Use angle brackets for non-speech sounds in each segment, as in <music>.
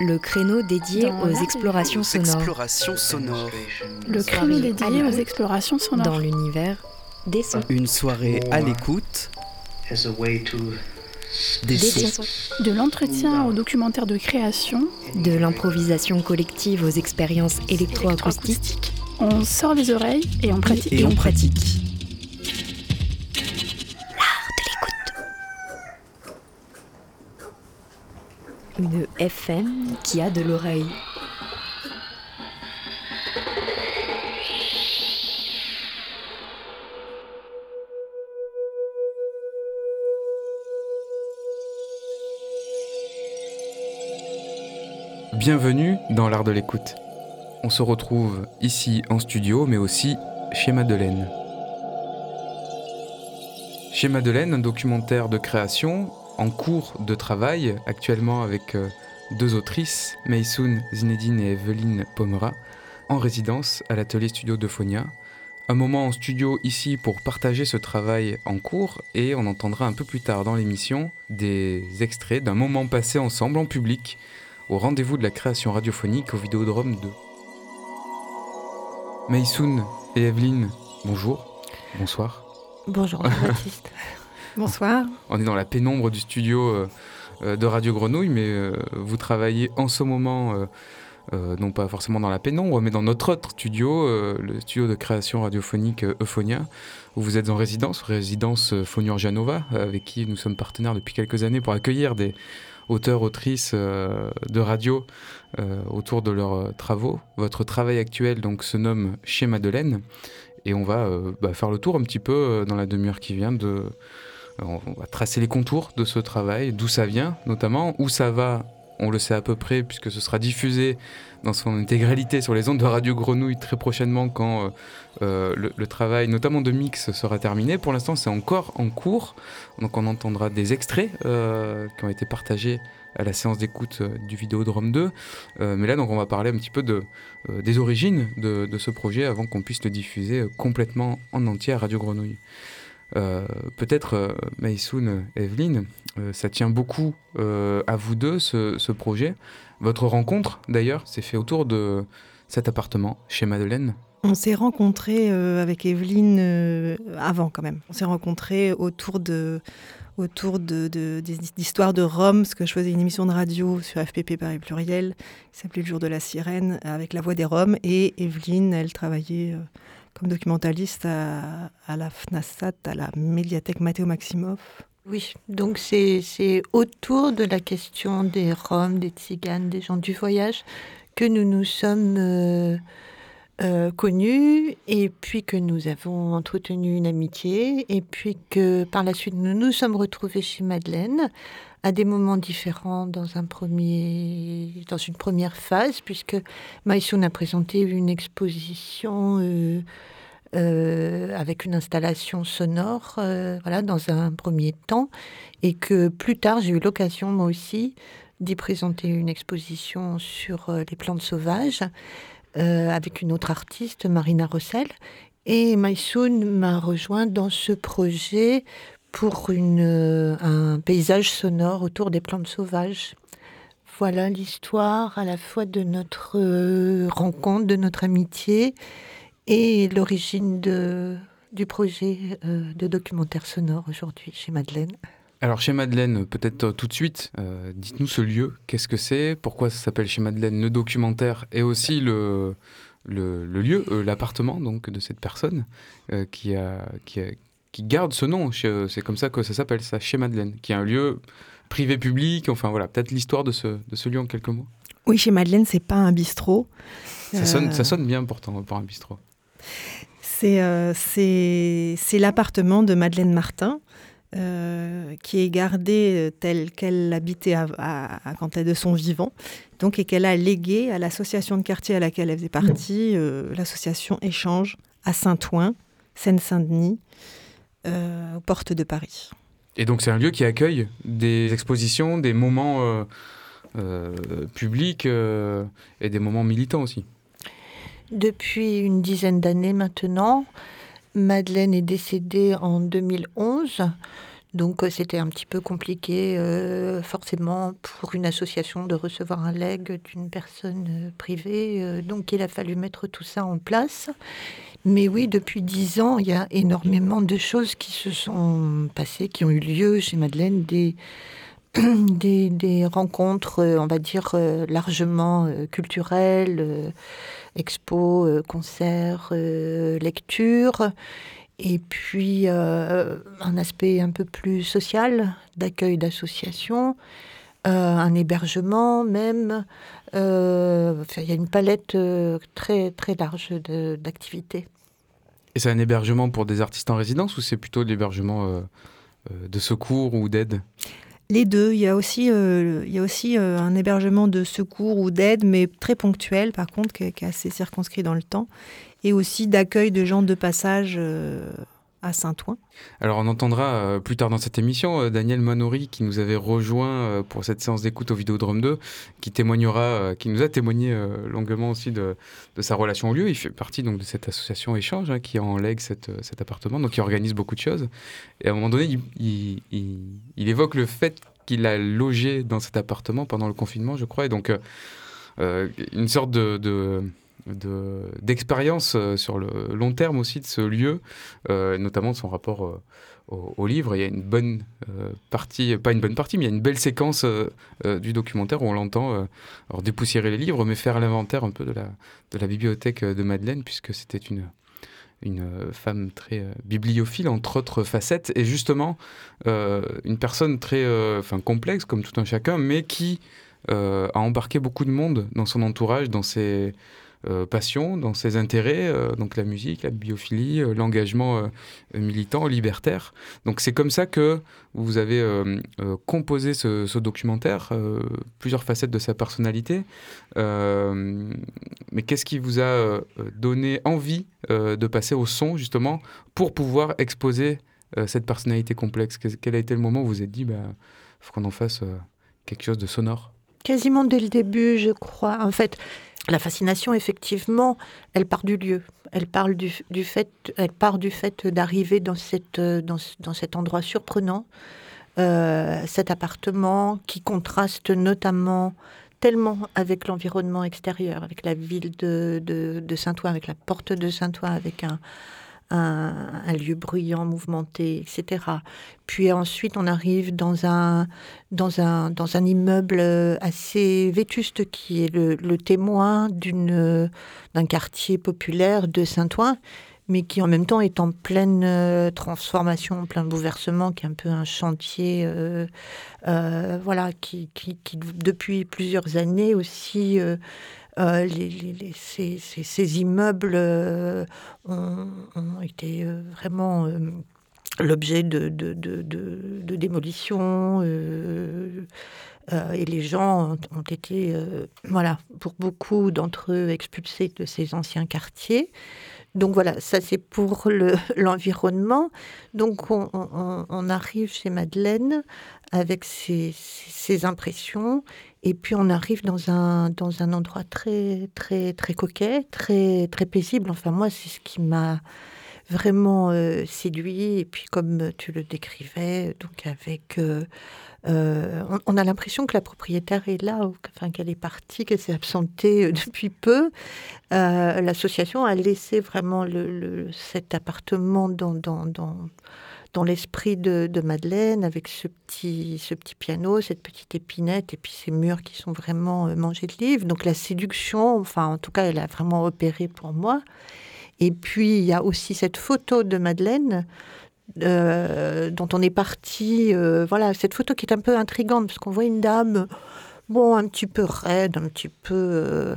le créneau dédié Dans aux explorations sonores explorations sonores. Le créneau dédié aux explorations sonores. dans l'univers des sons. Une soirée à l'écoute as a way to des Des sons. sons. De l'entretien au documentaire de création, De l'improvisation collective aux expériences électroacoustiques. électroacoustique. On sort les oreilles et on pratique. Et on pratique. FM qui a de l'oreille. Bienvenue dans l'art de l'écoute. On se retrouve ici en studio, mais aussi chez Madeleine. Chez Madeleine, un documentaire de création en cours de travail, actuellement avec euh, deux autrices, Maysoun Zinedine et Evelyne Pomera, en résidence à l'atelier studio de Phonia. Un moment en studio ici pour partager ce travail en cours et on entendra un peu plus tard dans l'émission des extraits d'un moment passé ensemble en public au rendez-vous de la création radiophonique au Vidéodrome 2. Maysoun et Evelyne, bonjour, bonsoir. Bonjour Baptiste. <laughs> Bonsoir. On est dans la pénombre du studio euh, de Radio Grenouille, mais euh, vous travaillez en ce moment, euh, euh, non pas forcément dans la pénombre, mais dans notre autre studio, euh, le studio de création radiophonique euh, Euphonia, où vous êtes en résidence, résidence euh, Phonior Janova, avec qui nous sommes partenaires depuis quelques années pour accueillir des auteurs, autrices euh, de radio euh, autour de leurs euh, travaux. Votre travail actuel donc se nomme Chez Madeleine, et on va euh, bah, faire le tour un petit peu euh, dans la demi-heure qui vient de on va tracer les contours de ce travail, d'où ça vient notamment, où ça va, on le sait à peu près puisque ce sera diffusé dans son intégralité sur les ondes de Radio Grenouille très prochainement quand euh, euh, le, travail notamment de mix sera terminé. Pour l'instant c'est encore en cours, donc on entendra des extraits euh, qui ont été partagés à la séance d'écoute du Vidéodrome 2. Euh, mais là donc on va parler un petit peu de, des origines de, de ce projet avant qu'on puisse le diffuser complètement en entier à Radio Grenouille. Euh, Peut-être, euh, Maysoun, Evelyne, euh, ça tient beaucoup euh, à vous deux, ce, projet. Votre rencontre, d'ailleurs, s'est fait autour de cet appartement chez Madeleine. On s'est rencontrés euh, avec Evelyne euh, avant quand même. On s'est rencontrés autour de autour de, de- de Rome, parce que je faisais une émission de radio sur FPP Paris Pluriel, qui s'appelait Le jour de la sirène, avec la voix des Roms. Et Evelyne, elle travaillait euh, comme documentaliste à, la FNASAT, à la médiathèque Mathéo Maximov. Oui, donc c'est c'est autour de la question des Roms, des Tziganes, des gens du voyage que nous nous sommes euh, euh, connus et puis que nous avons entretenu une amitié et puis que par la suite nous nous sommes retrouvés chez Madeleine à des moments différents dans un premier dans une première phase puisque Maïsoun a présenté une exposition euh, euh, avec une installation sonore, euh, voilà, dans un premier temps, et que plus tard j'ai eu l'occasion moi aussi d'y présenter une exposition sur les plantes sauvages avec une autre artiste, Marina Rossel, et Maïsoun m'a rejoint dans ce projet pour euh, un paysage sonore autour des plantes sauvages. Voilà l'histoire à la fois de notre euh, rencontre, de notre amitié et l'origine du projet euh, de documentaire sonore aujourd'hui chez Madeleine. Alors chez Madeleine, peut-être tout de suite, dites-nous ce lieu, qu'est-ce que c'est, pourquoi ça s'appelle chez Madeleine le documentaire et aussi le, lieu, l'appartement donc de cette personne qui, a, qui, a- qui garde ce nom, chez- c'est comme ça que ça s'appelle ça, chez Madeleine, qui est un lieu privé-public, enfin voilà, peut-être l'histoire de ce, de ce lieu en quelques mots. Oui, chez Madeleine, c'est pas un bistrot. Ça, sonne, Euh, ça sonne bien pourtant pour un bistrot. C'est euh, l'appartement de Madeleine Martin euh, qui est gardé euh, tel qu'elle l'habitait à- à- à- quand elle de son vivant, donc et qu'elle a légué à l'association de quartier à laquelle elle faisait partie, euh, l'association Échange à Saint-Ouen. Seine-Saint-Denis, aux portes de Paris. Et donc c'est un lieu qui accueille des expositions, des moments publics et des moments militants aussi. Depuis une dizaine d'années maintenant, Madeleine est décédée en 2011. Donc euh, c'était un petit peu compliqué euh, forcément pour une association de recevoir un leg d'une personne euh, privée. donc il a fallu mettre tout ça en place. Mais oui, depuis dix ans, il y a énormément de choses qui se sont passées, qui ont eu lieu chez Madeleine, des, <clears throat> des, rencontres, on va dire, largement culturelles, expos, concerts, lectures. Et puis euh, un aspect un peu plus social, d'accueil d'associations, euh, un hébergement même. Euh, il y a une palette très, très large d'activités. Et c'est un hébergement pour des artistes en résidence ou c'est plutôt l'hébergement de secours ou d'aide? Les deux. Il y a aussi, il y a aussi un hébergement de secours ou d'aide, mais très ponctuel, par contre, qui est, assez circonscrit dans le temps et aussi d'accueil de gens de passage euh, à Saint-Ouen. Alors on entendra euh, plus tard dans cette émission euh, Daniel Manori qui nous avait rejoint pour cette séance d'écoute au Vidéodrome 2, qui témoignera, qui nous a témoigné longuement aussi de, sa relation au lieu. Il fait partie donc de cette association Échange hein, qui en lègue cet appartement, donc qui organise beaucoup de choses. Et à un moment donné, il, évoque le fait qu'il a logé dans cet appartement pendant le confinement, je crois, et donc une sorte de d'expérience euh, sur le long terme aussi de ce lieu, euh, notamment de son rapport euh, au, livre. Il y a une bonne partie, pas une bonne partie, mais il y a une belle séquence du documentaire où on l'entend dépoussiérer les livres, mais faire l'inventaire un peu de la, de la bibliothèque de Madeleine, puisque c'était une, une femme très bibliophile, entre autres facettes, et justement une personne très enfin, complexe, comme tout un chacun, mais qui a embarqué beaucoup de monde dans son entourage, dans ses euh, passion, dans ses intérêts, euh, donc la musique, la biophilie, euh, l'engagement militant, libertaire. Donc c'est comme ça que vous avez composé ce, documentaire, plusieurs facettes de sa personnalité. mais qu'est-ce qui vous a donné envie de passer au son, justement, pour pouvoir exposer cette personnalité complexe? Quel a été le moment où vous vous êtes dit, bah, faut qu'on en fasse quelque chose de sonore? Quasiment dès le début, je crois. En fait, la fascination, effectivement, elle part du lieu. Elle, parle du, fait, elle part du fait d'arriver dans, cet endroit surprenant, euh, cet appartement qui contraste notamment tellement avec l'environnement extérieur, avec la ville de, de Saint-Ouen, avec la porte de Saint-Ouen, avec un, un, lieu bruyant, mouvementé, etc. Puis ensuite, on arrive dans un, dans un, dans un immeuble assez vétuste qui est le, témoin d'un quartier populaire de Saint-Ouen, mais qui en même temps est en pleine euh, transformation, en plein bouleversement, qui est un peu un chantier, euh, euh, voilà, qui, qui, qui, depuis plusieurs années aussi euh, les, ces, immeubles euh, ont, été euh, vraiment l'objet de, démolition et les gens ont, été, voilà, pour beaucoup d'entre eux expulsés de ces anciens quartiers. Donc voilà, ça c'est pour <laughs> l'environnement. Donc on, arrive chez Madeleine avec ses, impressions et puis on arrive dans un, dans un endroit très très très coquet, très très paisible. Enfin moi c'est ce qui m'a vraiment euh, séduit et puis comme tu le décrivais, donc avec euh, euh, on, a l'impression que la propriétaire est là, enfin, qu'elle est partie, qu'elle s'est absentée <laughs> depuis peu. L'association a laissé vraiment cet appartement dans, dans, l'esprit de, Madeleine, avec ce petit, ce petit piano, cette petite épinette, et puis ces murs qui sont vraiment mangés de livres. Donc la séduction, enfin en tout cas, elle a vraiment opéré pour moi. Et puis il y a aussi cette photo de Madeleine euh, dont on est parti. Euh, voilà, cette photo qui est un peu intrigante, parce qu'on voit une dame, bon, un petit peu raide, un petit peu, euh,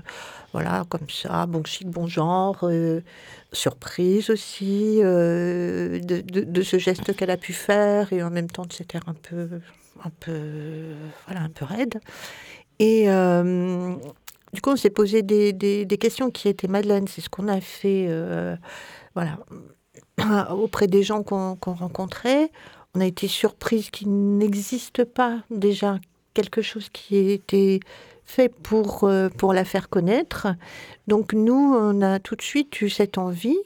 voilà, comme ça, bon chic, bon genre, surprise aussi de, ce geste qu'elle a pu faire, et en même temps de cet air un peu, un peu, voilà, un peu raide. Et du coup, on s'est posé des, questions qui étaient Madeleine, c'est ce qu'on a fait, voilà <clears throat> auprès des gens qu'on rencontrait, on a été surprise qu'il n'existe pas déjà quelque chose qui ait été fait pour, euh, pour la faire connaître. Donc nous, on a tout de suite eu cette envie.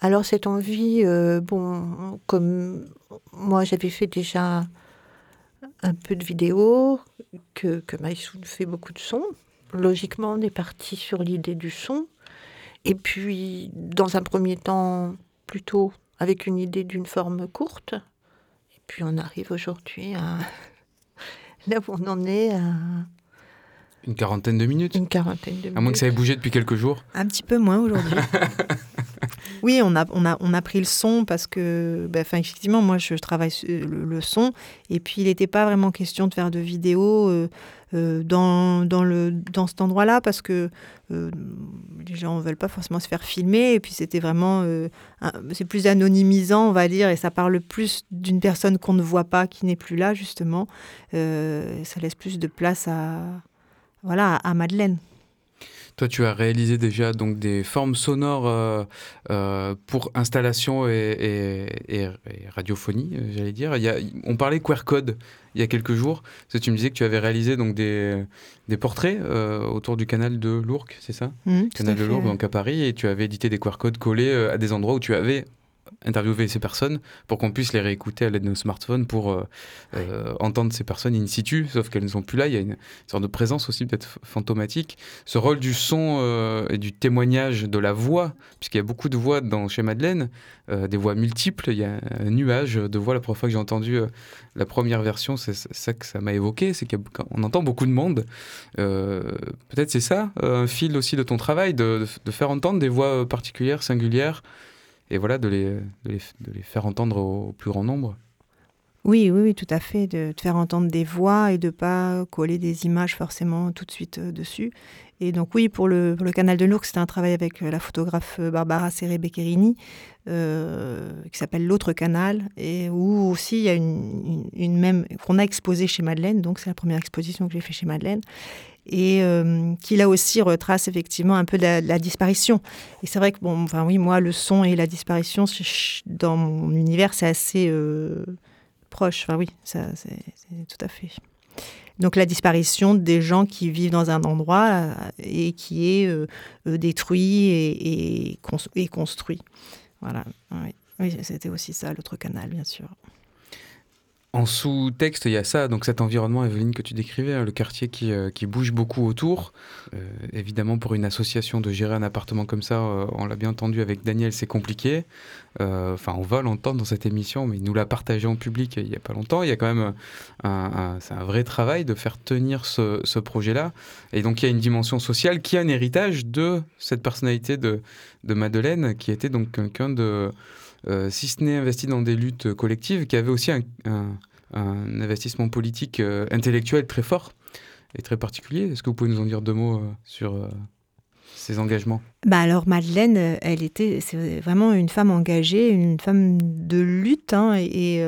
Alors cette envie, euh, bon, comme moi j'avais fait déjà un peu de vidéos, que, que Maïsoun fait beaucoup de sons, logiquement on est parti sur l'idée du son. Et puis, dans un premier temps, plutôt avec une idée d'une forme courte. Et puis on arrive aujourd'hui à <laughs> là où on en est à une quarantaine de minutes. Une quarantaine de minutes. À moins que ça ait bougé depuis quelques jours. Un petit peu moins aujourd'hui. <laughs> oui, on a, on, a, on a pris le son parce que, ben, effectivement, moi, je travaille le, son. Et puis, il n'était pas vraiment question de faire de vidéos euh, euh, dans, dans, le, dans cet endroit-là parce que euh, les gens ne veulent pas forcément se faire filmer. Et puis, c'était vraiment. c'est plus anonymisant, on va dire. Et ça parle plus d'une personne qu'on ne voit pas, qui n'est plus là, justement. ça laisse plus de place à voilà, à Madeleine. Toi, tu as réalisé déjà donc des formes sonores euh, euh, pour installation et, radiophonie, euh, j'allais dire. on parlait QR code il y a quelques jours. tu me disais que tu avais réalisé donc des, portraits autour du canal de Lourdes, c'est ça? Mmh, Canal de Lourdes, donc à Paris, et tu avais édité des QR codes collés à des endroits où tu avais interviewer ces personnes pour qu'on puisse les réécouter à l'aide de nos smartphones pour euh, euh, entendre ces personnes in situ, sauf qu'elles ne sont plus là. Il y a une sorte de présence aussi peut-être fantomatique. Ce rôle du son euh, et du témoignage de la voix, puisqu'il y a beaucoup de voix dans, chez Madeleine, des voix multiples. Il y a un nuage de voix. La première fois que j'ai entendu la première version, c'est ça que ça m'a évoqué, c'est qu'on entend beaucoup de monde. peut-être c'est ça, un fil aussi de ton travail, de, de faire entendre des voix particulières, singulières et voilà, de les, de les, faire entendre au plus grand nombre. Oui, oui, tout à fait, de, faire entendre des voix et de pas coller des images forcément tout de suite euh, dessus. Et donc oui, pour le, pour le canal de Lourdes, c'était un travail avec euh, la photographe euh, Barbara Serré-Beccherini, qui s'appelle L'autre canal, et où aussi il y a une, une, même qu'on a exposée chez Madeleine, donc c'est la première exposition que j'ai fait chez Madeleine, et qui là aussi retrace effectivement un peu la, disparition. Et c'est vrai que bon, enfin oui, moi le son et la disparition dans mon univers c'est assez proche. Enfin oui, ça c'est tout à fait. Donc la disparition des gens qui vivent dans un endroit euh, et qui est euh, euh, détruit et, construit. Voilà. Oui c'était aussi ça, l'autre canal, bien sûr. En sous-texte, il y a ça, donc cet environnement, Evelyne, que tu décrivais, hein, le quartier qui, euh, qui, bouge beaucoup autour. Euh, évidemment, pour une association de gérer un appartement comme ça, euh, on l'a bien entendu avec Daniel, c'est compliqué. Enfin, on va l'entendre dans cette émission, mais nous l'a partagé en public il n'y a pas longtemps. Il y a quand même un, un vrai travail de faire tenir ce, projet-là. Et donc, il y a une dimension sociale qui a un héritage de cette personnalité de, de Madeleine, qui était donc quelqu'un de si ce n'est investi dans des luttes collectives, qui avait aussi un, investissement politique euh, intellectuel très fort et très particulier. Est-ce que vous pouvez nous en dire deux mots euh, sur ces engagements? Bah alors Madeleine, elle était, c'est vraiment une femme engagée, une femme de lutte, hein, et,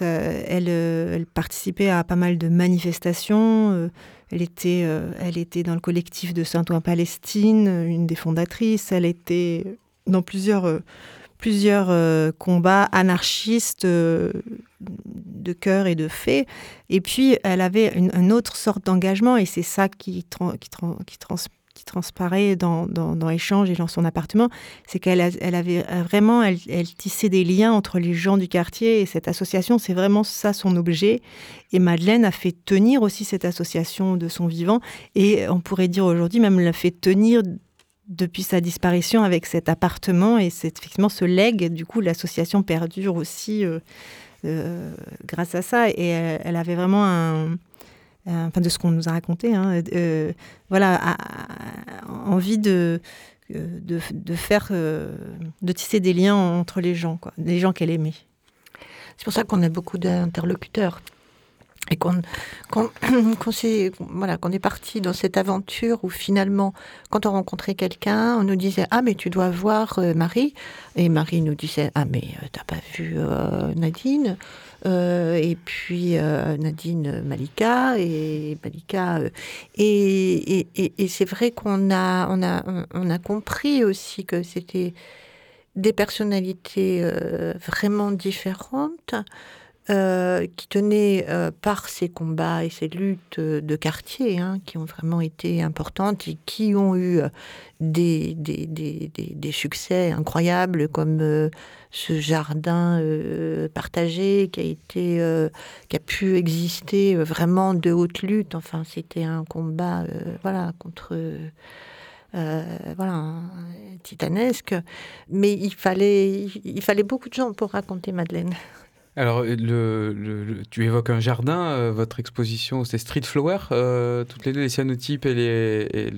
elle, elle, participait à pas mal de manifestations. elle était, elle était dans le collectif de Saint-Ouen-Palestine, une des fondatrices. Elle était dans plusieurs plusieurs euh, combats anarchistes euh, de cœur et de fait. Et puis, elle avait une, autre sorte d'engagement, et c'est ça qui, transparaît dans, dans, et dans son appartement, c'est qu'elle elle avait vraiment, elle, elle, tissait des liens entre les gens du quartier et cette association, c'est vraiment ça son objet. Et Madeleine a fait tenir aussi cette association de son vivant, et on pourrait dire aujourd'hui même l'a fait tenir depuis sa disparition avec cet appartement et c'est effectivement ce legs. Du coup, l'association perdure aussi euh, euh, grâce à ça. Et elle, avait vraiment un, enfin de ce qu'on nous a raconté, hein, euh, voilà, envie de, de, de faire, de tisser des liens entre les gens, quoi, des gens qu'elle aimait. C'est pour ça qu'on a beaucoup d'interlocuteurs et qu'on <clears throat> voilà, qu'on est parti dans cette aventure où finalement, quand on rencontrait quelqu'un, on nous disait ah mais tu dois voir euh, Marie. Et Marie nous disait ah mais euh, t'as pas vu euh, Nadine. Et puis Nadine Malika. Et Malika et, c'est vrai qu'on a on a on a compris aussi que c'était des personnalités euh, vraiment différentes euh, qui tenaient euh, par ces combats et ces luttes de quartier hein, qui ont vraiment été importantes et qui ont eu des, des, des, des succès incroyables comme ce jardin partagé qui a été qui a pu exister vraiment de haute lutte enfin c'était un combat voilà contre voilà, titanesque. Mais il fallait, il fallait beaucoup de gens pour raconter Madeleine. Alors, le, tu évoques un jardin, euh, votre exposition, c'est Street Flower, euh, toutes les deux, les cyanotypes et, les, et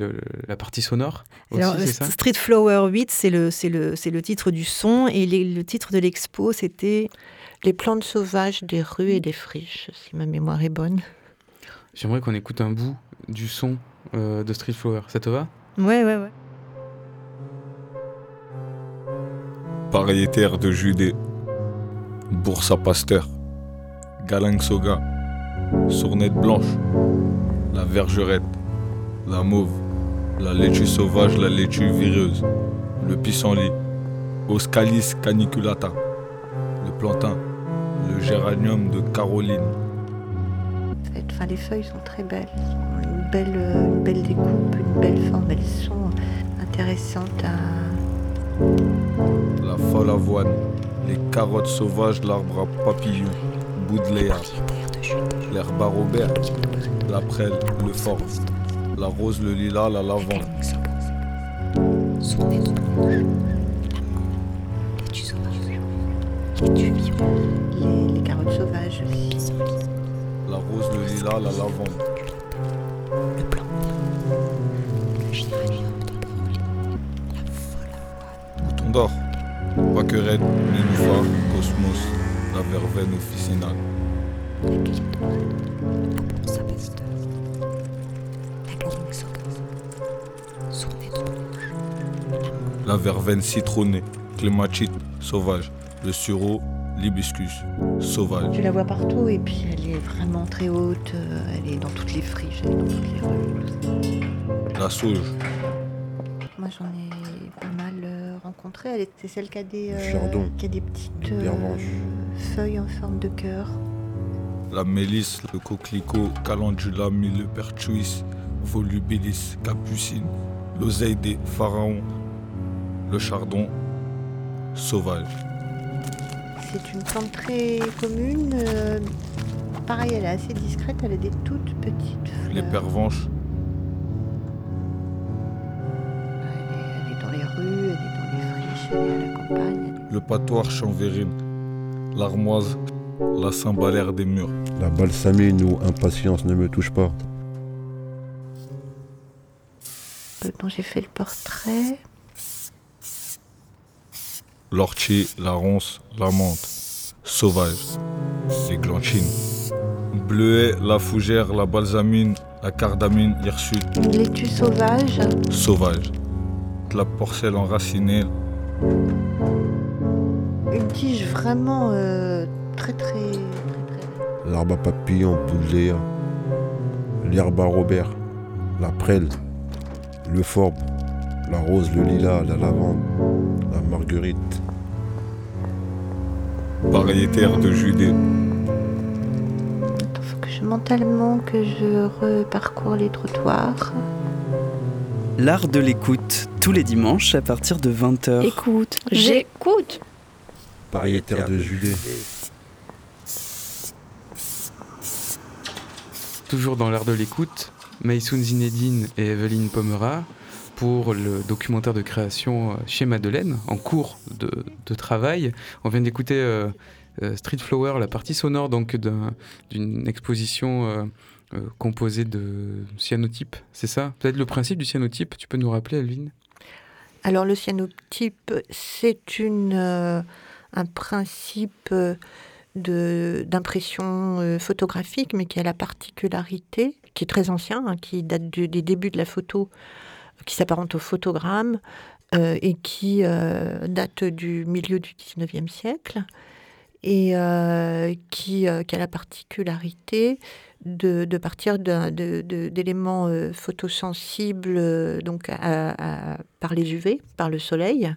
la partie sonore Alors, Street Flower 8, c'est le, le, le titre du son, et le titre de l'expo, c'était... Les plantes sauvages des rues et des friches, si ma mémoire est bonne. J'aimerais qu'on écoute un bout du son euh, de Street Flower, ça te va? Ouais, ouais, ouais. Pariétaire de Judée Boursa Pasteur, Galang Soga, Sournette Blanche, la Vergerette, la Mauve, la laitue sauvage, la laitue vireuse, le pissenlit, Oscalis caniculata, le plantain, le géranium de Caroline. Enfin, les feuilles sont très belles, une belle, une belle découpe, une belle forme, elles sont intéressantes à. La folle avoine, les carottes sauvages, l'arbre à papillon, Baudelaire, l'herbe à Robert, la prêle, le fort, la rose, le lilas, la lavande. Les, les carottes sauvages. La rose, le lilas, la lavande. Le blanc. Bouton d'or. Paquerette, Nénuphar, Cosmos, la verveine officinale. La verveine citronnée, clématite, sauvage. Le sureau, l'hibiscus, sauvage. Je la vois partout et puis elle est vraiment très haute. euh, Elle est dans toutes les friches, elle est dans toutes les rues. La sauge, Moi j'en ai C'est celle qui a des, euh, qui a des petites euh, feuilles en forme de cœur. la mélisse, le coquelicot, calendula, millepertuis, volubilis, capucine, l'oseille des pharaons, le chardon, sauvage. C'est une plante très commune. euh, pareil, elle est assez discrète. Elle a des toutes petites fleurs. Les pervenches, patoir chanvérine, l'armoise, la cymbalaire des murs. La balsamine ou impatience ne me touche pas. euh, dont j'ai fait le portrait. l'ortier, la ronce, la menthe, sauvage, les glanchines, bleuet, la fougère, la balsamine, la cardamine hirsute, Une laitue sauvage. sauvage, la porcelle enracinée, Une tige vraiment euh, très très très très. L'arbre à papillon, Baudelaire. L'herbe à Robert. La prêle. Le forbe. La rose, le lilas, la lavande. La marguerite. pariétaire de Judée, Attends, faut que je mentalement que je reparcours les trottoirs. L'art de l'écoute, tous les dimanches à partir de 20h. Écoute, j'écoute. Pariétaire de Judée. Toujours dans l'art de l'écoute, Maïsoun Zinedine et Evelyne Pomera pour le documentaire de création euh, chez Madeleine, en cours de, de travail. On vient d'écouter euh, euh, Street Flower, la partie sonore donc d'un- d'une exposition euh, euh, composée de cyanotypes, c'est ça? Peut-être le principe du cyanotype, tu peux nous rappeler, Evelyne? Alors le cyanotype, c'est une euh, un principe euh, d'impression euh, photographique, mais qui a la particularité, qui est très ancien, hein, qui date des débuts de la photo, qui s'apparente au photogramme euh, et qui euh, date du milieu du 19e siècle et euh, qui, euh, a la particularité de, partir d'éléments euh, photosensibles euh, donc par les UV, par le soleil,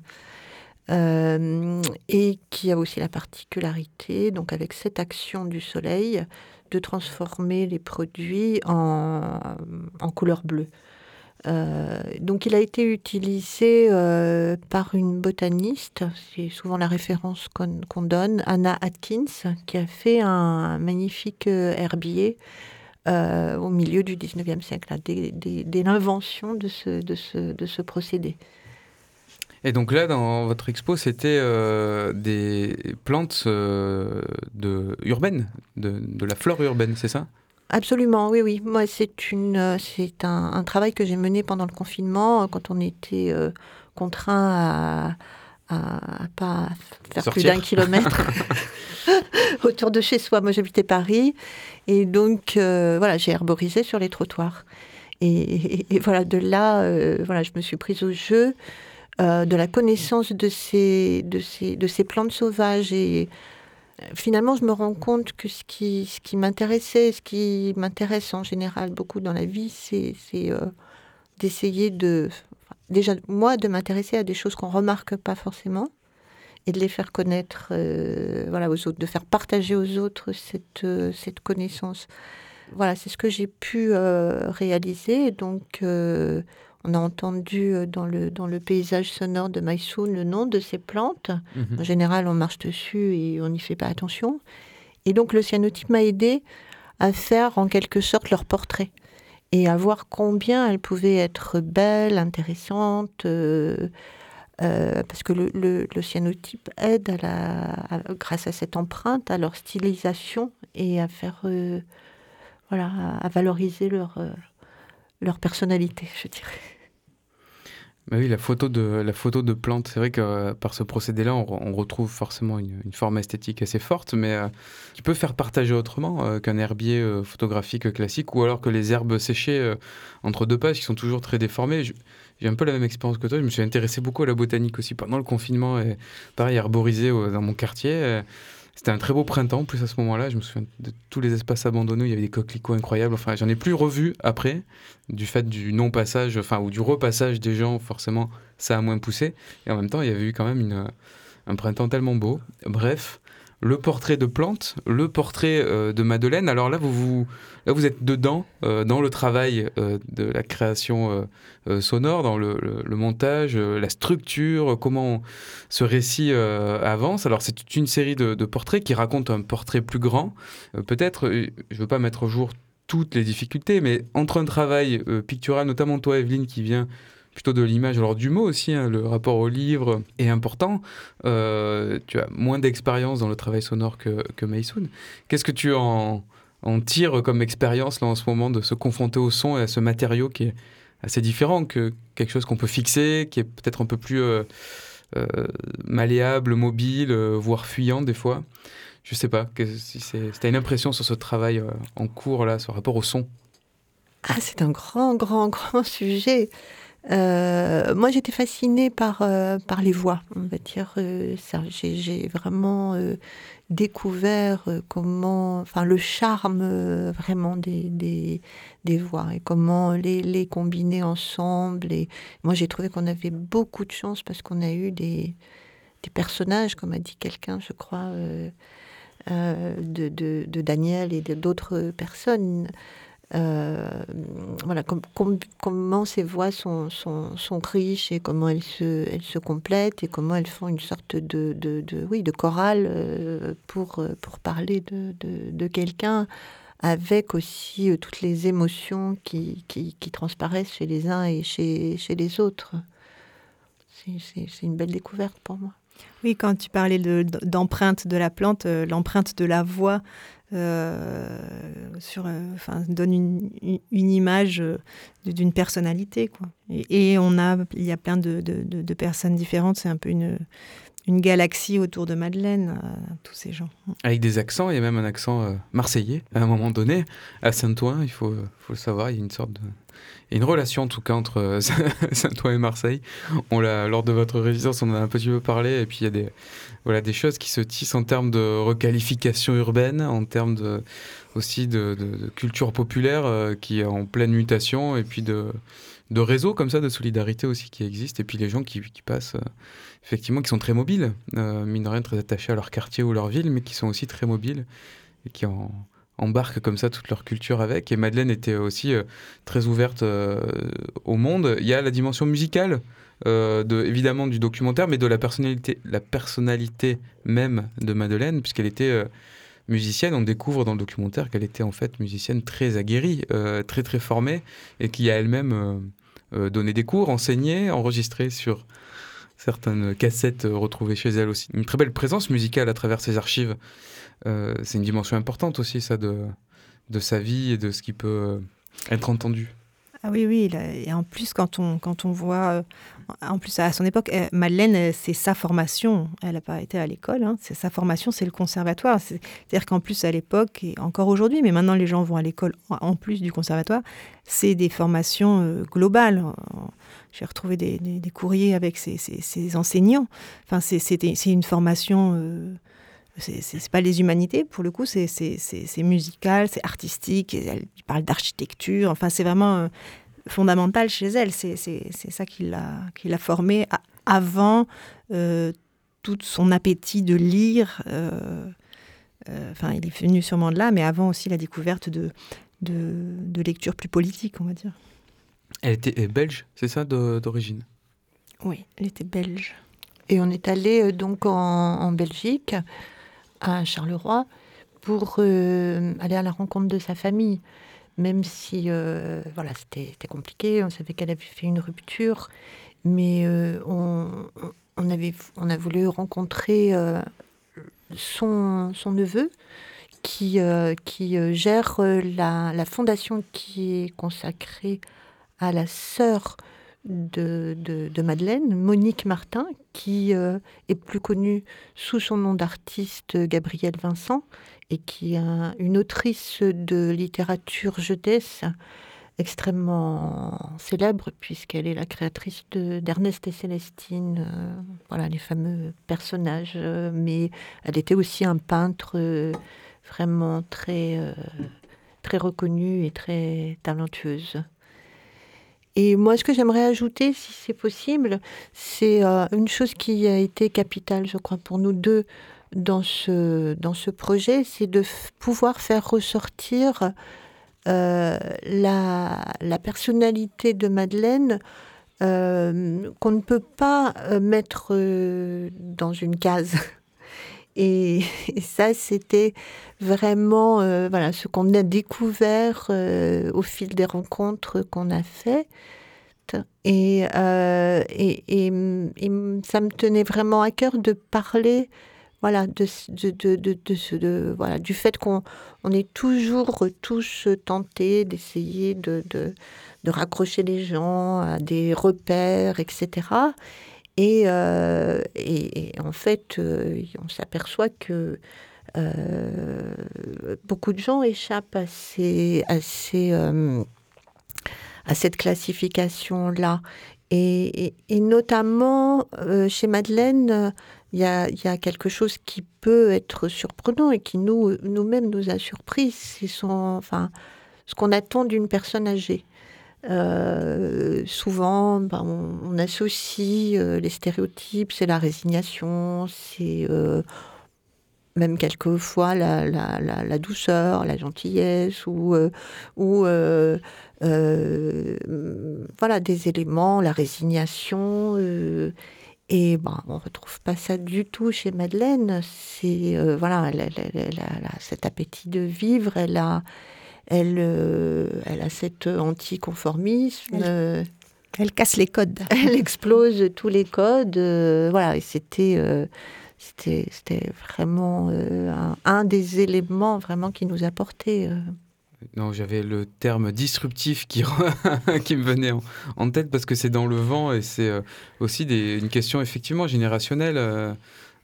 et qui a aussi la particularité, donc avec cette action du soleil, de transformer les produits en, en couleur bleue. Euh, donc il a été utilisé euh, par une botaniste, c'est souvent la référence qu'on donne, Anna Atkins, qui a fait un, magnifique euh, herbier au milieu du 19e siècle, dès, l'invention de ce, de, ce, de ce, procédé. Et donc là, dans votre expo, c'était des plantes de, urbaines, de, de la flore urbaine, c'est ça? Absolument, oui, oui. Moi, c'est une, euh, c'est un, travail que j'ai mené pendant le confinement, euh, quand on était euh, contraint à, à, pas faire plus d'un kilomètre <laughs> <laughs> autour de chez soi. Moi, j'habitais Paris, et donc voilà, j'ai herborisé sur les trottoirs. Et, voilà, de là, voilà, je me suis prise au jeu de la connaissance de ces, de ces, de ces plantes sauvages et finalement, je me rends compte que ce qui, ce qui m'intéressait, ce qui m'intéresse en général beaucoup dans la vie, c'est euh, d'essayer de, déjà, moi, de m'intéresser à des choses qu'on remarque pas forcément et de les faire connaître euh, voilà, aux autres, de faire partager aux autres cette, euh, cette connaissance. Voilà, c'est ce que j'ai pu réaliser. Donc, on a entendu euh, dans le, dans le paysage sonore de Maïsoun le nom de ces plantes. Mhm. En général, on marche dessus et on n'y fait pas attention. Et donc, le cyanotype m'a aidé à faire en quelque sorte leur portrait et à voir combien elles pouvaient être belles, intéressantes. Euh, euh, parce que le, le, cyanotype aide, à la, grâce à cette empreinte, à leur stylisation et à faire, voilà, à valoriser leur, leur personnalité, je dirais. Oui, la photo de, la photo de plante, c'est vrai que euh, par ce procédé-là, on, retrouve forcément une, forme esthétique assez forte, mais euh, qui peut faire partager autrement euh, qu'un herbier photographique classique, ou alors que les herbes séchées entre deux pages qui sont toujours très déformées. J'ai un peu la même expérience que toi, je me suis intéressé beaucoup à la botanique aussi pendant le confinement, et pareil, herborisé dans mon quartier. C'était un très beau printemps, plus à ce moment-là. Je me souviens de tous les espaces abandonnés, il y avait des coquelicots incroyables. Enfin, j'en ai plus revu après, du fait du non-passage, enfin, ou du repassage des gens, forcément, ça a moins poussé. Et en même temps, il y avait eu quand même un printemps tellement beau. Bref, le portrait de Plante, le portrait euh, de Madeleine. Alors là, vous, vous, là, vous êtes dedans, euh, dans le travail euh, de la création sonore, dans le, montage, la structure, comment ce récit avance. Alors c'est une série de, de, portraits qui racontent un portrait plus grand. Peut-être, je ne veux pas mettre au jour toutes les difficultés, mais entre un travail pictural, notamment toi, Evelyne, qui vient plutôt de l'image, alors du mot aussi, hein, le rapport au livre est important. Euh, tu as moins d'expérience dans le travail sonore que, que Qu'est-ce que tu en, en tires comme expérience là en ce moment de se confronter au son et à ce matériau qui est assez différent que quelque chose qu'on peut fixer, qui est peut-être un peu plus euh, euh, malléable, mobile, voire fuyant des fois? Je sais pas, si tu as une impression sur ce travail en cours là, ce rapport au son ah, c'est un grand, grand, grand sujet. Euh, moi, j'étais fascinée par, euh, par les voix, on va dire euh. J'ai vraiment découvert comment, enfin, le charme vraiment des, des, voix et comment les, les combiner ensemble. Et moi, j'ai trouvé qu'on avait beaucoup de chance parce qu'on a eu des, des personnages, comme a dit quelqu'un, je crois, de, de, Daniel et d'autres personnes. Euh, voilà, comment ces voix sont, sont, sont, riches et comment elles se, elles se complètent et comment elles font une sorte de, de, de oui, de chorale euh, pour, pour parler de, de quelqu'un avec aussi euh, toutes les émotions qui, qui, qui, transparaissent chez les uns et chez, chez les autres. C'est une belle découverte pour moi. Oui, quand tu parlais d'empreinte de, la plante, l'empreinte de la voix sur, euh, enfin, donne une, une image euh, d'une personnalité. Quoi. Et, on a, il y a plein de, de, de personnes différentes. C'est un peu une, une galaxie autour de Madeleine, tous ces gens. Avec des accents, il y a même un accent marseillais à un moment donné. À Saint-Ouen, il faut, faut le savoir, il y a une sorte de une relation en tout cas entre euh, <laughs> Saint-Ouen et Marseille. On l'a, lors de votre résidence, on en a un petit peu parlé, et puis il y a des, voilà, des choses qui se tissent en termes de requalification urbaine, en termes de, aussi de, culture populaire euh, qui est en pleine mutation, et puis de, de réseaux comme ça, de solidarité aussi qui existent, et puis les gens qui, passent, euh, effectivement, qui sont très mobiles, euh, mine de rien, très attachés à leur quartier ou leur ville, mais qui sont aussi très mobiles et qui en, embarquent comme ça toute leur culture avec. Et Madeleine était aussi euh, très ouverte euh, au monde. Il y a la dimension musicale. euh, de, évidemment du documentaire, mais de la personnalité, la personnalité même de Madeleine, puisqu'elle était musicienne. On découvre dans le documentaire qu'elle était en fait musicienne très aguerrie, très très formée, et qui a elle-même donné des cours, enseigné, enregistré sur certaines cassettes euh, retrouvées chez elle aussi. Une très belle présence musicale à travers ses archives. Euh, c'est une dimension importante aussi, ça, de, de sa vie et de ce qui peut euh, être entendu. Ah oui, oui. et en plus, quand on, quand on voit. en plus, à son époque, Madeleine, c'est sa formation. Elle n'a pas été à l'école. hein, c'est sa formation, c'est le conservatoire. C'est- C'est-à-dire qu'en plus, à l'époque, et encore aujourd'hui, mais maintenant les gens vont à l'école en, plus du conservatoire, c'est des formations globales. J'ai retrouvé des, des- courriers avec ces enseignants. Enfin, c'est une formation. euh, c'est pas les humanités, pour le coup, c'est musical, c'est artistique, elle parle d'architecture, enfin c'est vraiment euh, fondamental chez elle, c'est ça qui l'a formée avant euh, tout son appétit de lire, euh, euh, enfin il est venu sûrement de là, mais avant aussi la découverte de, de, de lecture plus politique, on va dire. Elle était euh, belge, c'est ça, d'origine? Oui, elle était belge. Et on est allé euh, donc en, en Belgique, à Charleroi, pour euh, aller à la rencontre de sa famille. Même si euh, voilà, c'était compliqué, on savait qu'elle avait fait une rupture, mais euh, on, avait, on a voulu rencontrer euh, son, son neveu qui, euh, qui gère euh, la, la fondation qui est consacrée à la sœur de, de, de Madeleine, Monique Martin, qui euh, est plus connue sous son nom d'artiste Gabrielle Vincent et qui est un- une autrice de littérature jeunesse extrêmement célèbre puisqu'elle est la créatrice de- d'Ernest et Célestine, euh, voilà les fameux personnages. euh, mais elle était aussi un peintre euh, vraiment très euh, très reconnue et très talentueuse. Et moi, ce que j'aimerais ajouter, si c'est possible, c'est euh, une chose qui a été capitale, je crois, pour nous deux dans ce, dans ce projet, c'est de pouvoir faire ressortir euh, la, la personnalité de Madeleine euh, qu'on ne peut pas mettre dans une case. <laughs> Et, ça, c'était vraiment euh, voilà, ce qu'on a découvert euh, au fil des rencontres qu'on a faites. Et, euh, et, et, ça me tenait vraiment à cœur de parler voilà, de, voilà, du fait qu'on on est toujours tous tentés d'essayer de, de, de raccrocher les gens à des repères, etc. Et, euh, et, en fait, euh, on s'aperçoit que euh, beaucoup de gens échappent à, ces, à, cette classification-là. Et, notamment, chez Madeleine, il y a, quelque chose qui peut être surprenant et qui nous, nous-mêmes nous a surpris. Ce qu'on attend d'une personne âgée. Euh, souvent, ben, on, associe euh, les stéréotypes, c'est la résignation, c'est euh, même quelquefois la, douceur, la gentillesse, ou, voilà, des éléments, la résignation. et ben, on retrouve pas ça du tout chez Madeleine. C'est voilà, elle a cet appétit de vivre, elle a, elle, euh, elle a cet anticonformisme. Elle- euh, Elle casse les codes. <laughs> elle explose tous les codes. euh, voilà, et c'était, euh, c'était, c'était vraiment euh, un, un des éléments vraiment qui nous apportait. euh. Non, j'avais le terme disruptif qui, <laughs> qui me venait en, en tête parce que c'est dans le vent et c'est euh, aussi des- une question effectivement générationnelle. euh,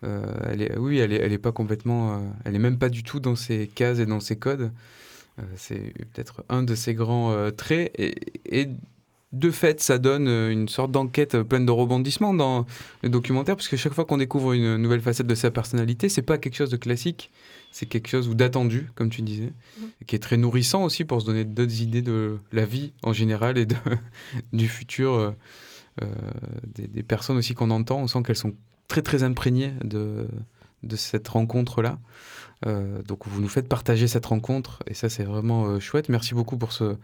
euh, elle est, oui, elle est, elle est pas complètement, euh, elle est même pas du tout dans ses cases et dans ses codes. Euh, c'est peut-être un de ses grands euh, traits et, et de fait, ça donne une sorte d'enquête pleine de rebondissements dans le documentaire, parce que chaque fois qu'on découvre une nouvelle facette de sa personnalité, c'est pas quelque chose de classique, c'est quelque chose d'attendu, comme tu disais, et qui est très nourrissant aussi pour se donner d'autres idées de la vie en général et de, <laughs> du futur des, des, personnes aussi qu'on entend. On sent qu'elles sont très très imprégnées de, de cette rencontre-là. Euh, donc vous nous faites partager cette rencontre et ça c'est vraiment euh, chouette. Merci beaucoup pour ce,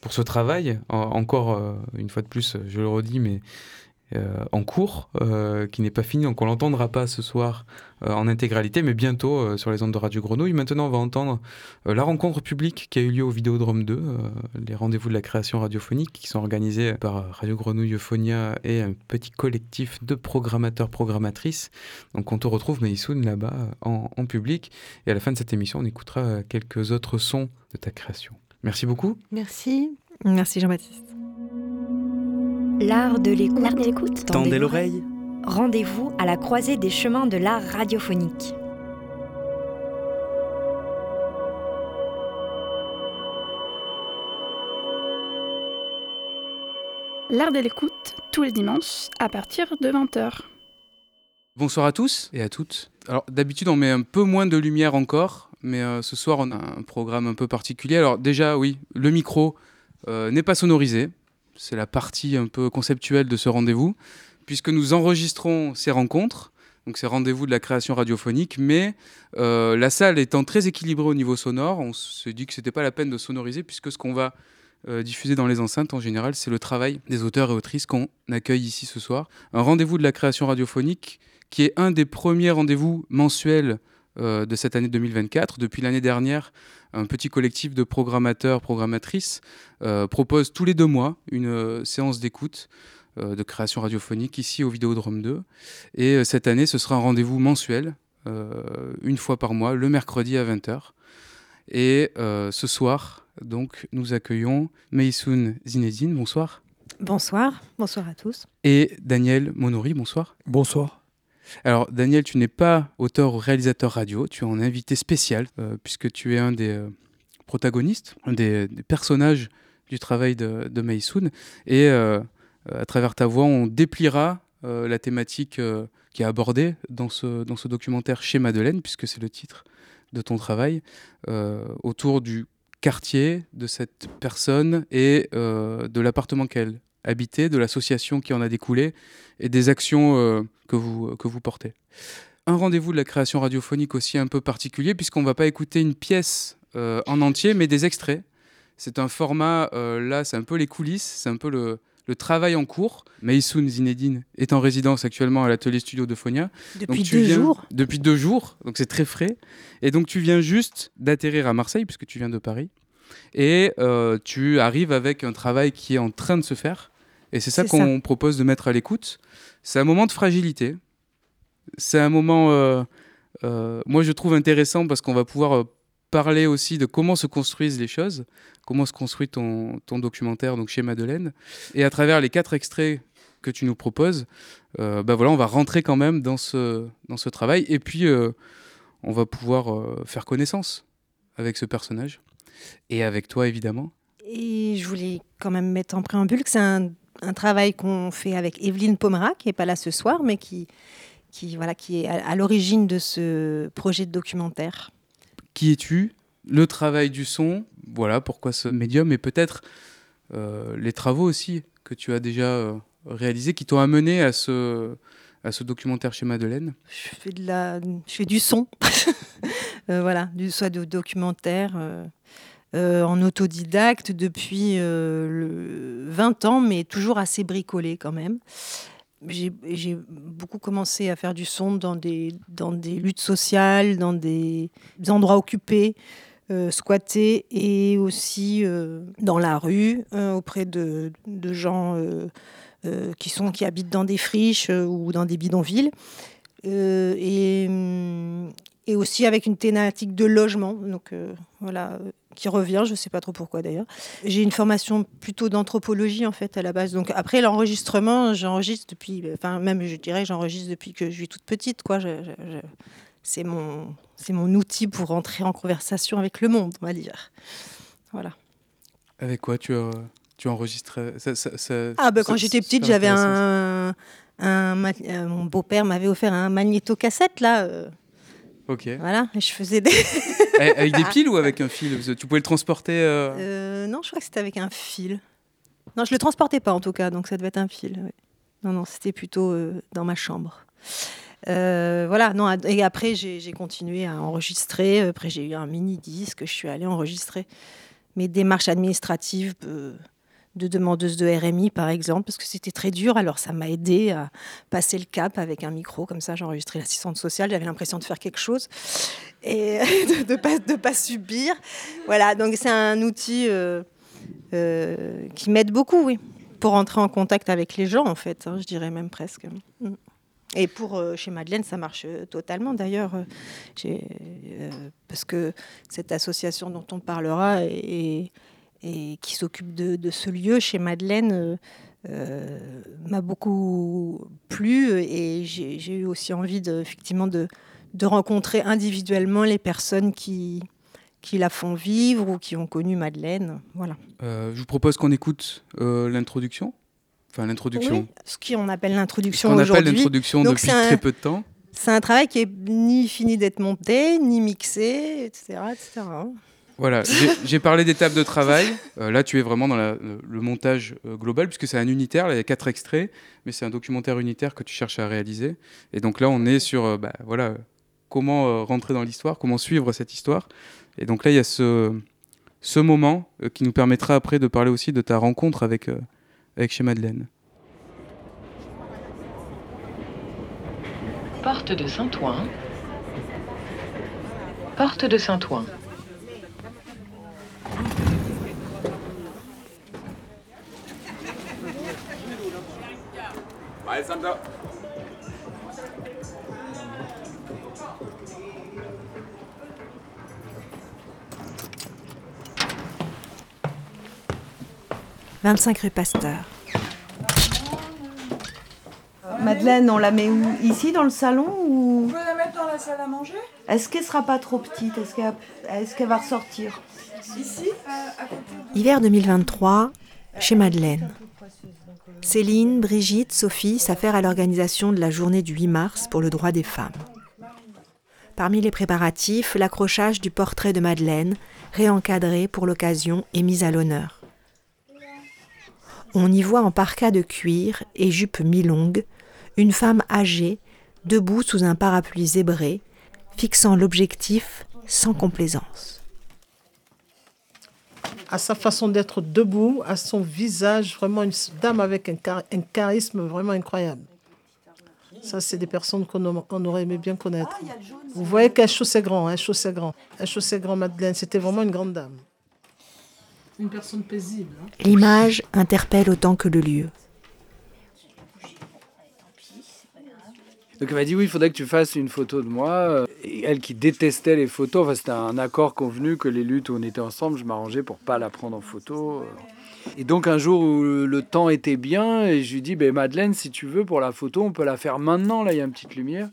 pour ce travail. encore euh, une fois de plus, je le redis, mais euh, en cours, euh, qui n'est pas fini, donc on l'entendra pas ce soir euh, en intégralité, mais bientôt sur les ondes de Radio Grenouille. Maintenant, on va entendre la rencontre publique qui a eu lieu au Vidéodrome 2, les rendez-vous de la création radiophonique qui sont organisés par Radio Grenouille Euphonia et un petit collectif de programmateurs, programmatrices. Donc on te retrouve, Maïsoun, là-bas en, en public. Et à la fin de cette émission, on écoutera quelques autres sons de ta création. Merci beaucoup. Merci. Merci Jean-Baptiste. L'art de l'écoute. Tendez l'oreille. Rendez-vous à la croisée des chemins de l'art radiophonique. L'art de l'écoute, tous les dimanches, à partir de 20h. Bonsoir à tous et à toutes. Alors d'habitude on met un peu moins de lumière encore, mais euh, ce soir on a un programme un peu particulier. Alors déjà oui, le micro euh, n'est pas sonorisé, c'est la partie un peu conceptuelle de ce rendez-vous, puisque nous enregistrons ces rencontres, donc ces rendez-vous de la création radiophonique, mais euh, la salle étant très équilibrée au niveau sonore, on se dit que ce n'était pas la peine de sonoriser, puisque ce qu'on va euh, diffuser dans les enceintes en général, c'est le travail des auteurs et autrices qu'on accueille ici ce soir. Un rendez-vous de la création radiophonique qui est un des premiers rendez-vous mensuels euh, de cette année 2024. Depuis l'année dernière, un petit collectif de programmateurs, programmatrices euh, propose tous les deux mois une euh, séance d'écoute de création radiophonique ici au Vidéodrome 2. Et cette année, ce sera un rendez-vous mensuel, une fois par mois, le mercredi à 20h. Et ce soir, donc, nous accueillons Meisoun Zinedine. Bonsoir. Bonsoir. Bonsoir à tous. Et Daniel Monori. Bonsoir. Bonsoir. Alors, Daniel, tu n'es pas auteur ou réalisateur radio, tu es un invité spécial, euh, puisque tu es un des euh, protagonistes, un des, personnages du travail de, de Et euh, à travers ta voix, on dépliera la thématique qui est abordée dans ce, dans ce documentaire chez Madeleine, puisque c'est le titre de ton travail, autour du quartier de cette personne et de l'appartement qu'elle habité, de l'association qui en a découlé et des actions euh, que, vous, que vous portez. Un rendez-vous de la création radiophonique aussi un peu particulier puisqu'on ne va pas écouter une pièce euh, en entier mais des extraits. C'est un format, euh, là c'est un peu les coulisses, c'est un peu le, le travail en cours. Maïsoun Zinedine est en résidence actuellement à l'atelier studio de Phonia. Depuis deux jours Depuis deux jours, donc c'est très frais. Et donc tu viens juste d'atterrir à Marseille, puisque tu viens de Paris. Et euh, tu arrives avec un travail qui est en train de se faire. Et c'est ça qu'on propose de mettre à l'écoute. C'est un moment de fragilité. C'est un moment, euh, euh, moi je trouve intéressant parce qu'on va pouvoir parler aussi de comment se construisent les choses, comment se construit ton, ton documentaire donc chez Madeleine. Et à travers les quatre extraits que tu nous proposes, bah voilà, on va rentrer quand même dans ce, dans ce travail. Et puis, on va pouvoir faire connaissance avec ce personnage et avec toi évidemment. Et je voulais quand même mettre en préambule que c'est un, travail qu'on fait avec Evelyne Pomera, qui n'est pas là ce soir, mais qui, qui, voilà, qui est à, l'origine de ce projet de documentaire. Qui es-tu? Le travail du son, voilà pourquoi ce médium, et peut-être euh, les travaux aussi que tu as déjà euh, réalisés qui t'ont amené à ce, à ce documentaire chez Madeleine Je fais, de la, je fais du son, <laughs> euh, voilà, du, soit de documentaire. Euh, en autodidacte depuis euh, le 20 ans, mais toujours assez bricolé quand même. J'ai beaucoup commencé à faire du son dans des, luttes sociales, dans des, endroits occupés, euh, squattés, et aussi dans la rue, auprès de, gens qui, habitent dans des friches ou dans des bidonvilles. et, et aussi avec une thématique de logement. Donc voilà, qui revient, je ne sais pas trop pourquoi d'ailleurs. J'ai une formation plutôt d'anthropologie en fait à la base. Donc après l'enregistrement, j'enregistre depuis, enfin même je dirais j'enregistre depuis que je suis toute petite quoi. c'est mon, c'est mon outil pour entrer en conversation avec le monde, on va dire. Voilà. Avec quoi tu as tu enregistrais? Ça, ça- ça- Ah, bah, quand j'étais petite, j'avais un. euh, mon beau-père m'avait offert un magnétocassette, là. euh, Ok. voilà, et je faisais des. Eh, avec des <laughs> piles ou avec un fil Tu pouvais le transporter euh, Euh, non, je crois que c'était avec un fil. Non, je le transportais pas en tout cas, donc ça devait être un fil. ouais. Non, non, c'était plutôt euh, dans ma chambre. Voilà, non, et après j'ai continué à enregistrer. Après j'ai eu un mini disque, je suis allée enregistrer mes démarches administratives de demandeuse de RMI par exemple, parce que c'était très dur. Alors ça m'a aidé à passer le cap avec un micro, comme ça j'enregistrais l'assistante sociale. J'avais l'impression de faire quelque chose et <laughs> de ne pas, subir. Voilà, donc c'est un outil euh, euh, qui m'aide beaucoup, oui, pour entrer en contact avec les gens, en fait, hein, je dirais même presque. Mm. Et pour euh, chez Madeleine, ça marche totalement. D'ailleurs, j'ai, parce que cette association dont on parlera et, et qui s'occupe de, de ce lieu chez Madeleine euh, euh, m'a beaucoup plu et j'ai, eu aussi envie de, effectivement de, de rencontrer individuellement les personnes qui, qui la font vivre ou qui ont connu Madeleine. Voilà. euh, Je vous propose qu'on écoute euh, l'introduction. Enfin, l'introduction. Oui, ce qu'on appelle l'introduction qu'on appelle aujourd'hui. l'introduction depuis un- très peu de temps. C'est un travail qui est ni fini d'être monté, ni mixé, etc. etc. Voilà, j'ai- parlé d'étapes de travail. Euh, là, tu es vraiment dans le, montage euh, global, puisque c'est un unitaire. Là, il y a quatre extraits, mais c'est un documentaire unitaire que tu cherches à réaliser. Et donc là, on est sur euh, bah, voilà, comment rentrer dans l'histoire, comment suivre cette histoire. Et donc là, il y a ce, ce moment qui nous permettra après de parler aussi de ta rencontre avec, avec chez Madeleine. Porte de Saint-Ouen. Porte de Saint-Ouen. « 25 rue Pasteur. Madeleine, on la met où? Ici, dans le salon ou? On peut la mettre dans la salle à manger? Est-ce qu'elle sera pas trop petite? Est-ce qu'elle est va ressortir? Ici, à, à côté. Hiver 2023, chez Madeleine. Céline, Brigitte, Sophie s'affairent à l'organisation de la journée du 8 mars pour le droit des femmes. Parmi les préparatifs, l'accrochage du portrait de Madeleine, réencadré pour l'occasion et mis à l'honneur. On y voit en parka de cuir et jupe mi-longue une femme âgée, debout sous un parapluie zébré, fixant l'objectif sans complaisance. À sa façon d'être debout, à son visage, vraiment une dame avec un, char- un charisme vraiment incroyable. Ça, c'est des personnes qu'on aurait aimé bien connaître. Vous voyez qu'elle chaussait grand, elle chaussait grand. Elle chaussait grand, Madeleine. C'était vraiment une grande dame. Une personne paisible. hein. L'image interpelle autant que le lieu. Donc elle m'a dit oui, il faudrait que tu fasses une photo de moi. Et elle qui détestait les photos, enfin c'était un accord convenu que les luttes où on était ensemble, je m'arrangeais pour pas la prendre en photo. Et donc un jour où le temps était bien, et je lui dis ben Madeleine, si tu veux pour la photo, on peut la faire maintenant. Là, il y a une petite lumière.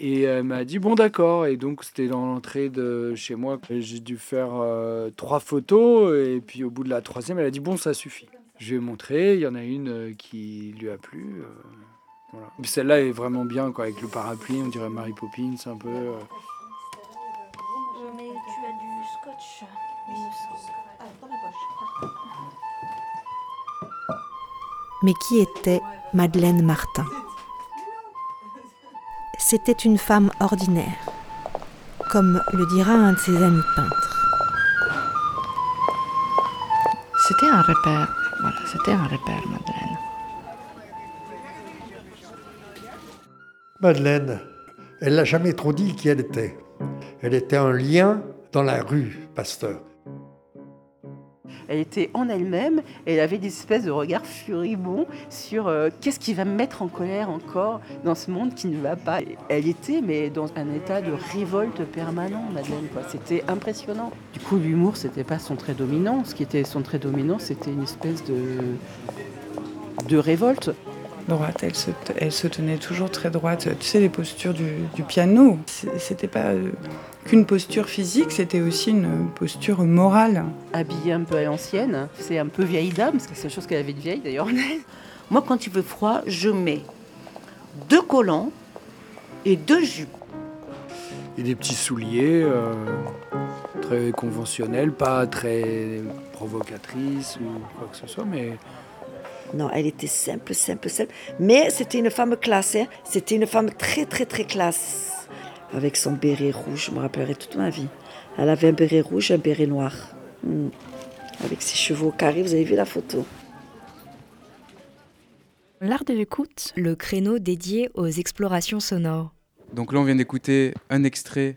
Et elle m'a dit bon d'accord. Et donc c'était dans l'entrée de chez moi. J'ai dû faire euh, trois photos. Et puis au bout de la troisième, elle a dit bon ça suffit. Je lui ai montré. Il y en a une euh, qui lui a plu. euh, voilà. Mais Celle-là est vraiment bien quoi, avec le parapluie. On dirait Mary Poppins un peu. euh. Mais tu as du scotch. Ah, dans la poche. Mais qui était Madeleine Martin? C'était une femme ordinaire, comme le dira un de ses amis peintres. C'était un repère. Voilà, c'était un repère, Madeleine. Madeleine, elle n'a jamais trop dit qui elle était. Elle était un lien dans la rue Pasteur. Elle était en elle-même et elle avait des espèces de regards furibonds sur euh, qu'est-ce qui va me mettre en colère encore dans ce monde qui ne va pas. Elle était mais dans un état de révolte permanent, Madeleine. C'était impressionnant. Du coup, l'humour, c'était pas son trait dominant. Ce qui était son trait dominant, c'était une espèce de de révolte. Droite. Elle se, elle se tenait toujours très droite. Tu sais, les postures du, du piano, c'était pas euh, qu'une posture physique, c'était aussi une posture morale. Habillée un peu à l'ancienne, c'est un peu vieille dame, parce que c'est une chose qu'elle avait de vieille d'ailleurs. Moi, quand il veut froid, je mets deux collants et deux jupes. Et des petits souliers euh, très conventionnels, pas très provocatrices ou quoi que ce soit, mais non, elle était simple, simple, simple. Mais c'était une femme classe. Hein. C'était une femme très, très, très classe. Avec son béret rouge, je me rappellerai toute ma vie. Elle avait un béret rouge, un béret noir. Hmm. Avec ses cheveux carrés, vous avez vu la photo. L'art de l'écoute, le créneau dédié aux explorations sonores. Donc là, on vient d'écouter un extrait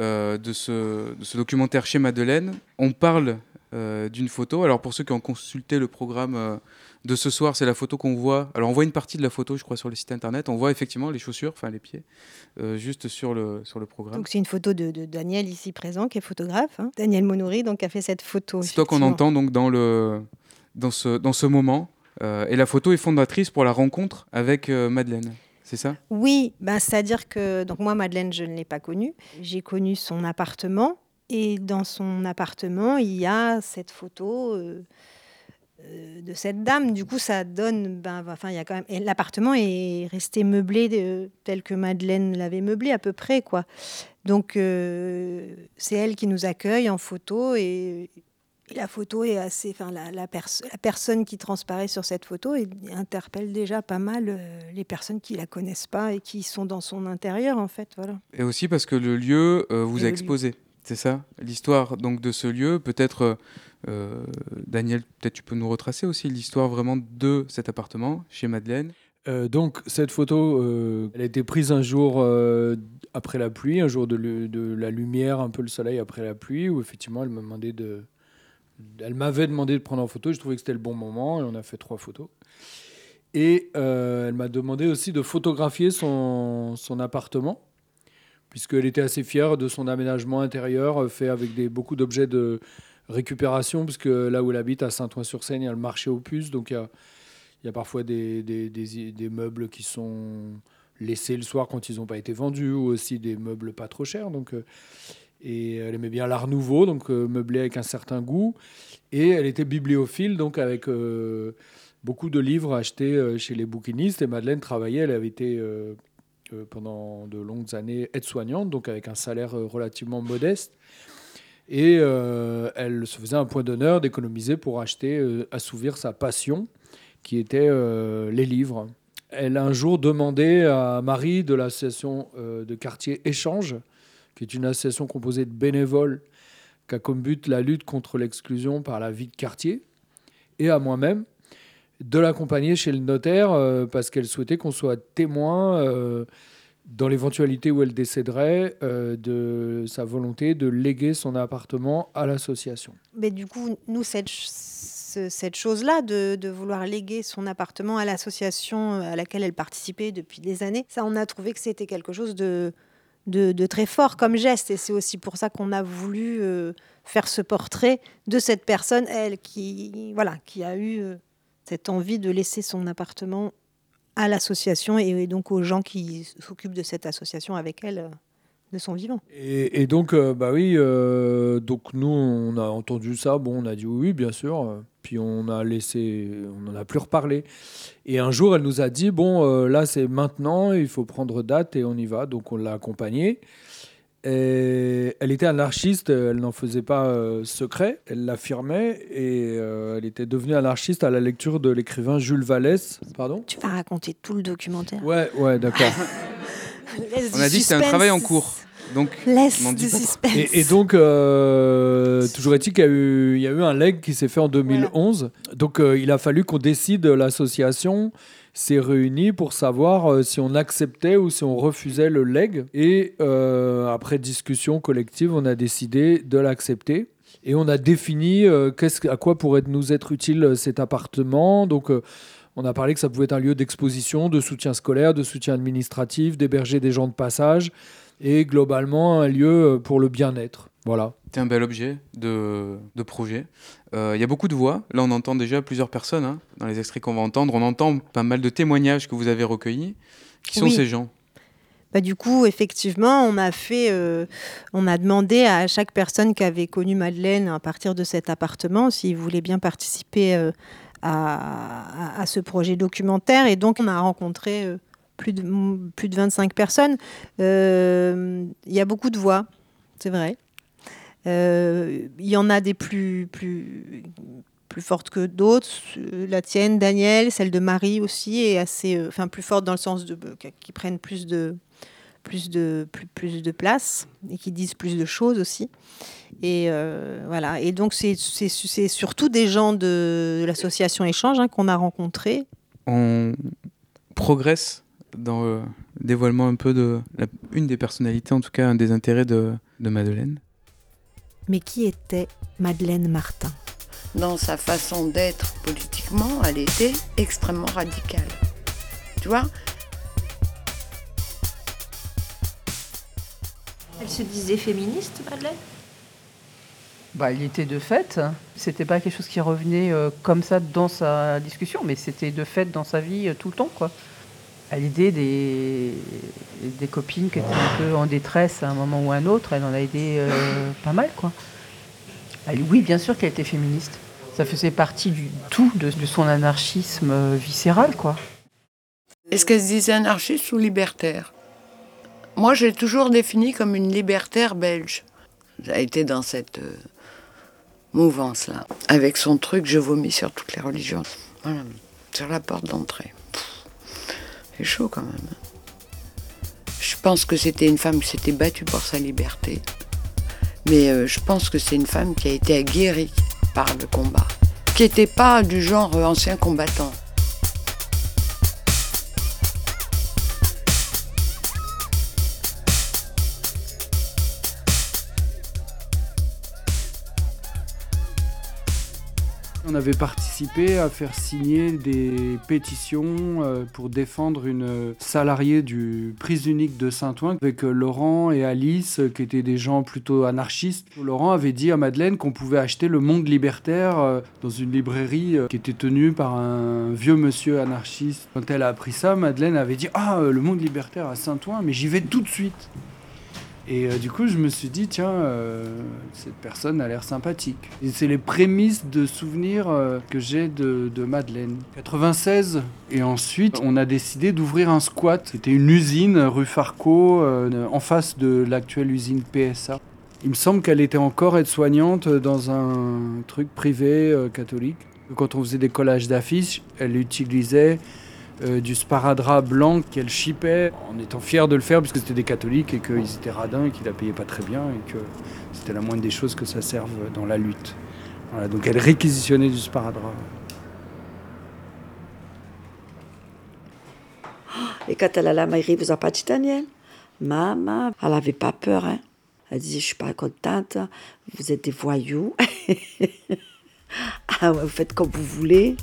euh, de, ce, de, ce, documentaire chez Madeleine. On parle euh, d'une photo. Alors pour ceux qui ont consulté le programme euh, de ce soir, c'est la photo qu'on voit. Alors on voit une partie de la photo, je crois, sur le site internet. On voit effectivement les chaussures, enfin les pieds, euh, juste sur le, sur le programme. Donc c'est une photo de, Daniel ici présent, qui est photographe. Hein. Daniel Monouri, donc, a fait cette photo. C'est toi qu'on entend donc dans, le, dans, ce, dans ce moment. Euh, et la photo est fondatrice pour la rencontre avec euh, Madeleine. C'est ça? Oui, bah, c'est-à-dire que donc moi, Madeleine, je ne l'ai pas connue. J'ai connu son appartement. Et dans son appartement, il y a cette photo de cette dame. Du coup, ça donne. Ben, enfin, il y a quand même. L'appartement est resté meublé de, tel que Madeleine l'avait meublé à peu près, quoi. Donc, euh, c'est elle qui nous accueille en photo et, la photo est assez. Enfin, la, la, personne qui transparaît sur cette photo interpelle déjà pas mal euh, les personnes qui la connaissent pas et qui sont dans son intérieur, en fait. Voilà. Et aussi parce que le lieu vous a exposé. C'est ça, l'histoire donc de ce lieu, peut-être euh, Daniel, peut-être tu peux nous retracer aussi l'histoire vraiment de cet appartement chez Madeleine. Euh, donc cette photo, euh, elle a été prise un jour après la pluie, un jour de, la lumière, un peu le soleil après la pluie, où effectivement elle m'a demandé de, elle m'avait demandé de prendre en photo. Je trouvais que c'était le bon moment et on a fait trois photos. Et elle m'a demandé aussi de photographier son, appartement, puisqu'elle était assez fière de son aménagement intérieur fait avec beaucoup d'objets de récupération, parce que là où elle habite, à Saint-Ouen-sur-Seine, il y a le marché aux puces, donc il y a, parfois des, meubles qui sont laissés le soir quand ils n'ont pas été vendus, ou aussi des meubles pas trop chers. Donc, euh, et elle aimait bien l'art nouveau, donc euh, meublé avec un certain goût. Et elle était bibliophile, donc avec euh, beaucoup de livres achetés chez les bouquinistes. Et Madeleine travaillait, elle avait été pendant de longues années aide-soignante, donc avec un salaire relativement modeste. Et euh, elle se faisait un point d'honneur d'économiser pour acheter, euh, assouvir sa passion, qui était euh, les livres. Elle a un jour demandé à Marie de l'association de quartier Échange, qui est une association composée de bénévoles qui a comme but la lutte contre l'exclusion par la vie de quartier, et à moi-même, de l'accompagner chez le notaire parce qu'elle souhaitait qu'on soit témoin dans l'éventualité où elle décéderait, euh, de sa volonté de léguer son appartement à l'association. Mais du coup, nous, cette, cette chose-là, de, de, vouloir léguer son appartement à l'association à laquelle elle participait depuis des années, ça, on a trouvé que c'était quelque chose de, de, très fort comme geste. Et c'est aussi pour ça qu'on a voulu euh, faire ce portrait de cette personne, elle, qui, voilà, qui a eu euh, cette envie de laisser son appartement à l'association et donc aux gens qui s'occupent de cette association avec elle euh, de son vivant. Et, donc, euh, bah oui, euh, donc nous, on a entendu ça, bon, on a dit oui, bien sûr, puis on a laissé, on n'en a plus reparlé. Et un jour, elle nous a dit, bon, là, c'est maintenant, il faut prendre date et on y va. Donc, on l'a accompagnée elle était anarchiste, elle n'en faisait pas euh, secret, elle l'affirmait et euh, elle était devenue anarchiste à la lecture de l'écrivain Jules Vallès. Pardon? Tu vas raconter tout le documentaire. Ouais, ouais, d'accord. <laughs> On a dit que c'est un travail en cours. Donc, Laisse du suspense. Et, donc, euh, toujours est-il qu'il y, a eu, il y a eu un leg qui s'est fait en 2011. Donc, il a fallu qu'on décide l'association s'est réuni pour savoir euh, si on acceptait ou si on refusait le leg. Et euh, après discussion collective, on a décidé de l'accepter. Et on a défini euh, à quoi pourrait nous être utile cet appartement. Donc, on a parlé que ça pouvait être un lieu d'exposition, de soutien scolaire, de soutien administratif, d'héberger des gens de passage et globalement un lieu pour le bien-être. Voilà. C'est un bel objet de, de projet. Euh, Il y a beaucoup de voix. Là, on entend déjà plusieurs personnes hein, dans les extraits qu'on va entendre. On entend pas mal de témoignages que vous avez recueillis. Qui sont Oui. ces gens? Bah, du coup, effectivement, on a fait, euh, on a demandé à chaque personne qui avait connu Madeleine à partir de cet appartement s'il voulait bien participer euh, à, ce projet documentaire. Et donc, on a rencontré euh, plus de, plus de 25 personnes. Euh, Il y a beaucoup de voix, c'est vrai. Euh, Il y en a des plus, plus, plus fortes que d'autres. Euh, La tienne, Daniel, celle de Marie aussi, est assez, euh, enfin plus forte dans le sens de euh, qui prennent plus de plus de plus, plus de place et qui disent plus de choses aussi. Et voilà. Et donc c'est surtout des gens de, l'association Échange hein, qu'on a rencontrés. On progresse dans le dévoilement un peu de une des personnalités, en tout cas un des intérêts de, de Madeleine. Mais qui était Madeleine Martin? Dans sa façon d'être politiquement, elle était extrêmement radicale. Tu vois? Elle se disait féministe, Madeleine? Bah, il était de fait. C'était pas quelque chose qui revenait euh, comme ça dans sa discussion, mais c'était de fait dans sa vie euh, tout le temps, quoi. À l'idée des, des copines qui étaient un peu en détresse à un moment ou à un autre, elle en a aidé euh, pas mal, quoi. Oui, bien sûr qu'elle était féministe. Ça faisait partie du tout de, son anarchisme euh, viscéral, quoi. Est-ce qu'elle se disait anarchiste ou libertaire? Moi, j'ai toujours défini comme une libertaire belge. A été dans cette euh, mouvance-là. Avec son truc, je vomis sur toutes les religions. Voilà, sur la porte d'entrée. C'est chaud quand même. Je pense que c'était une femme qui s'était battue pour sa liberté. Mais euh, je pense que c'est une femme qui a été aguerrie par le combat. Qui n'était pas du genre euh, ancien combattant. On avait participé à faire signer des pétitions euh, pour défendre une salariée du prise unique de Saint-Ouen avec euh, Laurent et Alice euh, qui étaient des gens plutôt anarchistes. Laurent avait dit à Madeleine qu'on pouvait acheter Le Monde Libertaire dans une librairie qui était tenue par un vieux monsieur anarchiste. Quand elle a appris ça, Madeleine avait dit Ah, Le Monde Libertaire à Saint-Ouen, mais j'y vais tout de suite. Et euh, du coup, je me suis dit, tiens, euh, cette personne a l'air sympathique. Et c'est les prémices de souvenirs euh, que j'ai de, de Madeleine. 96, et ensuite, on a décidé d'ouvrir un squat. C'était une usine rue Farco, en face de l'actuelle usine PSA. Il me semble qu'elle était encore aide-soignante dans un truc privé catholique. Quand on faisait des collages d'affiches, elle utilisait euh, du sparadrap blanc qu'elle chipait en étant fière de le faire parce que c'était des catholiques et qu'ils étaient radins et qu'ils la payaient pas très bien et que c'était la moindre des choses que ça serve dans la lutte. Voilà, donc elle réquisitionnait du sparadrap. Et quand elle allait à la mairie, vous pas dit Daniel? Maman, elle avait pas peur. Hein. Elle disait, je suis pas contente, vous êtes des voyous. <laughs> ah ouais, vous faites comme vous voulez,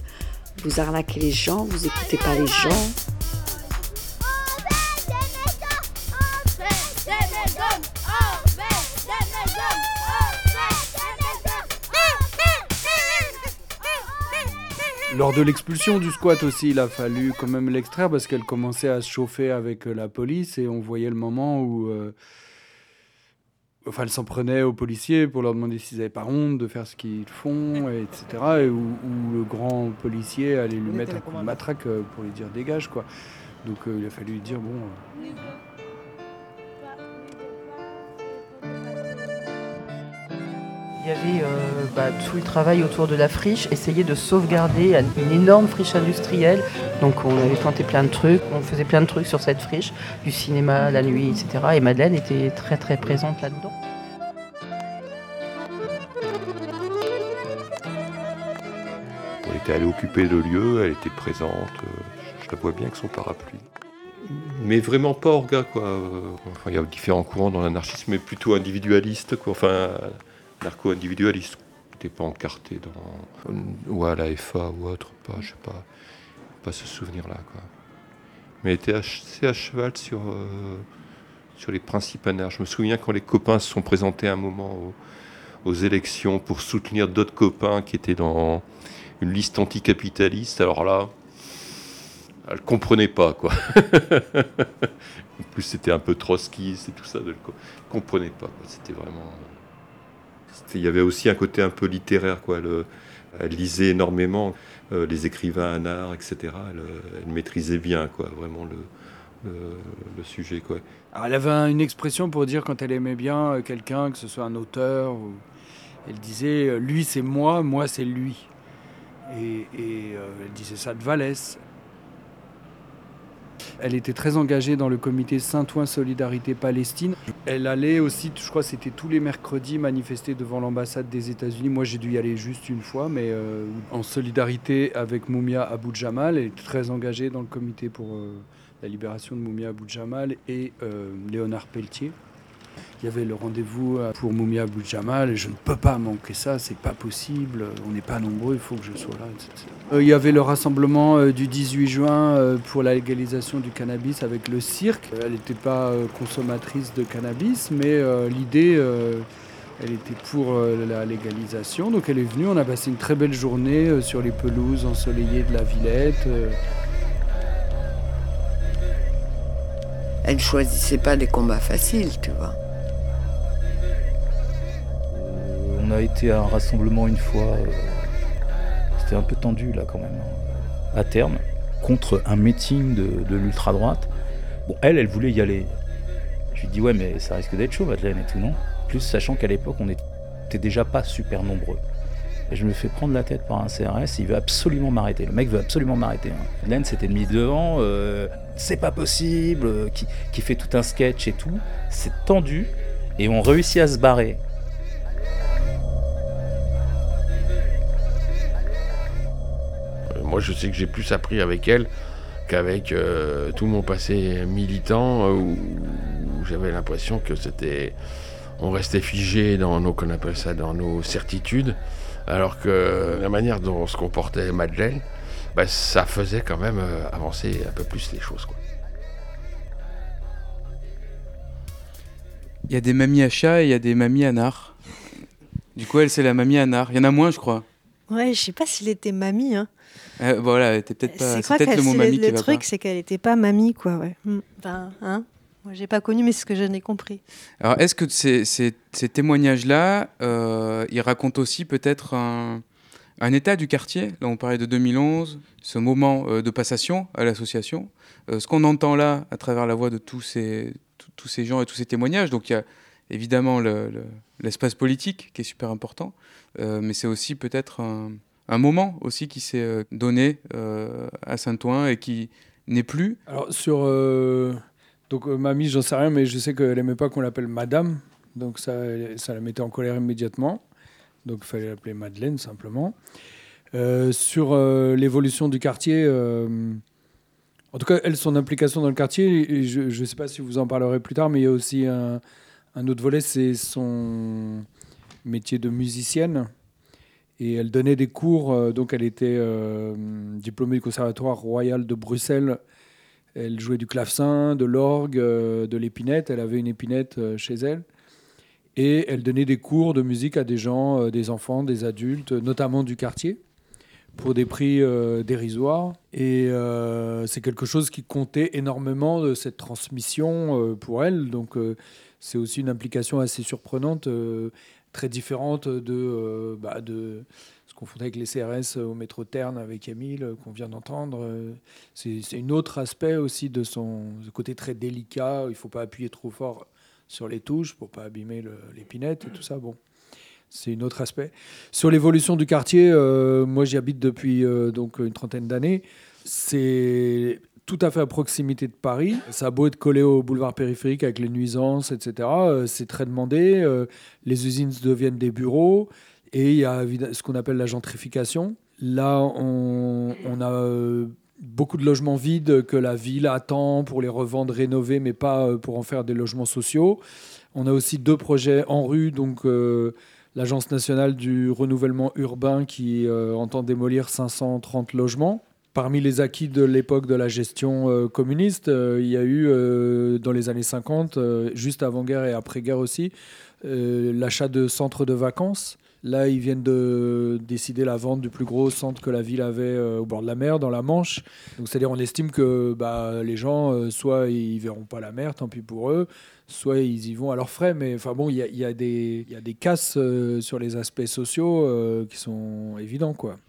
vous arnaquez les gens, vous écoutez pas les gens. Lors de l'expulsion du squat aussi, il a fallu quand même l'extraire parce qu'elle commençait à se chauffer avec euh, la police et on voyait le moment où. euh, Enfin, elle s'en prenait aux policiers pour leur demander s'ils n'avaient pas honte de faire ce qu'ils font, et etc. Et où, où le grand policier allait lui mettre un coup de matraque euh, pour lui dire dégage, quoi. Donc euh, il a fallu lui dire bon. Il y avait euh, bah, tout le travail autour de la friche, essayer de sauvegarder une énorme friche industrielle. Donc on avait planté plein de trucs, on faisait plein de trucs sur cette friche, du cinéma, la nuit, etc. Et Madeleine était très très présente là-dedans. Elle était allée occuper le lieu, elle était présente. euh, Je la vois bien avec son parapluie. Mais vraiment pas orga, quoi. Enfin, il y a différents courants dans l'anarchisme, mais plutôt individualiste, quoi. Enfin, narco-individualiste. T'es pas encarté dans. ou à la FA ou autre, pas, je sais pas. Pas ce souvenir-là, quoi. Mais elle était assez à cheval sur. euh, sur les principes anards. Je me souviens quand les copains se sont présentés à un moment aux, élections pour soutenir d'autres copains qui étaient dans une liste anticapitaliste. Alors là, elle comprenait pas quoi. <laughs> en plus, c'était un peu trotskiste et tout ça. Elle comprenait pas. C'était vraiment. Il y avait aussi un côté un peu littéraire quoi. elle lisait énormément euh, les écrivains anards, etc. Elle, maîtrisait bien quoi, vraiment le, le, sujet. Quoi. elle avait une expression pour dire quand elle aimait bien euh, quelqu'un, que ce soit un auteur, elle disait euh, lui c'est moi, moi c'est lui. Et, elle disait ça de Vallès. Elle était très engagée dans le comité Saint-Ouen Solidarité Palestine. Elle allait aussi, je crois c'était tous les mercredis, manifester devant l'ambassade des États-Unis. Moi j'ai dû y aller juste une fois, mais en solidarité avec Moumia Abou Jamal. Elle était très engagée dans le comité pour la libération de Moumia Abou Jamal et euh, Léonard Pelletier. Il y avait le rendez-vous euh, pour Moumia Abou Jamal et je ne peux pas manquer ça, c'est pas possible, on n'est pas nombreux, il faut que je sois là, euh, il y avait le rassemblement du 18 juin pour la légalisation du cannabis avec le cirque. Elle n'était pas consommatrice de cannabis, mais l'idée, elle était pour la légalisation. Donc elle est venue, on a passé une très belle journée sur les pelouses ensoleillées de la Villette. elle choisissait pas des combats faciles, tu vois. A été un rassemblement une fois, euh, c'était un peu tendu là quand même, hein, à terme, contre un meeting de, l'ultra-droite. Bon, elle, elle voulait y aller. Je lui dis ouais mais ça risque d'être chaud Madeleine et tout non? Plus sachant qu'à l'époque on était déjà pas super nombreux. Et je me fais prendre la tête par un CRS, il veut absolument m'arrêter. Le mec veut absolument m'arrêter. Hein. Madeleine s'était mise devant, euh, c'est pas possible, euh, qui, fait tout un sketch et tout. C'est tendu et on réussit à se barrer. Moi, je sais que j'ai plus appris avec elle qu'avec tout mon passé militant où, j'avais l'impression que c'était. On restait figé dans nos, qu'on appelle ça, dans nos certitudes. Alors que la manière dont se comportait Madeleine, bah, ça faisait quand même euh, avancer un peu plus les choses. Il y a des mamies à chat et il y a des mamies à nard. Du coup, elle, c'est la mamie à nard. Il y en a moins, je crois. Ouais, je sais pas s'il était mamie. Hein. Euh, voilà, elle était peut-être pas. C'est peut-être le mot mamie Le truc, c'est qu'elle n'était pas mamie, quoi. Ouais. Hmm. Enfin, hein moi, j'ai pas connu, mais c'est ce que j'en ai compris. Alors, est-ce que ces, ces, témoignages-là, euh, ils racontent aussi peut-être un, un, état du quartier? Là, on parlait de 2011, ce moment euh, de passation à l'association. Euh, ce qu'on entend là, à travers la voix de tous ces, tous ces gens et tous ces témoignages, donc il y a évidemment l'espace politique qui est super important, mais c'est aussi peut-être un, un, moment aussi qui s'est donné à Saint-Ouen et qui n'est plus. Alors, sur donc euh, mamie, j'en sais rien, mais je sais qu'elle aimait pas qu'on l'appelle madame. Donc ça, ça la mettait en colère immédiatement. Donc il fallait l'appeler Madeleine simplement. Euh, sur euh, l'évolution du quartier, en tout cas, elle, son implication dans le quartier, je ne sais pas si vous en parlerez plus tard, mais il y a aussi un autre volet, c'est son métier de musicienne. Et elle donnait des cours, donc elle était diplômée du Conservatoire royal de Bruxelles elle jouait du clavecin, de l'orgue, euh, de l'épinette. Elle avait une épinette euh, chez elle. Et elle donnait des cours de musique à des gens, euh, des enfants, des adultes, notamment du quartier, pour des prix dérisoires. Et c'est quelque chose qui comptait énormément de cette transmission pour elle. Donc c'est aussi une implication assez surprenante, très différente de, bah, de confondait avec les CRS au métro Terne avec Émile euh, qu'on vient d'entendre. Euh, c'est un autre aspect aussi de son côté très délicat. Il ne faut pas appuyer trop fort sur les touches pour pas abîmer l'épinette et tout ça. Bon, c'est un autre aspect. Sur l'évolution du quartier, euh, moi j'y habite depuis donc une trentaine d'années. C'est tout à fait à proximité de Paris. Ça a beau être collé au boulevard périphérique avec les nuisances, etc. c'est très demandé. les usines deviennent des bureaux. Et il y a ce qu'on appelle la gentrification. Là, on, a euh, beaucoup de logements vides que la ville attend pour les revendre, rénover, mais pas euh, pour en faire des logements sociaux. On a aussi deux projets en rue, donc euh, l'Agence nationale du renouvellement urbain qui entend démolir 530 logements. Parmi les acquis de l'époque de la gestion euh, communiste, euh, il y a eu euh, dans les années 50, juste avant-guerre et après-guerre aussi, l'achat de centres de vacances. Là, ils viennent de décider la vente du plus gros centre que la ville avait au bord de la mer, dans la Manche. Donc, c'est-à-dire, on estime que bah, les gens, soit ils verront pas la mer, tant pis pour eux, soit ils y vont à leurs frais. Mais enfin bon, il y a, y, a des casses sur les aspects sociaux qui sont évidents, quoi.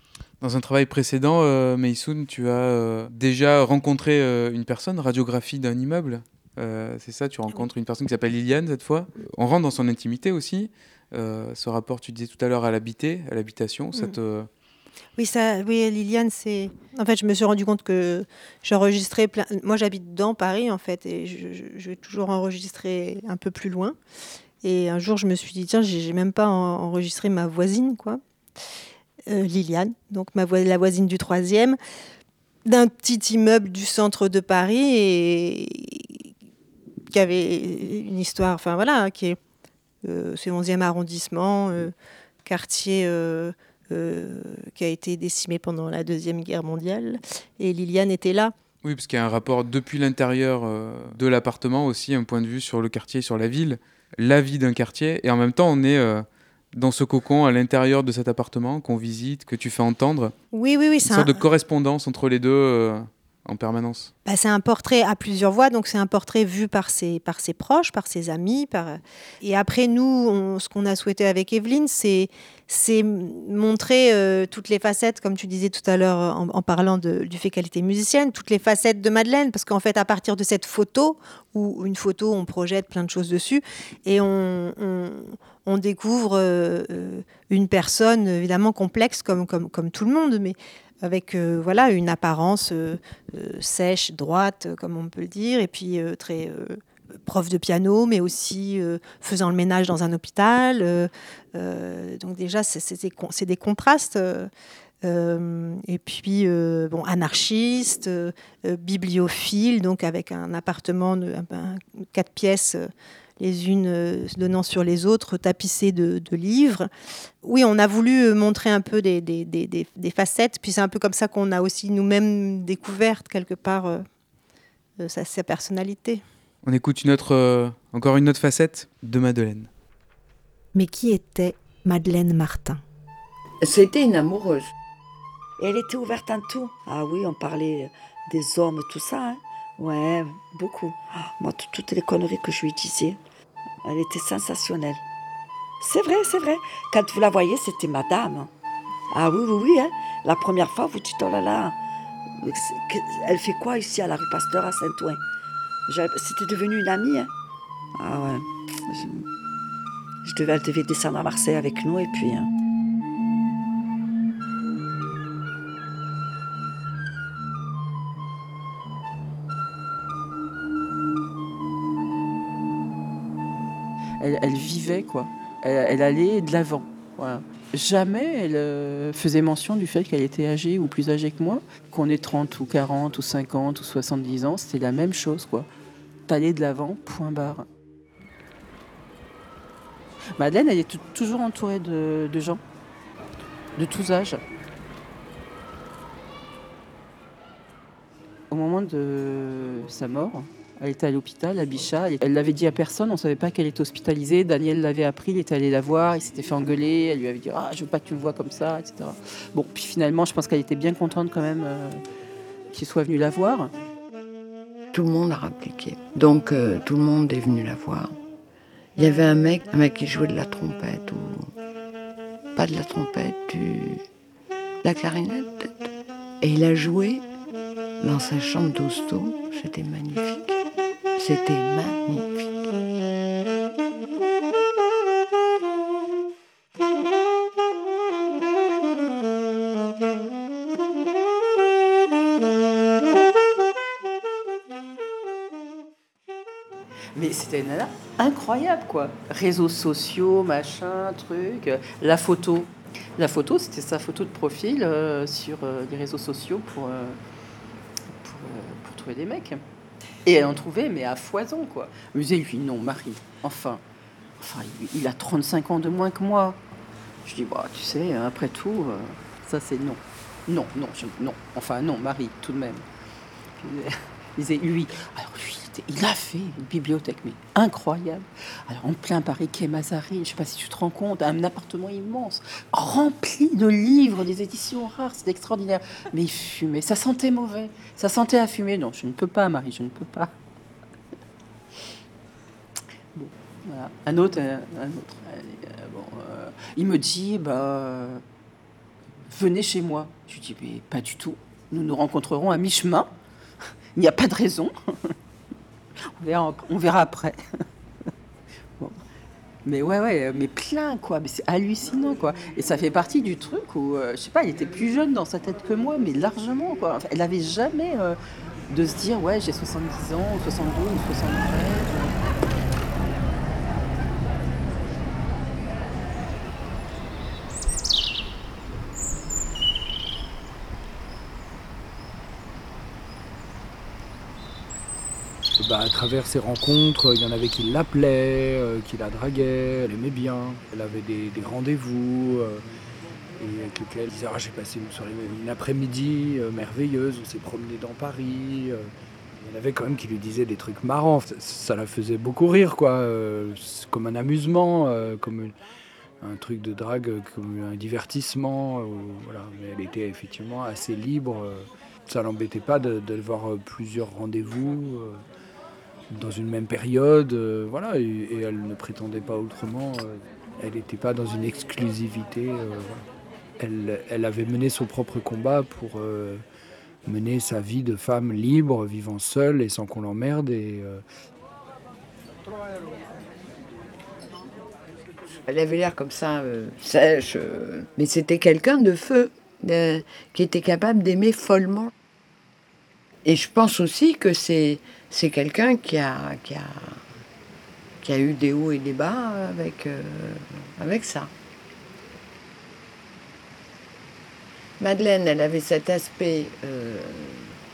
Dans un travail précédent, euh, tu as euh, déjà rencontré euh, une personne, radiographie d'un immeuble. Euh, c'est ça, tu rencontres une personne qui s'appelle Liliane cette fois. On rentre dans son intimité aussi. ce rapport, tu disais tout à l'heure, à l'habité, à l'habitation, ça te... Oui, ça, oui, Liliane, c'est. En fait, je me suis rendu compte que j'enregistrais plein. Moi, j'habite dans Paris, en fait, et je, je, je, vais toujours enregistrer un peu plus loin. Et un jour, je me suis dit, tiens, j'ai même pas enregistré ma voisine, quoi. Euh, Liliane, donc ma la voisine du troisième, d'un petit immeuble du centre de Paris et qui avait une histoire, enfin voilà, qui est euh, ce 11e arrondissement, euh, quartier euh, euh, qui a été décimé pendant la Deuxième Guerre mondiale. Et Liliane était là. Oui, parce qu'il y a un rapport depuis l'intérieur de l'appartement aussi, un point de vue sur le quartier, sur la ville, la vie d'un quartier. Et en même temps, on est dans ce cocon à l'intérieur de cet appartement qu'on visite, que tu fais entendre? Oui, oui, oui. Une sorte un... de correspondance entre les deux euh, en permanence. Bah, c'est un portrait à plusieurs voix, donc c'est un portrait vu par ses, par ses proches, par ses amis. Par... Et après, nous, on, ce qu'on a souhaité avec Evelyne, c'est montrer euh, toutes les facettes, comme tu disais tout à l'heure en, en, parlant du fait qu'elle était musicienne, toutes les facettes de Madeleine, parce qu'en fait, à partir de cette photo, ou une photo, on projette plein de choses dessus, et on, on, on découvre euh, une personne évidemment complexe comme, comme, comme tout le monde, mais avec euh, voilà une apparence euh, euh, sèche, droite, comme on peut le dire, et puis très prof de piano, mais aussi faisant le ménage dans un hôpital. Donc déjà, c'est des contrastes. Et puis, bon, anarchiste, bibliophile, donc avec un appartement de un, un, quatre pièces les unes donnant sur les autres, tapissées de, de, livres. Oui, on a voulu montrer un peu des, des, des, des facettes, puis c'est un peu comme ça qu'on a aussi nous-mêmes découvert quelque part sa, sa personnalité. On écoute une autre, euh, encore une autre facette de Madeleine. Mais qui était Madeleine Martin? C'était une amoureuse. Et elle était ouverte en tout. Ah oui, on parlait des hommes, tout ça. Hein. Ouais, beaucoup. Moi, toutes les conneries que je lui disais, elle était sensationnelle. C'est vrai, c'est vrai. Quand vous la voyez, c'était madame. Ah oui, oui, oui. Hein. La première fois, vous dites, oh là là, elle fait quoi ici à la rue Pasteur à Saint-Ouen? C'était devenu une amie. Hein. Ah ouais. Je, devais, elle devait descendre à Marseille avec nous et puis. Hein. Elle, vivait, quoi. Elle, allait de l'avant. Jamais elle euh, faisait mention du fait qu'elle était âgée ou plus âgée que moi. Qu'on ait 30 ou 40 ou 50 ou 70 ans, c'était la même chose, quoi. T'allais de l'avant, point barre. Madeleine, elle est toujours entourée de gens, de tous âges. Au moment de sa mort, elle était à l'hôpital, à Bichat. Elle l'avait dit à personne, on ne savait pas qu'elle était hospitalisée. Daniel l'avait appris, il était allé la voir, il s'était fait engueuler. Elle lui avait dit Ah, je veux pas que tu me vois comme ça, etc. Bon, puis finalement, je pense qu'elle était bien contente quand même euh, qu'il soit venu la voir. Tout le monde a répliqué. Donc, euh, tout le monde est venu la voir. Il y avait un mec, un mec qui jouait de la trompette, ou pas de la trompette, du... la clarinette. Et il a joué dans sa chambre d'hosto. C'était magnifique. C'était magnifique. Mais c'était une nana incroyable, quoi. Réseaux sociaux, machin, truc. La photo. La photo, c'était sa photo de profil euh, sur euh, les réseaux sociaux pour, euh, pour, pour, trouver des mecs. Et elle en trouvait, mais à foison, quoi. Disait, lui, non, Marie, enfin, enfin il, a 35 ans de moins que moi. Je dis, bah, tu sais, après tout, ça, c'est non. Non, non, non. Enfin, non, Marie, tout de même. Disait, lui, alors lui, il a fait une bibliothèque, mais incroyable. Alors, en plein Paris, quai Mazarine, je sais pas si tu te rends compte, un appartement immense, rempli de livres, des éditions rares, c'est extraordinaire. Mais il fumait, ça sentait mauvais, ça sentait à fumer. Non, je ne peux pas, Marie, je ne peux pas. Bon. Un autre, euh, un autre. Euh, bon, euh, il me dit, bah, venez chez moi. Je lui dis, mais pas du tout. Nous nous rencontrerons à mi-chemin. Il n'y a pas de raison. <laughs> on, verra, après. <laughs> Mais ouais, ouais, mais plein, quoi. Mais c'est hallucinant, quoi. Et ça fait partie du truc où, euh, je sais pas, il était plus jeune dans sa tête que moi, mais largement, quoi. Elle avait jamais euh, de se dire, ouais, j'ai 70 ans, ou 62, ou 73. Bah, à travers ces rencontres, il y en avait qui l'appelaient, euh, qui la draguaient, elle aimait bien. Elle avait des, rendez-vous euh, et avec lesquels elle disait ah, J'ai passé une soirée, une après-midi euh, merveilleuse, on s'est promené dans Paris. Il y en avait quand même qui lui disaient des trucs marrants. Ça, la faisait beaucoup rire, quoi. comme un amusement, comme un truc de drague, comme un divertissement. voilà. Elle était effectivement assez libre. Ça l'embêtait pas de, de voir euh, plusieurs rendez-vous. Dans une même période, euh, voilà, et, elle ne prétendait pas autrement. euh, elle n'était pas dans une exclusivité. euh, elle, elle avait mené son propre combat pour mener sa vie de femme libre, vivant seule et sans qu'on l'emmerde. Elle avait l'air comme ça, sèche, mais c'était quelqu'un de feu, qui était capable d'aimer follement. Et je pense aussi que c'est c'est quelqu'un qui a, qui, a, qui a eu des hauts et des bas avec, euh, avec ça. Madeleine, elle avait cet aspect euh,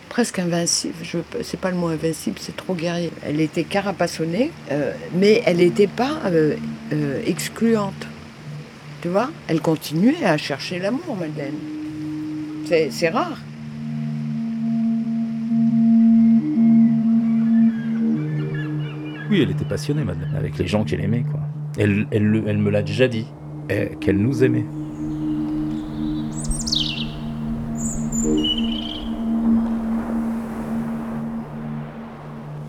presque invincible. C'est pas le mot invincible, c'est trop guerrier. Elle était carapassonnée, euh, mais elle n'était pas excluante. Tu vois? Elle continuait à chercher l'amour, Madeleine. C'est rare. Oui, elle était passionnée, Madeleine, avec les gens qu'elle aimait, quoi. Elle, elle, le- elle me l'a déjà dit, eh, qu'elle nous aimait.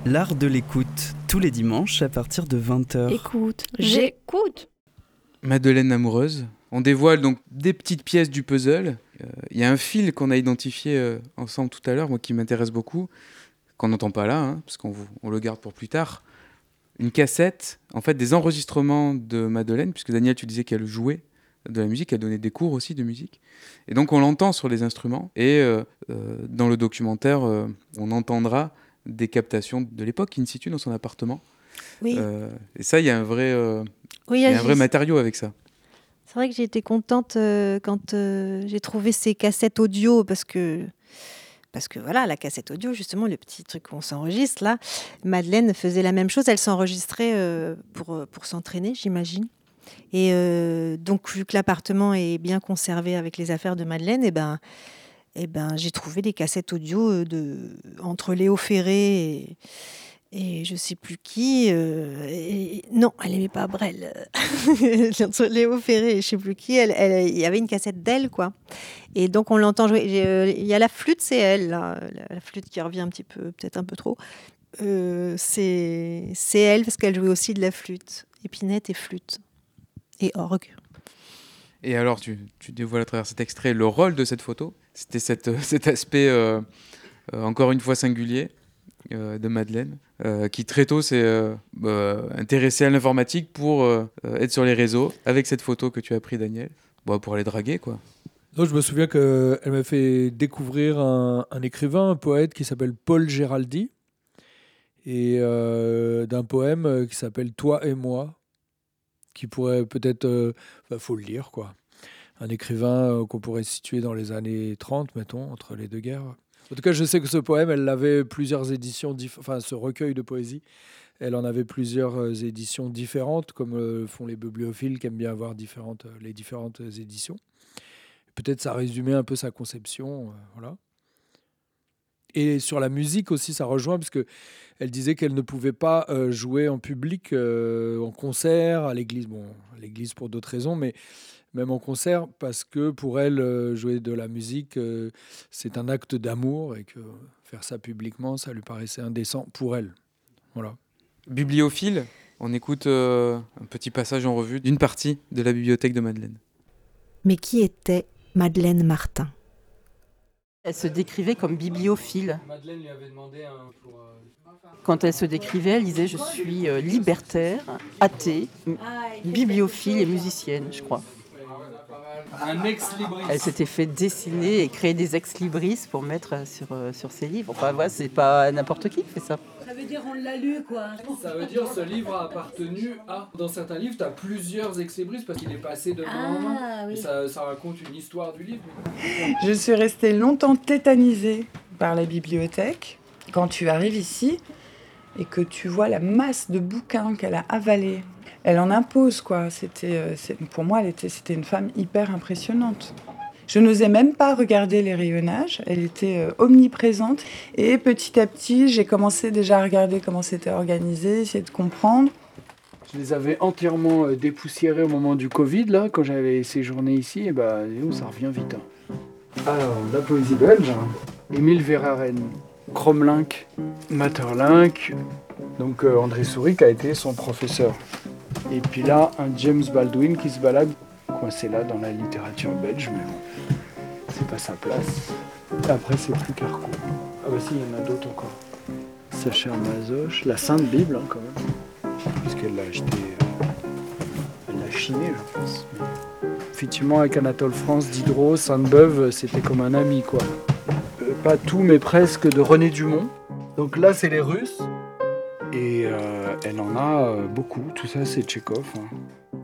L'art de l'écoute, tous les dimanches à partir de 20h. Écoute, j'écoute. Madeleine amoureuse. On dévoile donc des petites pièces du puzzle. Euh, Il y a un fil qu'on a identifié euh, ensemble tout à l'heure, moi qui m'intéresse beaucoup, qu'on n'entend pas là, hein, parce qu'on on le garde pour plus tard. Une cassette, en fait, des enregistrements de Madeleine, puisque Daniel, tu disais qu'elle jouait de la musique, elle donnait des cours aussi de musique. Et donc on l'entend sur les instruments. Et euh, euh, dans le documentaire, euh, on entendra des captations de l'époque in situ dans son appartement. Oui. Euh, et ça, il y a un vrai, Oui, y a un vrai matériau avec ça. C'est vrai que j'ai été contente quand j'ai trouvé ces cassettes audio parce que parce que voilà, la cassette audio, justement, le petit truc qu'on s'enregistre là, Madeleine faisait la même chose. Elle s'enregistrait euh, pour, euh, pour s'entraîner, j'imagine. Et euh, donc, vu que l'appartement est bien conservé avec les affaires de Madeleine, et ben, eh ben, j'ai trouvé des cassettes audio entre Léo Ferré et, et je sais plus qui. euh, non, elle aimait pas Brel. <laughs> Entre Léo Ferré et je sais plus qui, elle- il y avait une cassette d'elle, quoi. Et donc on l'entend jouer. Euh, Il y a la flûte, c'est elle, là, la, flûte qui revient un petit peu, peut-être un peu trop. Euh, c'est elle parce qu'elle jouait aussi de la flûte, épinette et flûte et orgue. Et alors, tu, tu dévoiles à travers cet extrait le rôle de cette photo. C'était euh, cet aspect, encore une fois, singulier euh, de Madeleine, euh, qui très tôt s'est euh, euh, intéressée à l'informatique pour être sur les réseaux, avec cette photo que tu as pris, Daniel, bon, pour aller draguer, quoi. Non, je me souviens qu'elle m'a fait découvrir un, écrivain, un poète qui s'appelle Paul Géraldi, et d'un poème qui s'appelle Toi et moi, qui pourrait peut-être. Enfin, faut le lire, quoi. Un écrivain qu'on pourrait situer dans les années 30, mettons, entre les deux guerres. En tout cas, je sais que ce poème, elle avait plusieurs éditions, enfin, ce recueil de poésie, elle en avait plusieurs euh, éditions différentes, comme euh, font les bibliophiles qui aiment bien avoir euh, les différentes éditions. Peut-être ça résumait un peu sa conception. voilà. Et sur la musique aussi, ça rejoint, parce que elle disait qu'elle ne pouvait pas jouer en public, en concert, à l'église. Bon, à l'église pour d'autres raisons, mais même en concert, parce que pour elle, euh, jouer de la musique, euh, c'est un acte d'amour et que faire ça publiquement, ça lui paraissait indécent pour elle. Voilà. Bibliophile, on écoute euh, un petit passage en revue d'une partie de la bibliothèque de Madeleine. Mais qui était Madeleine Martin? Elle se décrivait comme bibliophile. Madeleine lui avait demandé pour. Quand elle se décrivait, elle disait Je suis libertaire, athée, bibliophile et musicienne, je crois. Un ex-libris. Elle s'était fait dessiner et créer des ex-libris pour mettre sur, euh, sur ses livres. Enfin, voilà, c'est pas n'importe qui qui fait ça. Ça veut dire on l'a lu quoi. Ça veut dire ce livre a appartenu à. Dans certains livres, tu as plusieurs ex-libris parce qu'il est passé de main en main. Ah, oui. Ça, ça raconte une histoire du livre. Je suis restée longtemps tétanisée par la bibliothèque. Quand tu arrives ici et que tu vois la masse de bouquins qu'elle a avalés, elle en impose quoi. C'était, euh, pour moi, elle était, c'était une femme hyper impressionnante. Je n'osais même pas regarder les rayonnages, elle était euh, omniprésente. Et petit à petit, j'ai commencé déjà à regarder comment c'était organisé, essayer de comprendre. Je les avais entièrement euh, dépoussiérés au moment du Covid, là, quand j'avais séjourné ici, et bah, ça revient vite. hein. Alors, la poésie belge, hein. Émile Verhaeren, Cromlink, Maeterlinck, donc euh, André Souris qui a été son professeur. Et puis là, un James Baldwin qui se balade coincé là dans la littérature belge, mais bon, c'est pas sa place. Après, c'est plus Carco. Ah bah si, il y en a d'autres encore. Sacha Mazoche, la Sainte Bible, hein, quand même puisqu'elle l'a acheté, euh, elle l'a chiné, je pense. Mais Effectivement, avec Anatole France, Diderot, Sainte-Beuve, c'était comme un ami, quoi. Pas tout, mais presque, de René Dumont. Donc là, c'est les Russes. Et euh, elle en a euh, beaucoup. Tout ça, c'est Tchekhov. hein.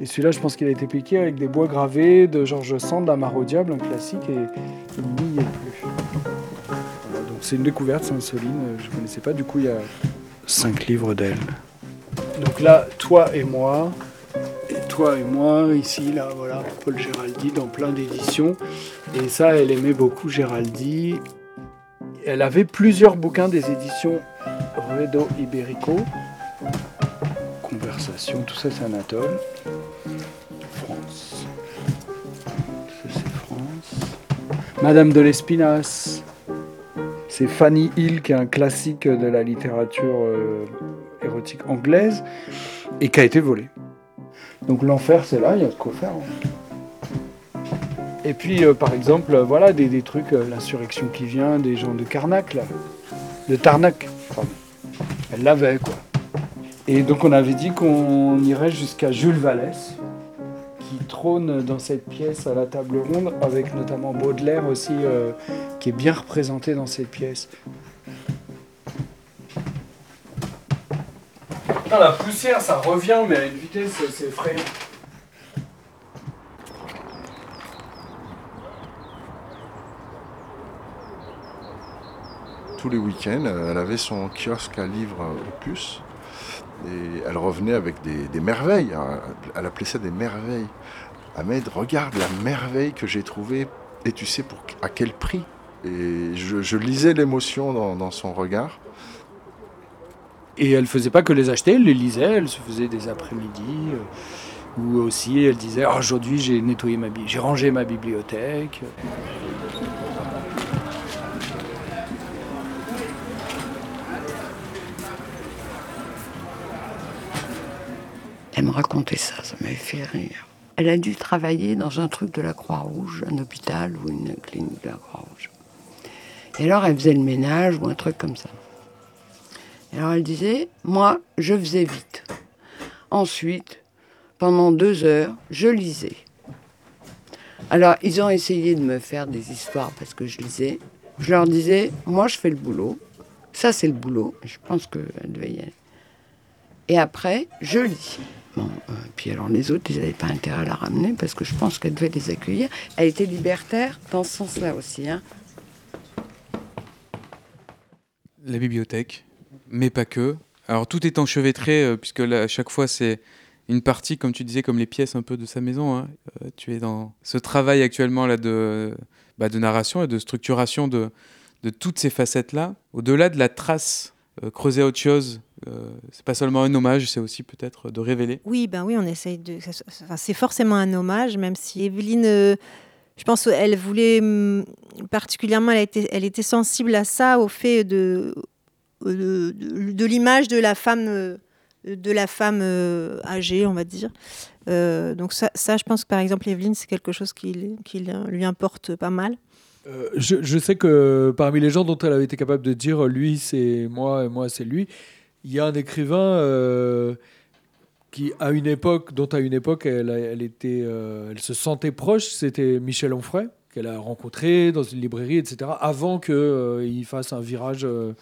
Et celui-là, je pense qu'il a été piqué avec des bois gravés de Georges Sand, au Diable, un classique, et il n'y est plus. Donc c'est une découverte, Sainte-Soline, euh, je ne connaissais pas. Du coup, il y a cinq livres d'elle. Donc là, toi et moi, toi et moi, ici, là, voilà, Paul Géraldi dans plein d'éditions. Et ça, elle aimait beaucoup Géraldi. Elle avait plusieurs bouquins des éditions Ruedo Iberico. Conversation, tout ça c'est Anatole. France. C'est France. Madame de l'Espinasse. C'est Fanny Hill, qui est un classique de la littérature euh, érotique anglaise et qui a été volé. Donc l'enfer, c'est là, il y a de quoi faire. hein. Et puis, euh, par exemple, euh, voilà, des, des trucs, euh, l'insurrection qui vient, des gens de Carnac, là. De Tarnac. Elle l'avait, quoi. Et donc, on avait dit qu'on irait jusqu'à Jules Vallès, qui trône dans cette pièce à la table ronde, avec notamment Baudelaire aussi, qui est bien représenté dans cette pièce. La poussière, ça revient, mais à une vitesse, c'est effrayant. Tous les week-ends, euh, elle avait son kiosque à livres euh, opus. Et elle revenait avec des, merveilles. hein. Elle appelait ça des merveilles. Ahmed, regarde la merveille que j'ai trouvée. Et tu sais pour, à quel prix? Et je, lisais l'émotion dans son regard. Et elle faisait pas que les acheter, elle les lisait, elle se faisait des après-midi. euh, ou aussi, elle disait Ah, aujourd'hui j'ai nettoyé ma j'ai rangé ma bibliothèque. Elle me racontait ça, ça m'avait fait rire. Elle a dû travailler dans un truc de la Croix-Rouge, un hôpital ou une clinique de la Croix-Rouge. Et alors elle faisait le ménage ou un truc comme ça. Alors elle disait, moi, je faisais vite. Ensuite, pendant deux heures, je lisais. Alors ils ont essayé de me faire des histoires parce que je lisais. Je leur disais, moi je fais le boulot. Ça c'est le boulot. Je pense qu'elle devait y aller. Et après, je lis. Bon, euh, puis alors les autres, ils n'avaient pas intérêt à la ramener parce que je pense qu'elle devait les accueillir. Elle était libertaire dans ce sens-là aussi. Hein. La bibliothèque, mais pas que. Alors tout est enchevêtré, euh, puisque là, à chaque fois, c'est une partie, comme tu disais, comme les pièces un peu de sa maison. hein. Euh, tu es dans ce travail actuellement là de, bah, narration et de structuration de, toutes ces facettes-là. Au-delà de la trace, euh, creuser autre chose, euh, c'est pas seulement un hommage, c'est aussi peut-être de révéler. Oui, ben oui, on essaye de. enfin, c'est forcément un hommage, même si Evelyne, je pense qu'elle voulait hum, particulièrement, elle, a été- elle était sensible à ça, au fait de, de, de- l'image de la femme, euh, de la femme euh, âgée, on va dire. Euh, donc ça, ça, je pense que par exemple, Evelyne, c'est quelque chose qui, qui lui importe pas mal. Euh, je, sais que parmi les gens dont elle avait été capable de dire lui c'est moi et moi c'est lui, il y a un écrivain euh, qui à une époque, dont à une époque elle, elle était, euh, elle se sentait proche, c'était Michel Onfray qu'elle a rencontré dans une librairie, etc. Avant qu'il fasse un virage, euh,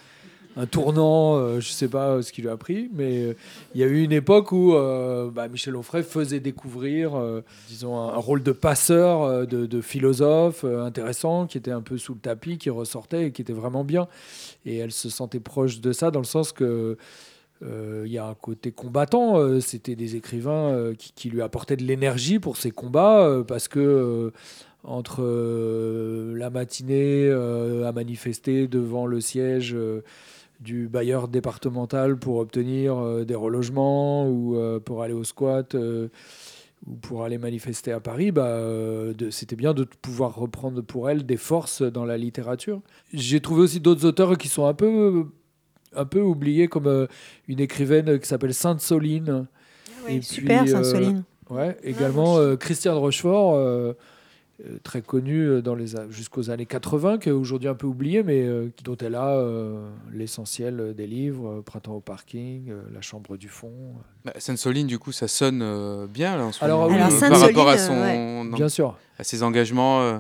un tournant, euh, je sais pas ce qu'il lui a pris, mais euh, il y a eu une époque où euh, bah, Michel Onfray faisait découvrir, euh, disons, un, rôle de passeur, euh, de, philosophe euh, intéressant, qui était un peu sous le tapis, qui ressortait et qui était vraiment bien. Et elle se sentait proche de ça dans le sens que euh, il y a un côté combattant. euh, C'était des écrivains euh, qui, lui apportaient de l'énergie pour ses combats euh, parce que euh, entre euh, la matinée euh, à manifester devant le siège euh, du bailleur départemental pour obtenir euh, des relogements ou euh, pour aller au squat euh, ou pour aller manifester à Paris, bah, de- c'était bien de pouvoir reprendre pour elle des forces dans la littérature. J'ai trouvé aussi d'autres auteurs qui sont un peu, un peu oubliés, comme une écrivaine qui s'appelle Sainte Soline. oui, super, Sainte Soline. ouais, également euh, Christiane Rochefort, très connue euh, dans les a- jusqu'aux années 80, qui est aujourd'hui un peu oubliée, mais euh, qui- dont elle a euh, l'essentiel des livres, euh, Printemps au parking, euh, La chambre du fond. Bah, Sainte-Soline, du coup, ça sonne euh, bien là, en ce Alors, moment. oui, Euh, par rapport à son, euh, ouais. Bien sûr. à ses engagements. euh,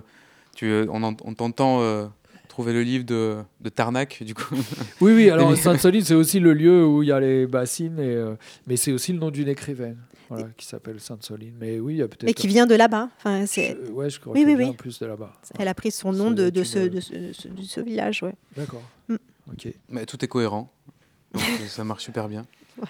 tu, euh, on, en- on t'entend euh, trouver le livre de, de Tarnac, du coup. <laughs> Oui, oui, alors <laughs> Sainte-Soline, c'est aussi le lieu où il y a les bassines, et, euh, mais c'est aussi le nom d'une écrivaine voilà, qui s'appelle Sainte-Soline. Mais oui, il y a peut-être. Mais qui vient de là-bas. Enfin, c'est... Je- ouais, je crois oui, qu'elle oui, vient oui. en plus de là-bas. Elle a pris son nom de, de, ce, de, ce, de ce- de ce village, ouais. D'accord. Mm. Ok. Mais tout est cohérent. Donc, euh, ça marche super bien. <laughs>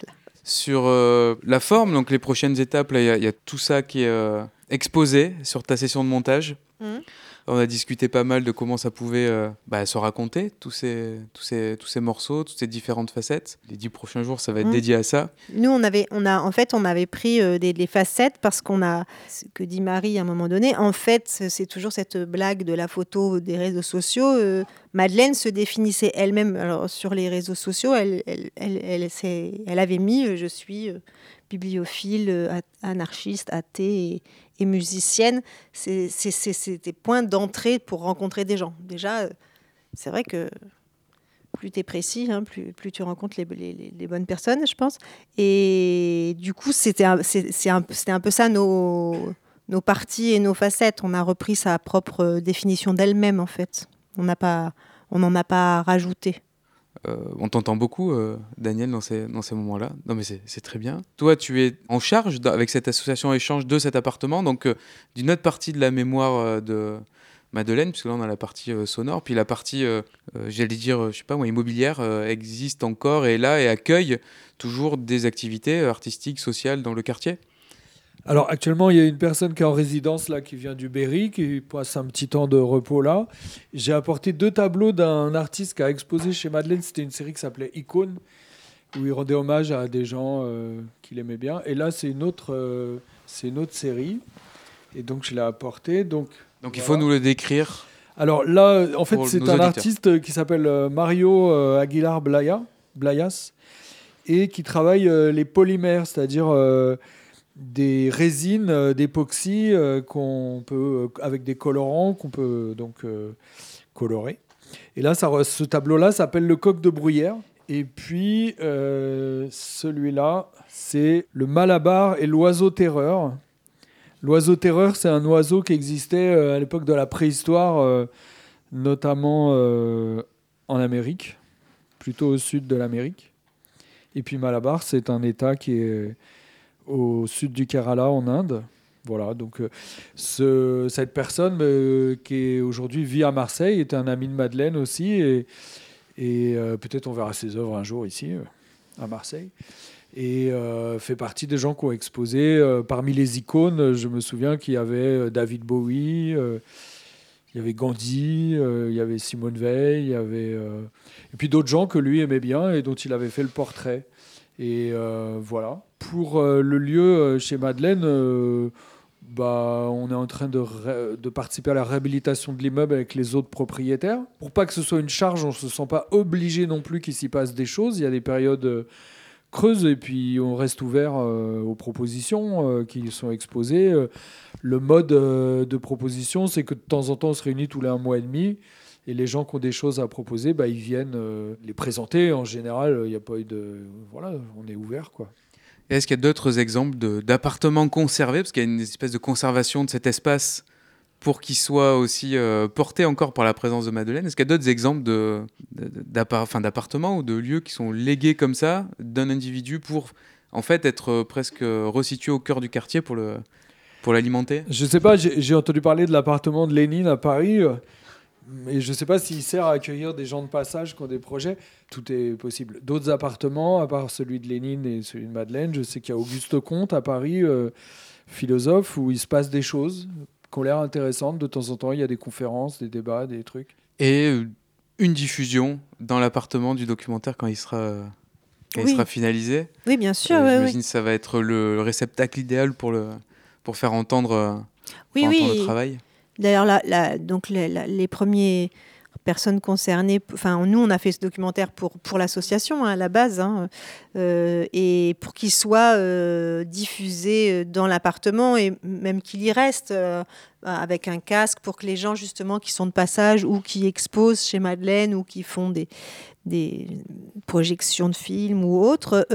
Sur euh, la forme, donc les prochaines étapes, il y a- il y, a tout ça qui est euh, exposé sur ta session de montage. Mhm. On a discuté pas mal de comment ça pouvait euh, bah, se raconter, tous ces, tous, ces, tous ces morceaux, toutes ces différentes facettes. Les dix prochains jours, ça va être Mhm. dédié à ça. Nous, on avait, on a, en fait, on avait pris euh, des, des facettes parce qu'on a, ce que dit Marie à un moment donné, en fait, c'est toujours cette blague de la photo des réseaux sociaux. euh, Madeleine se définissait elle-même alors, sur les réseaux sociaux. Elle, elle, elle, elle, avait mis Je suis bibliophile, anarchiste, athée et, musicienne. C'est des points d'entrée pour rencontrer des gens. Déjà, euh, c'est vrai que plus tu es précis, hein, plus, tu rencontres les, bonnes personnes, je pense. Et du coup, c'était un, peu ça nos, parties et nos facettes. On a repris sa propre euh, définition d'elle-même, en fait. On n'en a pas rajouté. Euh, on t'entend beaucoup, euh, Daniel, dans ces, dans ces moments-là. Non, mais c'est très bien. Toi, tu es en charge avec cette association échange de cet appartement, donc euh, d'une autre partie de la mémoire de Madeleine, puisque là, on a la partie sonore, puis la partie, j'allais dire, je sais pas moi, immobilière, existe encore et est là et accueille toujours des activités artistiques, sociales dans le quartier. Alors actuellement, il y a une personne qui est en résidence là, qui vient du Berry, qui passe un petit temps de repos là. J'ai apporté deux tableaux d'un artiste qui a exposé chez Madeleine. C'était une série qui s'appelait Icône, où il rendait hommage à des gens euh, qu'il aimait bien. Et là, c'est une autre, euh, c'est une autre série. Et donc je l'ai apporté. Donc Donc il faut nous le décrire. Alors là, en fait, c'est un auditeurs. artiste qui s'appelle euh, Mario euh, Aguilar Blaya, Blayas et qui travaille euh, les polymères, c'est-à-dire euh, des résines euh, d'époxy euh, qu'on peut, euh, avec des colorants qu'on peut donc colorer. Et là, ça, ce tableau-là s'appelle le coq de bruyère. Et puis celui-là, c'est le Malabar et l'oiseau terreur. L'oiseau terreur, c'est un oiseau qui existait à l'époque de la préhistoire, notamment en Amérique, plutôt au sud de l'Amérique. Et puis Malabar, c'est un État qui est au sud du Kerala, en Inde. Voilà, donc euh, ce- cette personne euh, qui aujourd'hui vit à Marseille est un ami de Madeleine aussi, et, euh, peut-être on verra ses œuvres un jour ici, à Marseille. et fait partie des gens qui ont exposé. Parmi les icônes, je me souviens qu'il y avait David Bowie, il y avait Gandhi, il y avait Simone Veil, il y avait et puis d'autres gens que lui aimait bien et dont il avait fait le portrait. Et voilà. Pour le lieu chez Madeleine bah, on est en train de, participer à la réhabilitation de l'immeuble avec les autres propriétaires. Pour pas que ce soit une charge, on ne se sent pas obligé non plus qu'il s'y passe des choses. Il y a des périodes euh, creuses et puis on reste ouvert euh, aux propositions euh, qui sont exposées. le mode de proposition, c'est que de temps en temps, on se réunit tous les un mois et demi. Et les gens qui ont des choses à proposer, bah, ils viennent les présenter. En général, il n'y a pas de. Voilà, on est ouvert. quoi. Est-ce qu'il y a d'autres exemples d'appartements conservés? Parce qu'il y a une espèce de conservation de cet espace pour qu'il soit aussi euh, porté encore par la présence de Madeleine. Est-ce qu'il y a d'autres exemples d'appartements ou de lieux qui sont légués comme ça d'un individu pour en fait être euh, presque resitué au cœur du quartier pour pour l'alimenter? Je sais pas, j'ai entendu parler de l'appartement de Lénine à Paris. Mais je ne sais pas s'il sert à accueillir des gens de passage qui ont des projets. Tout est possible. D'autres appartements, à part celui de Lénine et celui de Madeleine, je sais qu'il y a Auguste Comte à Paris, euh, philosophe, où il se passe des choses qui ont l'air intéressantes. De temps en temps, il y a des conférences, des débats, des trucs. Et euh, une diffusion dans l'appartement du documentaire quand il sera, quand il sera finalisé. Oui, bien sûr. Euh, J'imagine que ça va être le, réceptacle idéal pour, le, pour faire entendre, oui, oui. le travail. D'ailleurs, donc les, les premières personnes concernées, enfin nous on a fait ce documentaire pour, l'association hein, à la base, hein, euh, et pour qu'il soit euh, diffusé euh, dans l'appartement et même qu'il y reste avec un casque pour que les gens justement qui sont de passage ou qui exposent chez Madeleine ou qui font des, projections de films ou autres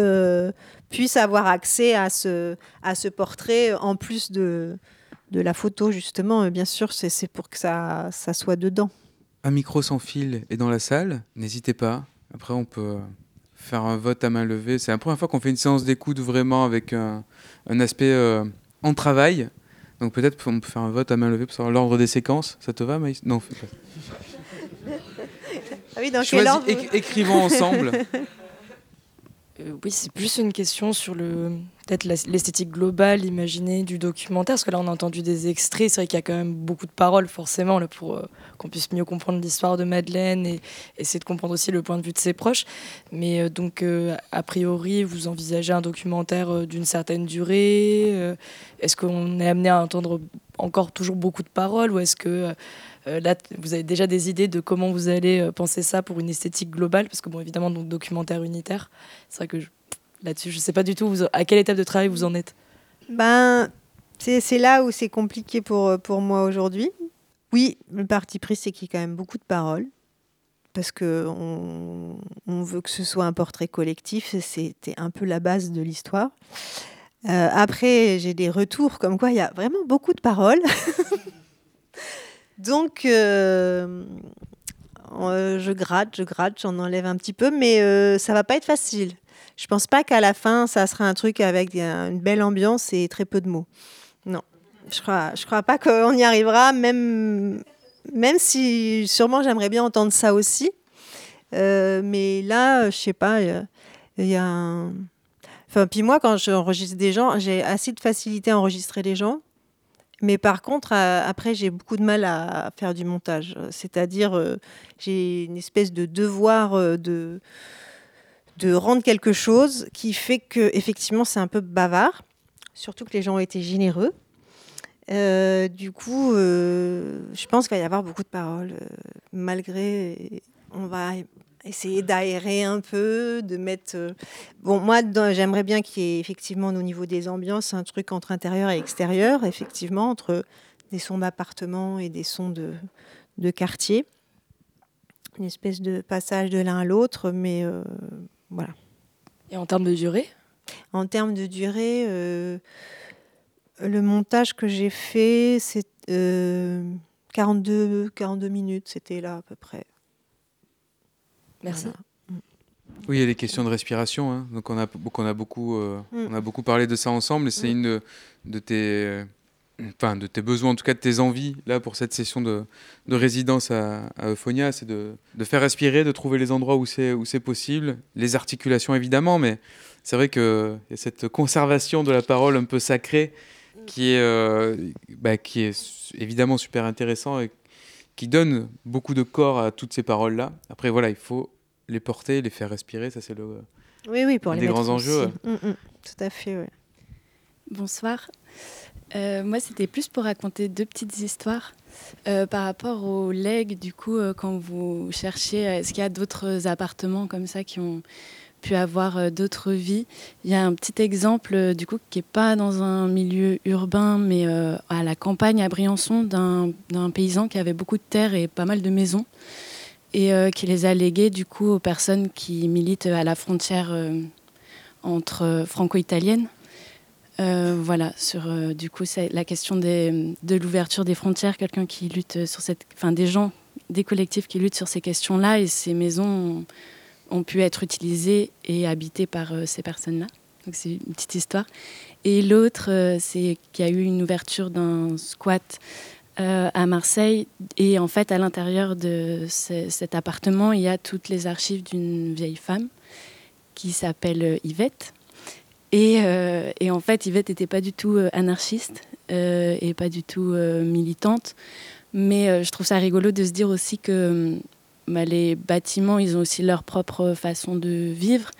puissent avoir accès à ce portrait en plus de de la photo, justement, euh, bien sûr, c'est pour que ça, ça soit dedans. Un micro sans fil est dans la salle, n'hésitez pas. Après, on peut faire un vote à main levée. C'est la première fois qu'on fait une séance d'écoute vraiment avec un, aspect euh, en travail. Donc peut-être on peut faire un vote à main levée pour savoir l'ordre des séquences. Ça te va, Maïs? Non, fais pas. ah oui, dans quel ordre? Écrivons ensemble. <laughs> Euh, oui, c'est plus une question sur le peut-être l'esthétique globale imaginée du documentaire, parce que là on a entendu des extraits, c'est vrai qu'il y a quand même beaucoup de paroles forcément là, pour euh, qu'on puisse mieux comprendre l'histoire de Madeleine et essayer de comprendre aussi le point de vue de ses proches. Mais euh, donc a priori, vous envisagez un documentaire d'une certaine durée Est-ce qu'on est amené à entendre encore toujours beaucoup de paroles ou est-ce que là, vous avez déjà des idées de comment vous allez euh, penser ça pour une esthétique globale? Parce que, bon, évidemment, donc, documentaire unitaire, c'est vrai que là-dessus, je ne sais pas du tout à quelle étape de travail vous en êtes? Ben, c'est là où c'est compliqué pour, euh, pour moi aujourd'hui. Oui, le parti pris, c'est qu'il y a quand même beaucoup de paroles parce qu'on on veut que ce soit un portrait collectif, c'était un peu la base de l'histoire. après, j'ai des retours comme quoi il y a vraiment beaucoup de paroles. <laughs> Donc, euh, euh, je gratte, je gratte, j'en enlève un petit peu, mais euh, ça va pas être facile. Je pense pas qu'à la fin, ça sera un truc avec une belle ambiance et très peu de mots. Non, je crois, je crois pas qu'on y arrivera, même, même si sûrement j'aimerais bien entendre ça aussi. mais là, je sais pas, il y, a un... Enfin, puis moi, quand j'enregistre des gens, j'ai assez de facilité à enregistrer les gens. Mais par contre, après, j'ai beaucoup de mal à faire du montage. C'est-à-dire, euh, j'ai une espèce de devoir euh, de, de rendre quelque chose qui fait que, effectivement, c'est un peu bavard. Surtout que les gens ont été généreux. Euh, du coup, je pense qu'il va y avoir beaucoup de paroles, malgré. On va essayer d'aérer un peu, de mettre. Euh, bon, moi, j'aimerais bien qu'il y ait effectivement au niveau des ambiances un truc entre intérieur et extérieur, effectivement, entre des sons d'appartement et des sons de, de quartier. Une espèce de passage de l'un à l'autre, mais euh, voilà. Et en termes de durée? En termes de durée, euh, le montage que j'ai fait, c'est 42, 42 minutes, c'était là à peu près. Merci. Oui, il y a les questions de respiration. Hein. Donc on a, on, a beaucoup, euh, mm. on a beaucoup parlé de ça ensemble et c'est mm. une de, tes, enfin, de tes besoins, en tout cas de tes envies, là, pour cette session de, de résidence à, à Euphonia, c'est de, de, faire respirer, de trouver les endroits où c'est, où c'est possible, les articulations évidemment, mais c'est vrai qu'il y a cette conservation de la parole un peu sacrée qui est, bah, qui est évidemment super intéressant et qui donne beaucoup de corps à toutes ces paroles-là. Après, voilà, il faut les porter, les faire respirer, ça c'est le oui, oui, pour un les des grands enjeux. Mm, mm, tout à fait, oui. Bonsoir. Euh, moi, c'était plus pour raconter deux petites histoires. Euh, par rapport au leg, du coup, euh, quand vous cherchez, est-ce qu'il y a d'autres appartements comme ça qui ont pu avoir d'autres vies Il y a un petit exemple, du coup, qui n'est pas dans un milieu urbain, mais à la campagne, à Briançon, d'un paysan qui avait beaucoup de terres et pas mal de maisons, et qui les a léguées, du coup, aux personnes qui militent à la frontière entre franco-italienne. Euh, voilà, sur euh, du coup la question des, de l'ouverture des frontières, quelqu'un qui lutte sur cette, enfin des gens, des collectifs qui luttent sur ces questions-là et ces maisons ont, pu être utilisées et habitées par euh, ces personnes-là. Donc c'est une petite histoire. Et l'autre, c'est qu'il y a eu une ouverture d'un squat à Marseille et en fait à l'intérieur de cet appartement il y a toutes les archives d'une vieille femme qui s'appelle Yvette euh, et, en fait, Yvette n'était pas du tout euh, anarchiste euh, et pas du tout militante. Mais je trouve ça rigolo de se dire aussi que bah, les bâtiments, ils ont aussi leur propre façon de vivre.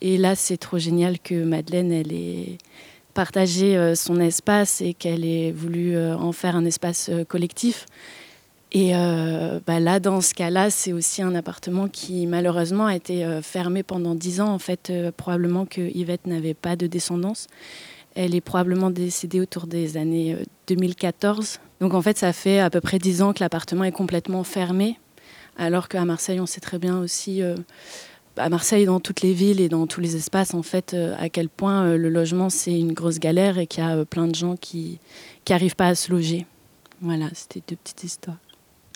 Et là, c'est trop génial que Madeleine, elle ait partagé son espace et qu'elle ait voulu en faire un espace collectif. Et euh, bah là, dans ce cas-là, c'est aussi un appartement qui malheureusement a été euh, fermé pendant dix ans. En fait, euh, probablement que Yvette n'avait pas de descendance. Elle est probablement décédée autour des années 2014. Donc en fait, ça fait à peu près dix ans que l'appartement est complètement fermé. Alors qu'à Marseille, on sait très bien aussi, à Marseille, dans toutes les villes et dans tous les espaces, en fait, à quel point le logement, c'est une grosse galère et qu'il y a plein de gens qui n'arrivent pas à se loger. Voilà, c'était deux petites histoires.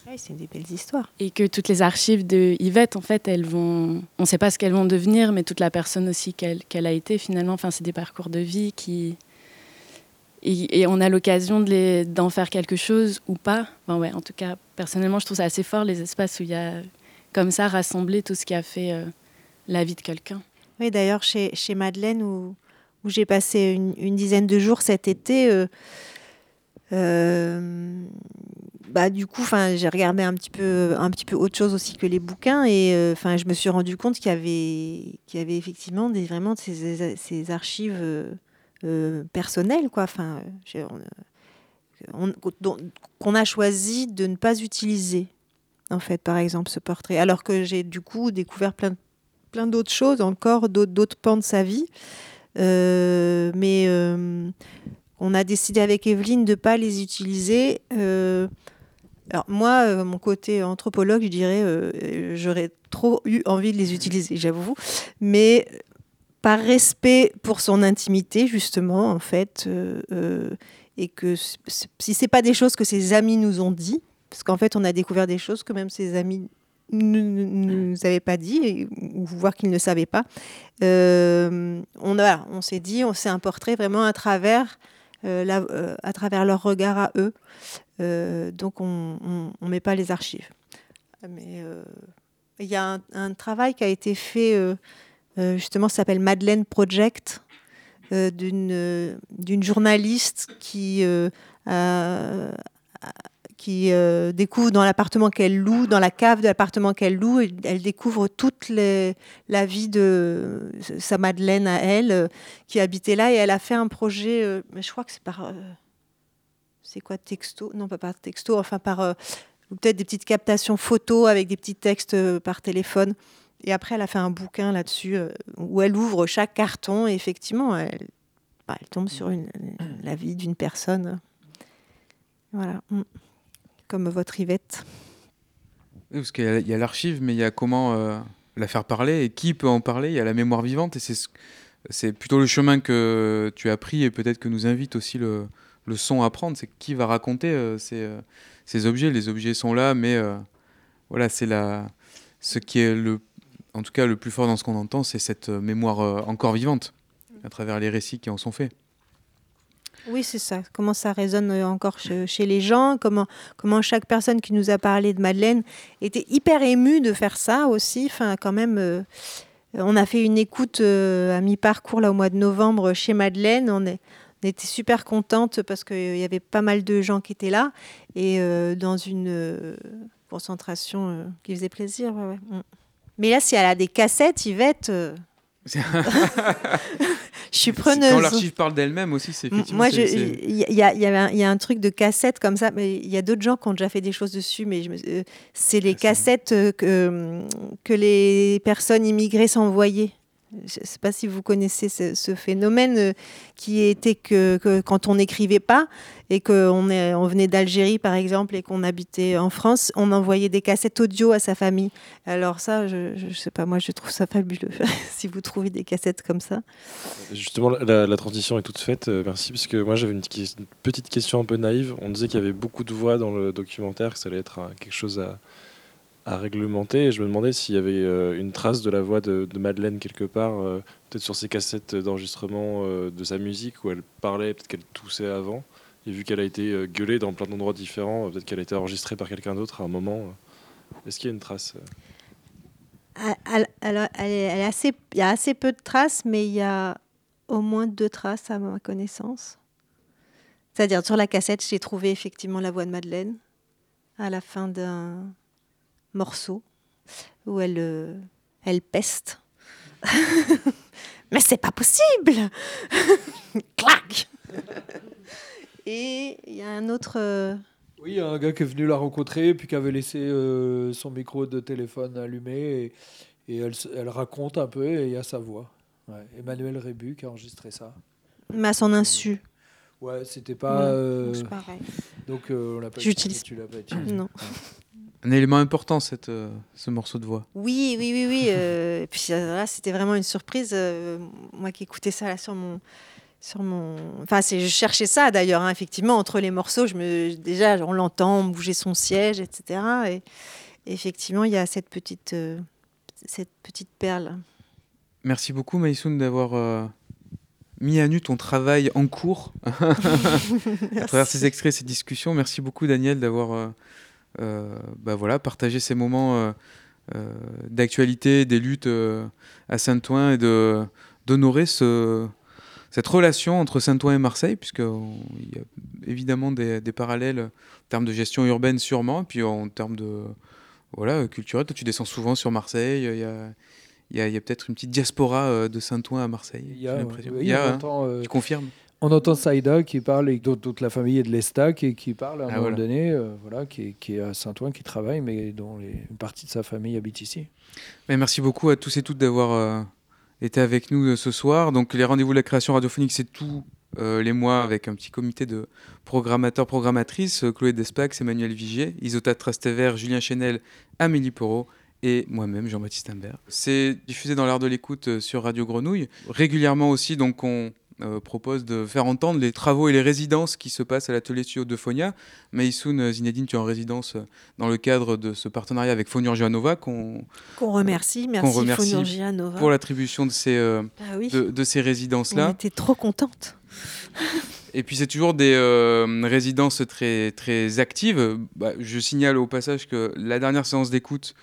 Oui, c'est des belles histoires. Et que toutes les archives de Yvette, en fait, elles vont. On ne sait pas ce qu'elles vont devenir, mais toute la personne aussi qu'elle a été, finalement, enfin, c'est des parcours de vie qui. Et, on a l'occasion d'en faire quelque chose ou pas. En tout cas, personnellement, je trouve ça assez fort, les espaces où il y a, comme ça, rassemblé tout ce qui a fait euh, la vie de quelqu'un. Oui, d'ailleurs, chez, Madeleine, où, où j'ai passé une, dizaine de jours cet été, euh, euh, bah, du coup, j'ai regardé un petit, peu, un petit peu autre chose aussi que les bouquins et enfin, je me suis rendu compte qu'il y avait, qu'il y avait effectivement vraiment ces, ces archives euh, euh, personnelles, quoi. Enfin, qu'on a choisi de ne pas utiliser, en fait, par exemple, ce portrait. Alors que j'ai du coup découvert plein, plein d'autres choses encore, d'autres pans de sa vie. mais on a décidé avec Evelyne de ne pas les utiliser alors moi, euh, mon côté anthropologue, je dirais, euh, j'aurais trop eu envie de les utiliser, j'avoue. Mais par respect pour son intimité, justement, en fait, euh, et que si c'est pas des choses que ses amis nous ont dit, parce qu'en fait, on a découvert des choses que même ses amis ne nous avaient pas dit, ou voire qu'ils ne savaient pas. on, on s'est dit, on s'est un portrait vraiment à travers, à travers leur regard à eux. Euh, donc on ne met pas les archives. Mais euh, il y a un, travail qui a été fait, euh, justement, ça s'appelle Madeleine Project, d'une journaliste qui qui découvre dans l'appartement qu'elle loue, dans la cave de l'appartement qu'elle loue, elle découvre toute la vie de sa Madeleine à elle, qui habitait là, et elle a fait un projet, je crois que c'est par c'est quoi texto Non, pas par texto, enfin par euh, peut-être des petites captations photos avec des petits textes euh, par téléphone. Et après, elle a fait un bouquin là-dessus euh, où elle ouvre chaque carton et effectivement, elle, bah, elle tombe sur une, la vie d'une personne. Voilà, mm. comme votre Yvette. parce qu'il y a l'archive, mais il y a comment la faire parler et qui peut en parler. Il y a la mémoire vivante et c'est c'est plutôt le chemin que tu as pris et peut-être que nous invite aussi le, le son à prendre, c'est qui va raconter euh, euh, ces, objets. Les objets sont là, mais euh, voilà, c'est la, ce qui est le, en tout cas le plus fort dans ce qu'on entend, c'est cette mémoire encore vivante à travers les récits qui en sont faits. Oui, c'est ça. Comment ça résonne encore chez, les gens? Comment, chaque personne qui nous a parlé de Madeleine était hyper émue de faire ça aussi? Enfin, quand même, On a fait une écoute à mi-parcours là au mois de novembre chez Madeleine. On, était super contente parce qu'il y avait pas mal de gens qui étaient là et dans une concentration qui faisait plaisir. Ouais, mm. Mais là, si elle a des cassettes, Yvette. <laughs> je suis preneuse. Quand l'archive parle d'elle-même aussi, c'est effectivement. Moi, il y, y, a, y, a un truc de cassettes comme ça, mais il y a d'autres gens qui ont déjà fait des choses dessus, mais euh, c'est les cassettes que, que les personnes immigrées s'envoyaient. Je ne sais pas si vous connaissez ce, phénomène euh, qui était que, quand on n'écrivait pas et qu'on on venait d'Algérie par exemple et qu'on habitait en France, on envoyait des cassettes audio à sa famille. Alors ça, je ne sais pas, moi je trouve ça fabuleux <laughs> si vous trouvez des cassettes comme ça. Justement, la, transition est toute faite, euh, merci, parce que moi j'avais une, petite question un peu naïve. On disait qu'il y avait beaucoup de voix dans le documentaire, que ça allait être quelque chose à à réglementer. Et je me demandais s'il y avait euh, une trace de la voix de, Madeleine quelque part, euh, peut-être sur ses cassettes d'enregistrement euh, de sa musique, où elle parlait, peut-être qu'elle toussait avant. Et vu qu'elle a été gueulée dans plein d'endroits différents, peut-être qu'elle a été enregistrée par quelqu'un d'autre à un moment. Est-ce qu'il y a une trace est, assez, Il y a assez peu de traces, mais il y a au moins deux traces à ma connaissance. C'est-à-dire, sur la cassette, j'ai trouvé effectivement la voix de Madeleine à la fin d'un morceau où elle, euh, elle peste. <laughs> Mais c'est pas possible <laughs> Clac <laughs> Et il y a un autre. Euh, oui, il y a un gars qui est venu la rencontrer, puis qui avait laissé euh, son micro de téléphone allumé, et, elle, elle, raconte un peu, et il y a sa voix. Emmanuel Rébu qui a enregistré ça. Mais à son insu. Ouais, c'était pas. pareil. Donc on l'a pas J'utilise. Non un élément important, cette, euh, ce morceau de voix. Oui, oui, oui, oui. Euh, <laughs> et puis là, c'était vraiment une surprise. Euh, moi qui écoutais ça là sur mon, sur mon. Enfin, c'est, je cherchais ça d'ailleurs. Hein, effectivement, entre les morceaux, je me, déjà, on l'entend bouger son siège, etc. Et, effectivement, il y a cette petite, cette petite perle. Merci beaucoup, Maïsoun, d'avoir mis à nu ton travail en cours <laughs> à travers ces extraits, ces discussions. Merci beaucoup, Daniel, d'avoir euh, bah voilà, partager ces moments euh, euh, d'actualité, des luttes à Saint-Ouen et de, d'honorer ce, cette relation entre Saint-Ouen et Marseille, puisqu'il y a évidemment des, des, parallèles en termes de gestion urbaine sûrement, puis en termes de voilà, culturel, tu descends souvent sur Marseille, il y a, il y a, a peut-être une petite diaspora de Saint-Ouen à Marseille. Il y a, il y a, hein, tu confirmes? On entend Saïda qui parle, et toute la famille est de l'Estac, et qui parle à un ah, moment donné, euh, voilà, qui, est à Saint-Ouen, qui travaille, mais dont une partie de sa famille habite ici. Mais merci beaucoup à tous et toutes d'avoir euh, été avec nous euh, ce soir. Donc les rendez-vous de la création radiophonique, c'est tous les mois avec un petit comité de programmateurs, programmatrices, Chloé Despax, Emmanuel Vigier, Isota Trastever, Julien Chenel, Amélie Perrault et moi-même, Jean-Baptiste Imbert. C'est diffusé dans l'art de l'écoute sur Radio Grenouille. Régulièrement aussi, donc on euh, propose de faire entendre les travaux et les résidences qui se passent à l'atelier studio de Fonia. Maïsoun, euh, Zinedine, tu es en résidence euh, dans le cadre de ce partenariat avec Fonurgia Nova qu'on remercie. Merci, remercie Nova. Pour l'attribution de ces, ah de, ces résidences-là. On était trop contente. Et puis c'est toujours des résidences très, très actives. Bah, je signale au passage que la dernière séance d'écoute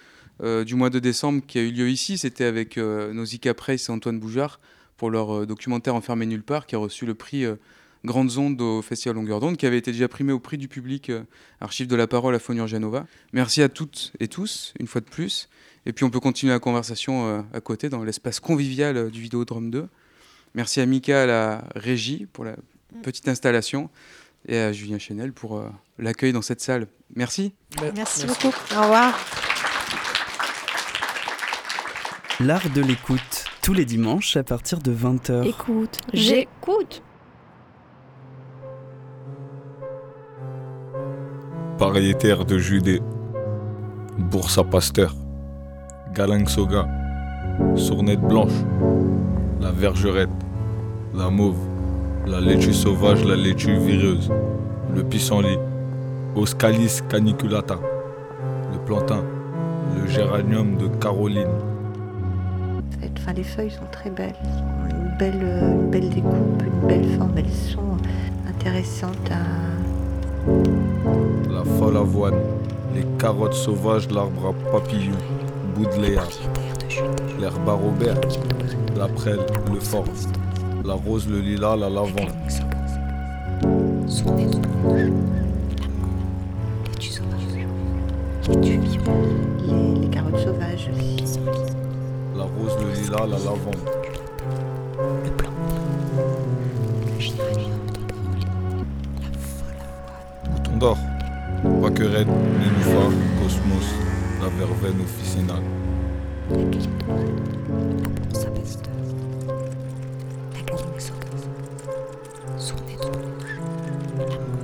du mois de décembre qui a eu lieu ici, c'était avec Nausicaa Price et Antoine Boujard pour leur euh, documentaire Enfermé nulle part, qui a reçu le prix euh, Grandes Ondes au Festival Longueur d'onde, qui avait été déjà primé au prix du public euh, Archive de la parole à Fonur Genova. Merci à toutes et tous, une fois de plus. Et puis on peut continuer la conversation à côté, dans l'espace convivial du Vidéodrome 2. Merci à Mika à la régie pour la petite installation et à Julien Chenel pour l'accueil dans cette salle. Merci. Merci beaucoup. Au revoir. L'art de l'écoute, tous les dimanches à partir de 20h. Écoute, j'écoute. Pariétaire de Judée, Boursa Pasteur, Galang Soga, Sournette Blanche, la Vergerette, la Mauve, la laitue sauvage, la laitue vireuse, le pissenlit, Oscalis caniculata, le plantain, le géranium de Caroline, Enfin, les feuilles sont très belles. Une belle, une belle découpe, une belle forme. Elles sont intéressantes à. La folle avoine, les carottes sauvages, l'arbre à papillons, Boudléa, l'herbe à Robert, la prêle, le fort, la rose, le lilas, la lavande. Les, les carottes sauvages aussi. La rose, le lilas, la lavande. Bouton d'or, Quaquerette, Nénuphar, Cosmos, la verveine officinale.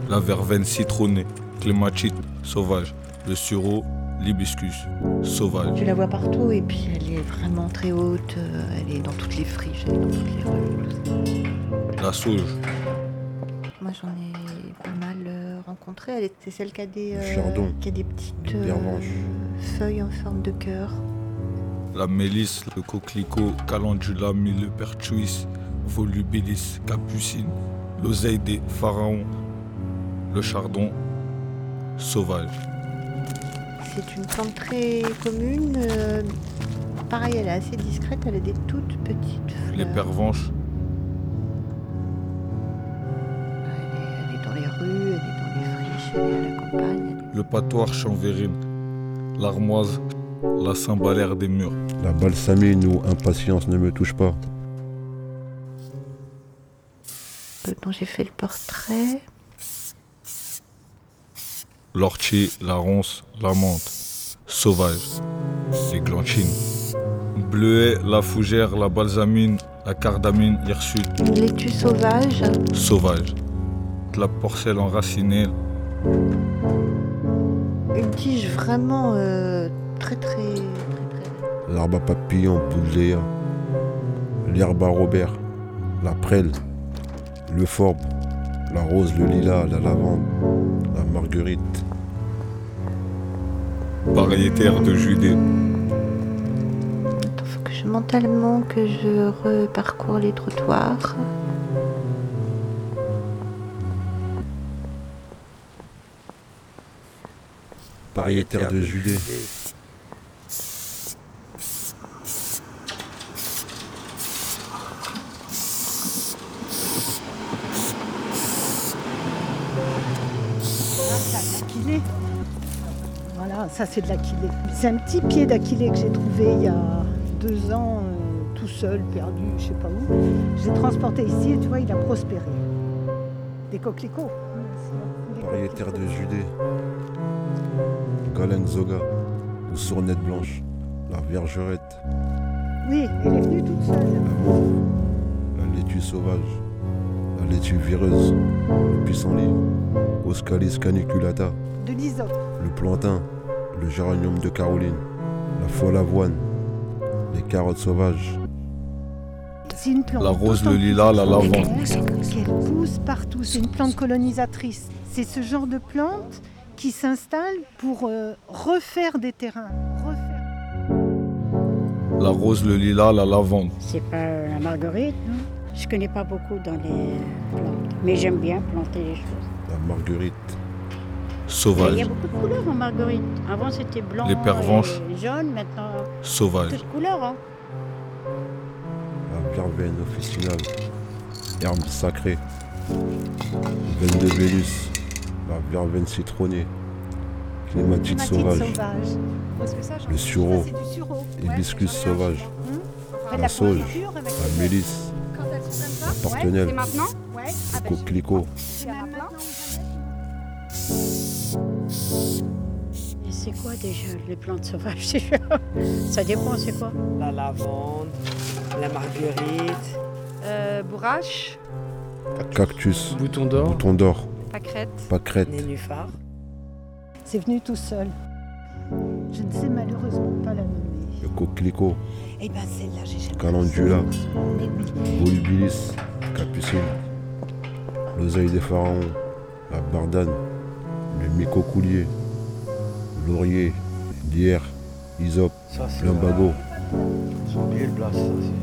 La verveine citronnée, clématite, sauvage, le sureau, l'hibiscus, sauvage. Tu la vois partout et puis elle est vraiment très haute. euh, Elle est dans toutes les friches, elle est dans toutes les rues. tout ça. La sauge, Moi j'en ai pas mal euh, rencontré. C'est celle qui a des, euh, qui a des petites euh, feuilles en forme de cœur. la mélisse, le coquelicot, calendula, millepertuis, volubilis, capucine, l'oseille des pharaons, le chardon, sauvage. C'est une plante très commune. euh, pareil, elle est assez discrète. Elle a des toutes petites fleurs. Les pervenches, Elle est dans les rues, elle est dans les friches, elle est à la campagne. le patoir chanvérine, l'armoise, la cymbalaire des murs. La balsamine ou impatience ne me touche pas. euh, dont j'ai fait le portrait. L'ortie, la ronce, la menthe, sauvage, les glanchines, bleuet, la fougère, la balsamine, la cardamine hirsute, Une laitue sauvage. sauvage, la porcelle enracinée, Une tige vraiment euh, très très. L'arbre à papillon, bougléa. L'herbe à Robert. La prêle. Le forbe. La rose, le lilas, la lavande. La marguerite. Variétaire de Judée, Faut que je mentalement que je reparcours les trottoirs. Variétaire de Judée. L'Aquilée. Voilà, ça c'est de l'Aquilée. C'est un petit pied d'Aquilée que j'ai trouvé il y a deux ans, euh, tout seul, perdu, je sais pas où. Je l'ai transporté ici et tu vois, il a prospéré. Des coquelicots. Variétaire de Judée. Galenzoga. Ou sournette blanche. La vergerette. Oui, elle est venue toute seule. La laitue sauvage. La laitue vireuse. Le pissenlit. Oscalis caniculata. De l'hysope. Le plantain. Le géranium de Caroline. La folle avoine. Les carottes sauvages. C'est une plante. La rose, le lilas, la lavande. Qu'elle pousse partout. C'est une plante colonisatrice. C'est ce genre de plante qui s'installe pour euh, refaire des terrains. Refaire. la rose, le lilas, la lavande, C'est pas la marguerite, non? Je connais pas beaucoup dans les plantes, mais j'aime bien planter les choses. La marguerite. Il y sauvage, a beaucoup de couleurs en marguerite. Avant c'était blanc Les pervenches. et jaune, maintenant sauvage, toutes couleurs. Hein. La verveine officinale. Herbe sacrée. Veine de Vénus. La verveine citronnée. Clématite sauvage. sauvage. Le sureau. Ça, c'est du sureau. Hibiscus sauvage. Après, La la sauge. La mélisse. La partenelle. Ouais, Ouais. Ah Le ben, coquelicot. C'est maintenant Et c'est quoi déjà les plantes sauvages <laughs> déjà? Ça dépend, c'est quoi? La lavande, la marguerite, Euh, bourrache, Cactus. Bouton d'or. Bouton d'or. pâquerette, Pâquerette. nénuphar. C'est venu tout seul. Je ne sais malheureusement pas la nommer. Le coquelicot. Eh ben celle-là, j'ai jamais Calendula. Volubilis. Capucine. L'oseille des pharaons. La bardane. Le micocoulier. Laurier. Lierre. C'est, Lumbago. J'ai oublié le blast. ça, c'est-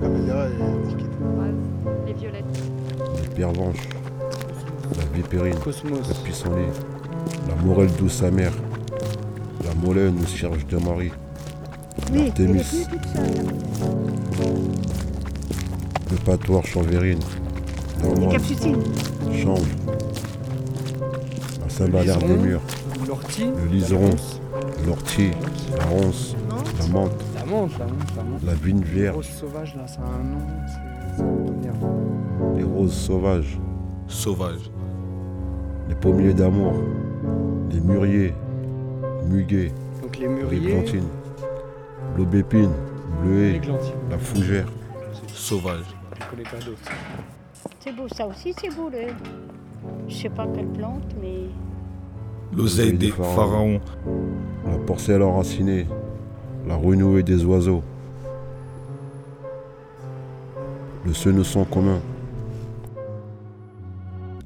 Camélia et orchidée. les violettes. Les pervenches. La vipérine. Cosmos. Le pissenlit. La morelle douce amère. La La Molène nous cherche de mari. Oui, elle est Artémis. venue toute seule. Le patoir Chanvérine. Les Normande. Change. La Saint-Valère des Murs. l'ortie, Le liseron. L'ortie. La ronce. La menthe. La menthe, la menthe, la menthe. La vigne Les vierge. roses sauvages, là, ça a un nom. c'est- ça me vient. Les roses sauvages. Sauvage. Les pommiers d'amour. Les mûriers. Muguets. Donc les mûriers. L'églantine. L'aubépine. Bleuet. La fougère. Sauvage. Je connais pas d'autres. C'est beau, ça aussi, c'est beau. Le... Je sais pas quelle plante, mais. L'oseille des pharaons. La porcelle enracinée. La renouée des oiseaux. Le senosson commun.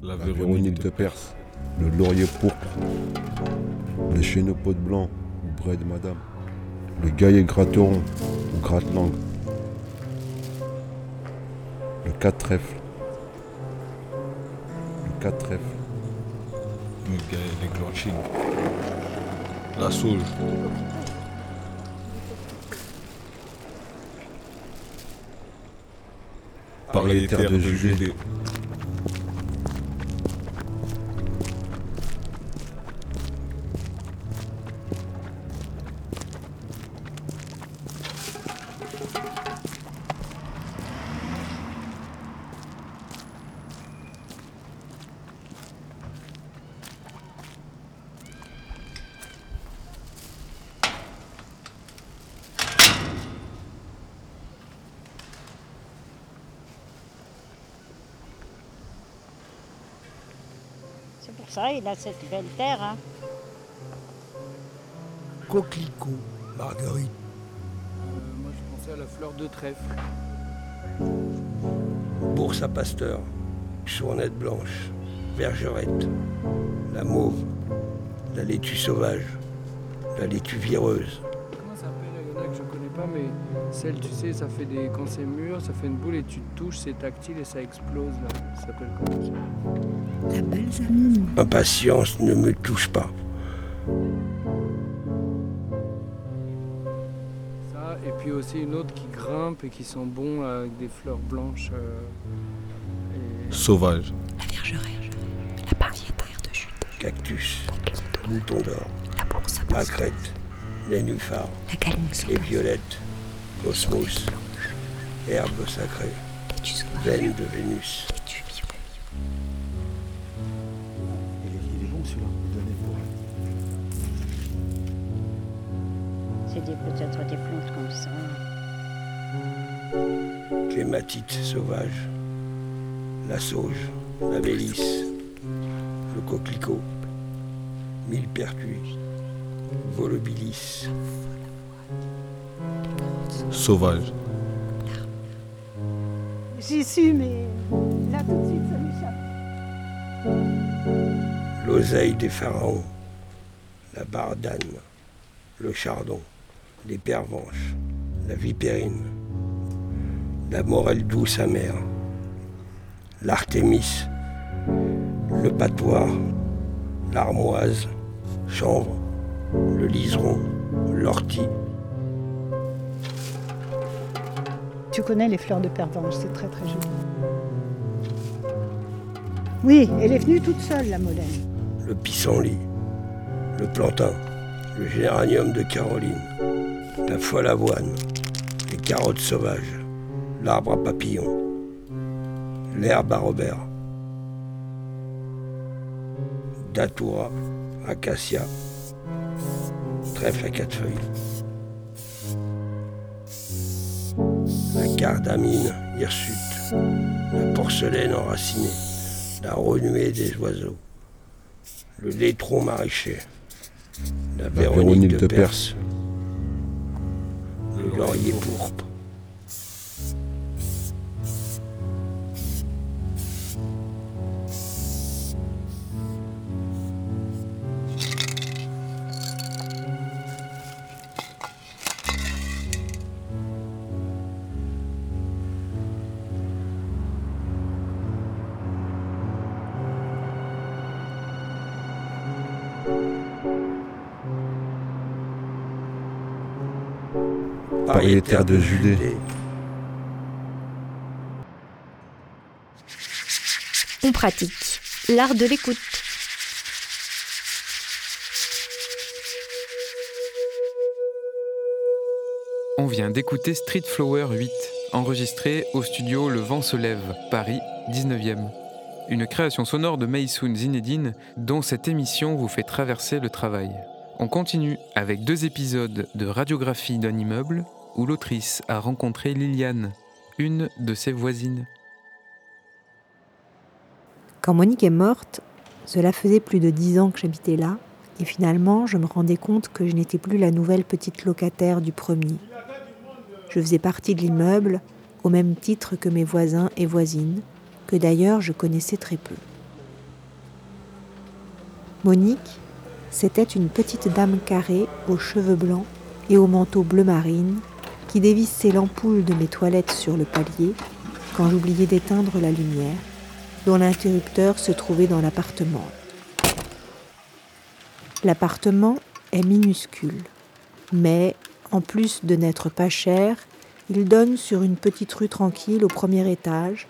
La, la véronique de Perse. Le laurier pourpre. Le chénopote blanc ou de madame. Le gaillet gratteron ou gratte-langue. Le quatre trèfles. 4 trèfles. Miguel déclenché. La sauge. Par les terres de Judée. Cette belle terre. Hein. Coquelicot, marguerite. Euh, moi, je pensais à la fleur de trèfle. Bourse à Pasteur, Chournette blanche, Bergerette, la mauve, la laitue sauvage, la laitue vireuse. Pas, mais celle, tu sais, ça fait des. Quand c'est mûr, ça fait une boule et tu te touches, c'est tactile et ça explose là. Ça s'appelle comment ça? La balsamine. Impatience ne me touche pas. Ça, et puis aussi une autre qui grimpe et qui sent bon là, avec des fleurs blanches. euh, et- Sauvage. La Viergerelle, la pariétaire de Jude, Cactus, mouton d'or, la bourse à les galine les violettes, cosmos, herbe sacrée, veine de Vénus. peut-être des plantes comme ça. clématite sauvage, la sauge, la mélisse, le coquelicot, millepertuis, volubilis, Sauvage. J'y suis, mais là tout de suite ça m'échappe. l'oseille des pharaons, la bardane, le chardon, les pervenches, la vipérine, la morelle douce amère, l'artémis, le patois, l'armoise, chanvre, le liseron, l'ortie, Tu connais les fleurs de pervenche, c'est très très joli. Oui, elle est venue toute seule, la Molène. le pissenlit, le plantain, le géranium de Caroline, la folle avoine, les carottes sauvages, l'arbre à papillons, l'herbe à Robert, datura, acacia, trèfle à quatre feuilles, la cardamine hirsute, la porcelaine enracinée, la renouée des oiseaux, le laitron maraîcher, la, Véronique, de, Perse, le laurier pourpre. Les terres de Judée. On pratique l'art de l'écoute. On vient d'écouter Street Flower 8, enregistré au studio Le Vent se lève, Paris, 19e. Une création sonore de Maysoun Zinedine dont cette émission vous fait traverser le travail. On continue avec deux épisodes de radiographie d'un immeuble où l'autrice a rencontré Liliane, une de ses voisines. Quand Monique est morte, cela faisait plus de dix ans que j'habitais là, et finalement je me rendais compte que je n'étais plus la nouvelle petite locataire du premier. Je faisais partie de l'immeuble au même titre que mes voisins et voisines, que d'ailleurs je connaissais très peu. Monique, c'était une petite dame carrée aux cheveux blancs et au manteau bleu marine dévissait l'ampoule de mes toilettes sur le palier quand j'oubliais d'éteindre la lumière, dont l'interrupteur se trouvait dans l'appartement. L'appartement est minuscule, mais en plus de n'être pas cher, il donne sur une petite rue tranquille au premier étage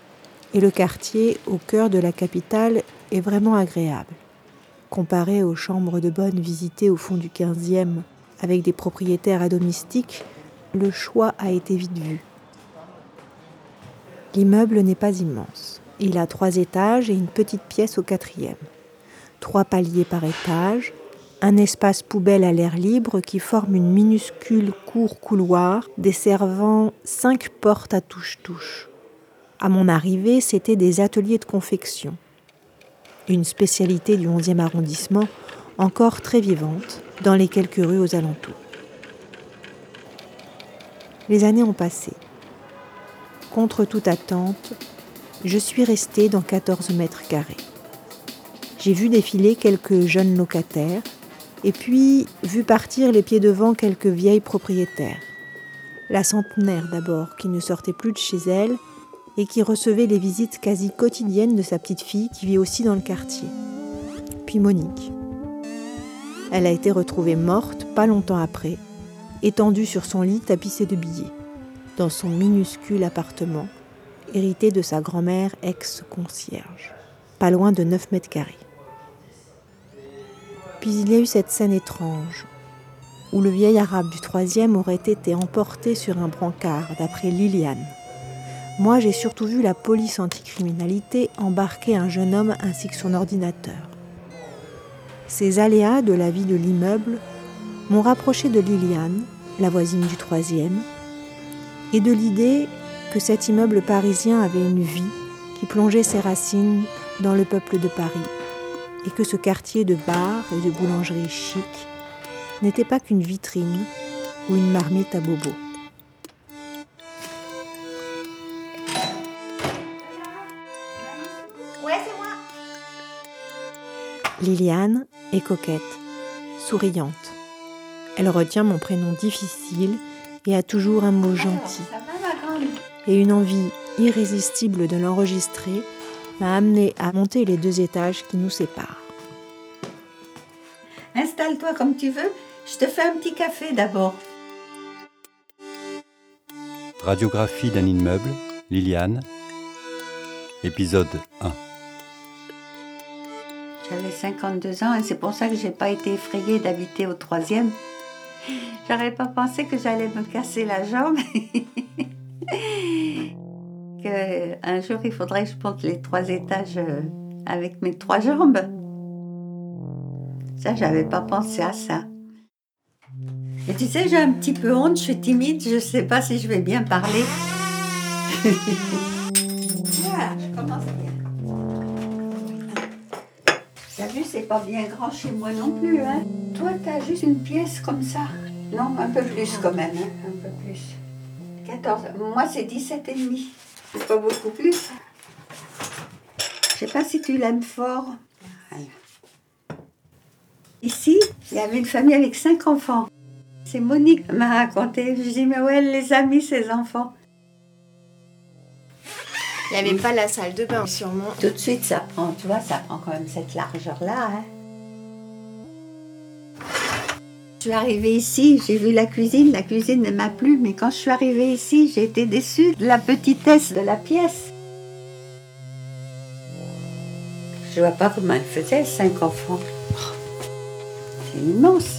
et le quartier au cœur de la capitale est vraiment agréable. Comparé aux chambres de bonne visitées au fond du 15e avec des propriétaires adomestiques, le choix a été vite vu. L'immeuble n'est pas immense. Il a trois étages et une petite pièce au quatrième. Trois paliers par étage, un espace poubelle à l'air libre qui forme une minuscule cour couloir desservant cinq portes à touche-touche. À mon arrivée, c'était des ateliers de confection, une spécialité du 11e arrondissement encore très vivante dans les quelques rues aux alentours. Les années ont passé. Contre toute attente, je suis restée dans 14 mètres carrés. J'ai vu défiler quelques jeunes locataires et puis vu partir les pieds devant quelques vieilles propriétaires. La centenaire d'abord, qui ne sortait plus de chez elle et qui recevait les visites quasi quotidiennes de sa petite fille qui vit aussi dans le quartier. Puis Monique. Elle a été retrouvée morte pas longtemps après, étendue sur son lit tapissé de billets, dans son minuscule appartement, hérité de sa grand-mère ex-concierge, pas loin de 9 mètres carrés. Puis il y a eu cette scène étrange, où le vieil arabe du troisième aurait été emporté sur un brancard, d'après Liliane. Moi, j'ai surtout vu la police anticriminalité embarquer un jeune homme ainsi que son ordinateur. Ces aléas de la vie de l'immeuble m'ont rapproché de Liliane, la voisine du troisième, et de l'idée que cet immeuble parisien avait une vie qui plongeait ses racines dans le peuple de Paris, et que ce quartier de bars et de boulangeries chic n'était pas qu'une vitrine ou une marmite à bobo. Ouais, c'est moi. Liliane est coquette, souriante. Elle retient mon prénom difficile et a toujours un mot gentil. Et une envie irrésistible de l'enregistrer m'a amené à monter les deux étages qui nous séparent. Installe-toi comme tu veux. Je te fais un petit café d'abord. Radiographie d'un immeuble, Liliane. Épisode 1. J'avais 52 ans et c'est pour ça que j'ai pas été effrayée d'habiter au troisième. J'aurais pas pensé que j'allais me casser la jambe. <laughs> que un jour il faudrait que je monte les trois étages euh, avec mes trois jambes. Ça, j'avais pas pensé à ça. Et tu sais, j'ai un petit peu honte, je suis timide, je sais pas si je vais bien parler. <laughs> Voilà, je commence bien. T'as vu, c'est pas bien grand chez moi non plus, hein. Toi, t'as juste une pièce comme ça. Non, un peu plus quand même, hein, un peu plus. 14. Moi, c'est 17 et demi. C'est pas beaucoup plus. Je sais pas si tu l'aimes fort. Ici, il y avait une famille avec cinq enfants. C'est Monique qui m'a raconté. Je dis, mais ouais, les a mis, ces enfants. Il n'y avait pas la salle de bain, sûrement. Tout de suite, ça prend, tu vois, ça prend quand même cette largeur-là. hein. Je suis arrivée ici, j'ai vu la cuisine, la cuisine ne m'a plu, mais quand je suis arrivée ici, j'ai été déçue de la petitesse de la pièce. Je vois pas comment elle faisait, cinq enfants. C'est immense.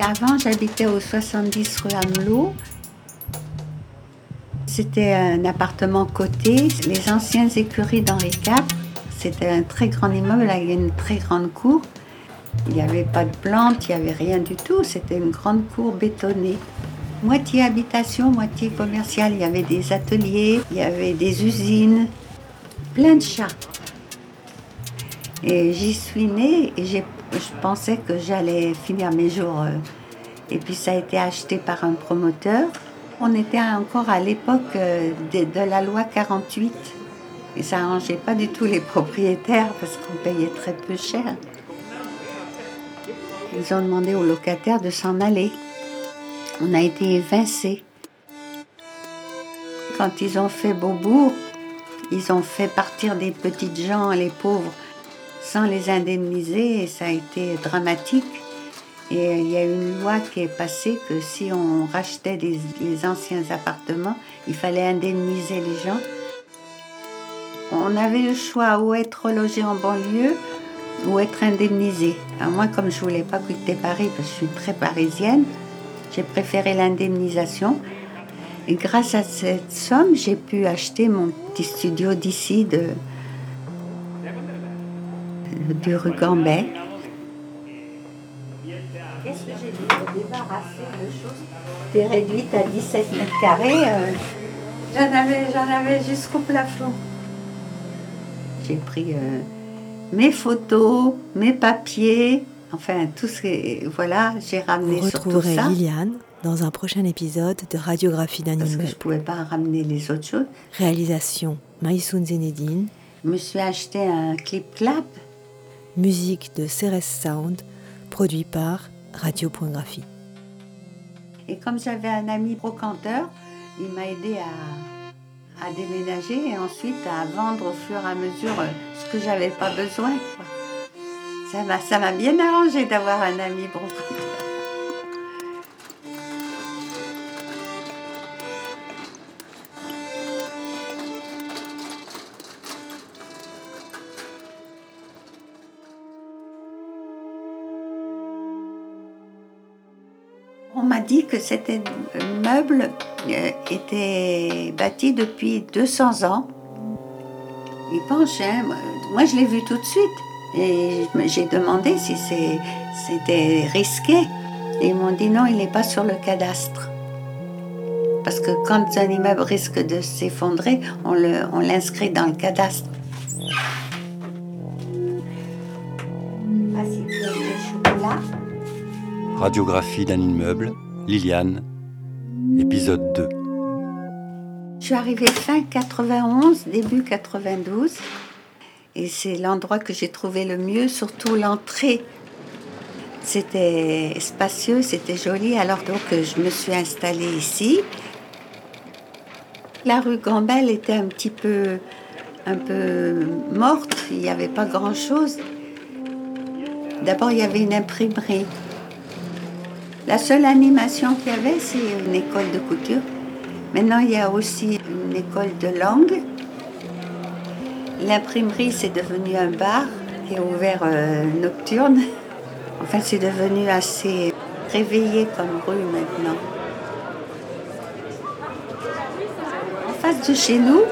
Avant, j'habitais au 70 rue Amelot. C'était un appartement coté, les anciennes écuries d'Henri IV. C'était un très grand immeuble avec une très grande cour. Il n'y avait pas de plantes, il n'y avait rien du tout. C'était une grande cour bétonnée. Moitié habitation, moitié commerciale. Il y avait des ateliers, il y avait des usines, plein de chats. Et j'y suis née et j'ai- je pensais que j'allais finir mes jours. euh, Et puis ça a été acheté par un promoteur. On était encore à l'époque euh, de, la loi 48. Et ça arrangeait pas du tout les propriétaires parce qu'on payait très peu cher. Ils ont demandé aux locataires de s'en aller. On a été évincés. Quand ils ont fait Beaubourg, ils ont fait partir des petites gens, les pauvres, sans les indemniser ça a été dramatique. Et il y a une loi qui est passée que si on rachetait les, anciens appartements, il fallait indemniser les gens. On avait le choix ou être logé en banlieue ou être indemnisé. Moi, comme je voulais pas quitter Paris parce que je suis très parisienne, j'ai préféré l'indemnisation. Et grâce à cette somme, j'ai pu acheter mon petit studio d'ici de du rue Gambet. Qu'est-ce que j'ai dû me débarrasser de choses T'es réduite à 17 mètres carrés. euh, j'en avais, j'en avais jusqu'au plafond. J'ai pris euh, mes photos, mes papiers, enfin tout ce que. Voilà, j'ai ramené Vous surtout retrouverez ça. Liliane dans un prochain épisode de Radiographie d'un Parce que je pouvais pas ramener les autres choses. Réalisation Maïsoun Zenedine. Je me suis acheté un clip clap. Musique de Ceres Sound, produit par Radio.graphie. Et comme j'avais un ami brocanteur, il m'a aidé à, déménager et ensuite à vendre au fur et à mesure euh, ce que j'avais pas besoin. ça m'a bien arrangé d'avoir un ami brocanteur. Dit que cet immeuble euh, était bâti depuis 200 ans. Il penchait. hein. Moi- Moi, je l'ai vu tout de suite. Et j'ai demandé si c'était risqué. Et ils m'ont dit non, il n'est pas sur le cadastre. Parce que quand un immeuble risque de s'effondrer, on l'inscrit dans le cadastre. Ah, Radiographie d'un immeuble, Liliane, épisode 2. Je suis arrivée fin 91, début 92. Et c'est l'endroit que j'ai trouvé le mieux, surtout l'entrée. C'était spacieux, c'était joli. Alors donc euh, je me suis installée ici. La rue Gambel était un petit peu, un peu morte. Il n'y avait pas grand-chose. D'abord, il y avait une imprimerie. La seule animation qu'il y avait, c'est une école de couture. Maintenant, il y a aussi une école de langue. L'imprimerie, c'est devenu un bar qui est ouvert euh, nocturne. Enfin, c'est devenu assez réveillé comme rue maintenant. En face de chez nous,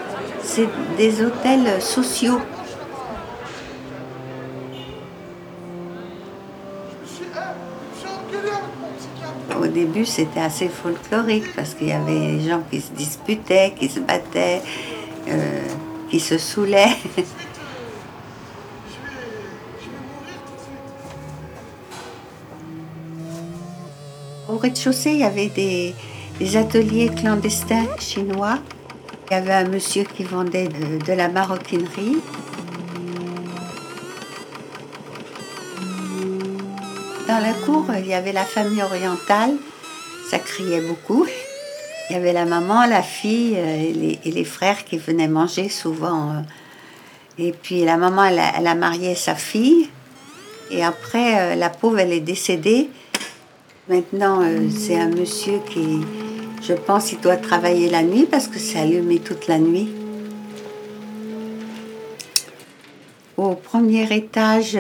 c'est des hôtels sociaux. Début, c'était assez folklorique parce qu'il y avait des gens qui se disputaient, qui se battaient, euh, qui se saoulaient. <laughs> Au rez-de-chaussée, il y avait des, ateliers clandestins chinois. Il y avait un monsieur qui vendait de la maroquinerie. Dans la cour, il y avait la famille orientale. Ça criait beaucoup. Il y avait la maman, la fille euh, et les, frères qui venaient manger souvent. euh, Et puis la maman, elle a, marié sa fille. Et après, euh, la pauvre, elle est décédée. Maintenant, c'est un monsieur qui, je pense, il doit travailler la nuit parce que c'est allumé toute la nuit. Au premier étage,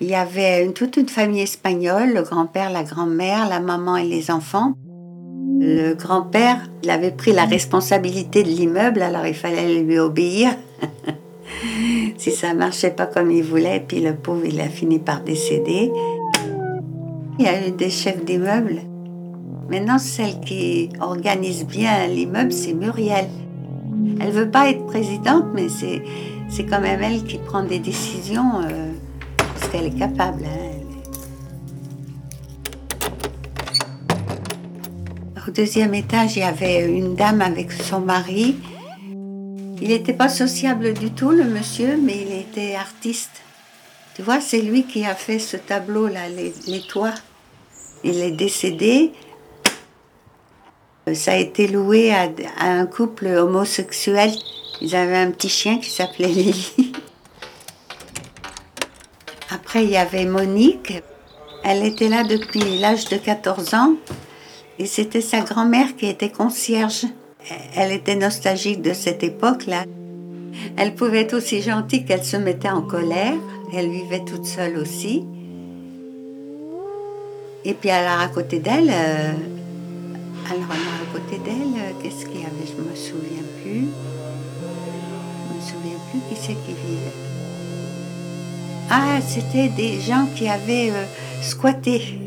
il y avait toute une famille espagnole, le grand-père, la grand-mère, la maman et les enfants. Le grand-père, avait pris la responsabilité de l'immeuble, alors il fallait lui obéir. <laughs> si ça marchait pas comme il voulait, puis le pauvre, il a fini par décéder. Il y a eu des chefs d'immeuble. Maintenant, celle qui organise bien l'immeuble, c'est Muriel. Elle veut pas être présidente, mais c'est, c'est quand même elle qui prend des décisions euh, qu'elle est capable. hein. Au deuxième étage, il y avait une dame avec son mari. Il n'était pas sociable du tout, le monsieur, mais il était artiste. Tu vois, c'est lui qui a fait ce tableau-là, les, les toits. Il est décédé. Ça a été loué à, à un couple homosexuel. Ils avaient un petit chien qui s'appelait Lily. <laughs> Après, il y avait Monique. Elle était là depuis l'âge de 14 ans. Et c'était sa grand-mère qui était concierge. Elle était nostalgique de cette époque-là. Elle pouvait être aussi gentille qu'elle se mettait en colère. Elle vivait toute seule aussi. Et puis alors à côté d'elle, euh, alors Ah, c'était des gens qui avaient euh, squatté.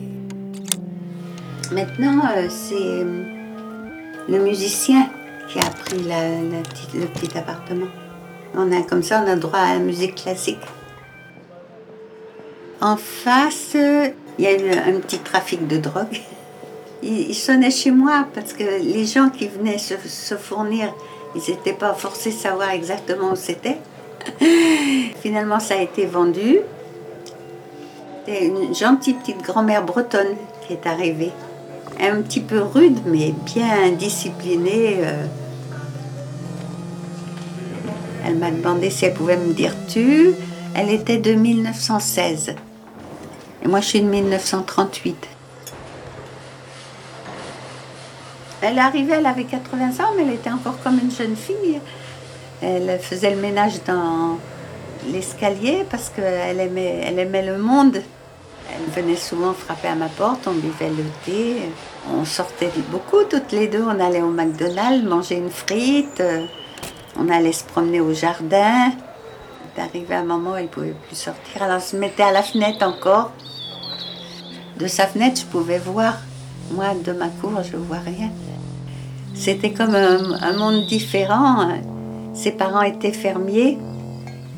Maintenant, euh, c'est euh, le musicien qui a pris le petit appartement. On a comme ça, on a droit à la musique classique. En face, il y a un petit trafic de drogue. <laughs> Il, il sonnait chez moi parce que les gens qui venaient se, se fournir, ils n'étaient pas forcés de savoir exactement où c'était. <laughs> Finalement, ça a été vendu. C'est une gentille petite grand-mère bretonne qui est arrivée. Un petit peu rude, mais bien disciplinée. euh. Elle m'a demandé si elle pouvait me dire tu. Elle était de 1916. Et moi, je suis de 1938. Elle arrivait, elle avait 80 ans, mais elle était encore comme une jeune fille. Elle faisait le ménage dans l'escalier parce qu'elle aimait, elle aimait le monde. Elle venait souvent frapper à ma porte, on buvait le thé. On sortait beaucoup toutes les deux. On allait au McDonald's manger une frite. On allait se promener au jardin. Un moment où elle ne pouvait plus sortir. Alors on se mettait à la fenêtre encore. De sa fenêtre, je pouvais voir. Moi, de ma cour, je ne vois rien. C'était comme un monde différent. Ses parents étaient fermiers.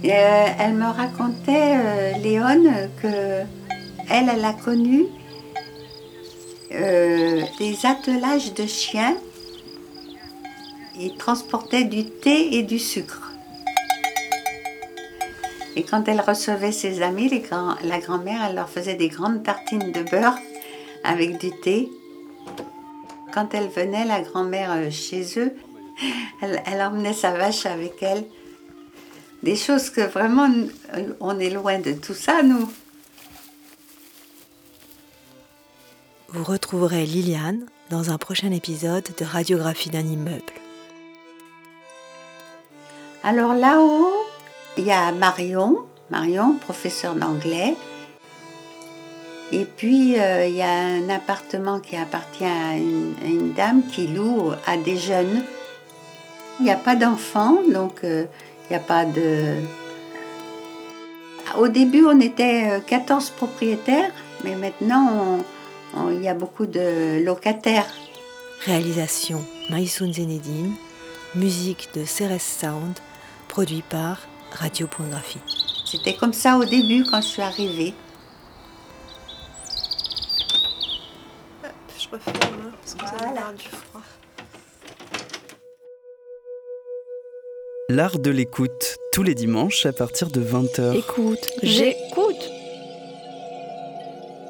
Et, euh, elle me racontait, euh, Léone, elle, a connu euh, des attelages de chiens. Ils transportaient du thé et du sucre. Et quand elle recevait ses amis, la grand-mère, elle leur faisait des grandes tartines de beurre avec du thé. Quand elle venait, la grand-mère, euh, chez eux, elle, elle emmenait sa vache avec elle. Des choses que vraiment, on est loin de tout ça, nous. Vous retrouverez Liliane dans un prochain épisode de Radiographie d'un immeuble. Alors là-haut, il y a Marion, Marion, professeur d'anglais. Et puis, euh, il y a un appartement qui appartient à une, à une dame qui loue à des jeunes. Il n'y a pas d'enfants, donc euh, il n'y a pas de... Au début, on était euh, 14 propriétaires, mais maintenant, on- on- il y a beaucoup de locataires. Réalisation Maïsoun Zenedine, musique de Ceres Sound, produit par Radio.graphie. C'était comme ça au début quand je suis arrivée. Je referme hein, parce que vous allez L'art de l'écoute, tous les dimanches à partir de 20h. Écoute, j'écoute.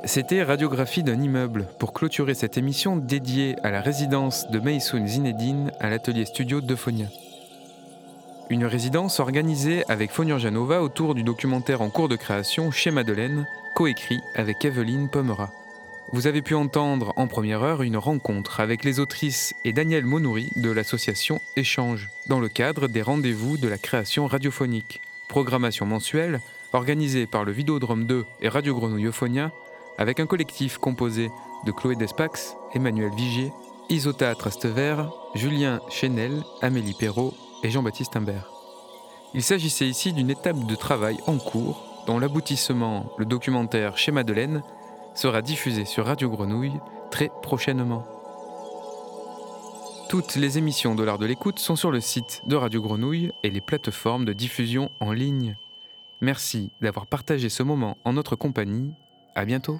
C'était Radiographie d'un immeuble pour clôturer cette émission dédiée à la résidence de Maysoun Zinedine à l'atelier studio d'Euphonia. une résidence organisée avec Fonur Janova autour du documentaire en cours de création Chez Madeleine, coécrit avec Evelyne Pomera. Vous avez pu entendre en première heure une rencontre avec les autrices et Daniel Monouri de l'association Échange, dans le cadre des rendez-vous de la création radiophonique, programmation mensuelle organisée par le Vidéodrome 2 et Radio Grenouille Euphonia, avec un collectif composé de Chloé Despax, Emmanuel Vigier, Isota Trastevert, Julien Chenel, Amélie Perrault et Jean-Baptiste Imbert. Il s'agissait ici d'une étape de travail en cours dont l'aboutissement, le documentaire Chez Madeleine, sera diffusé sur Radio Grenouille très prochainement. Toutes les émissions de l'art de l'écoute sont sur le site de Radio Grenouille et les plateformes de diffusion en ligne. Merci d'avoir partagé ce moment en notre compagnie. À bientôt.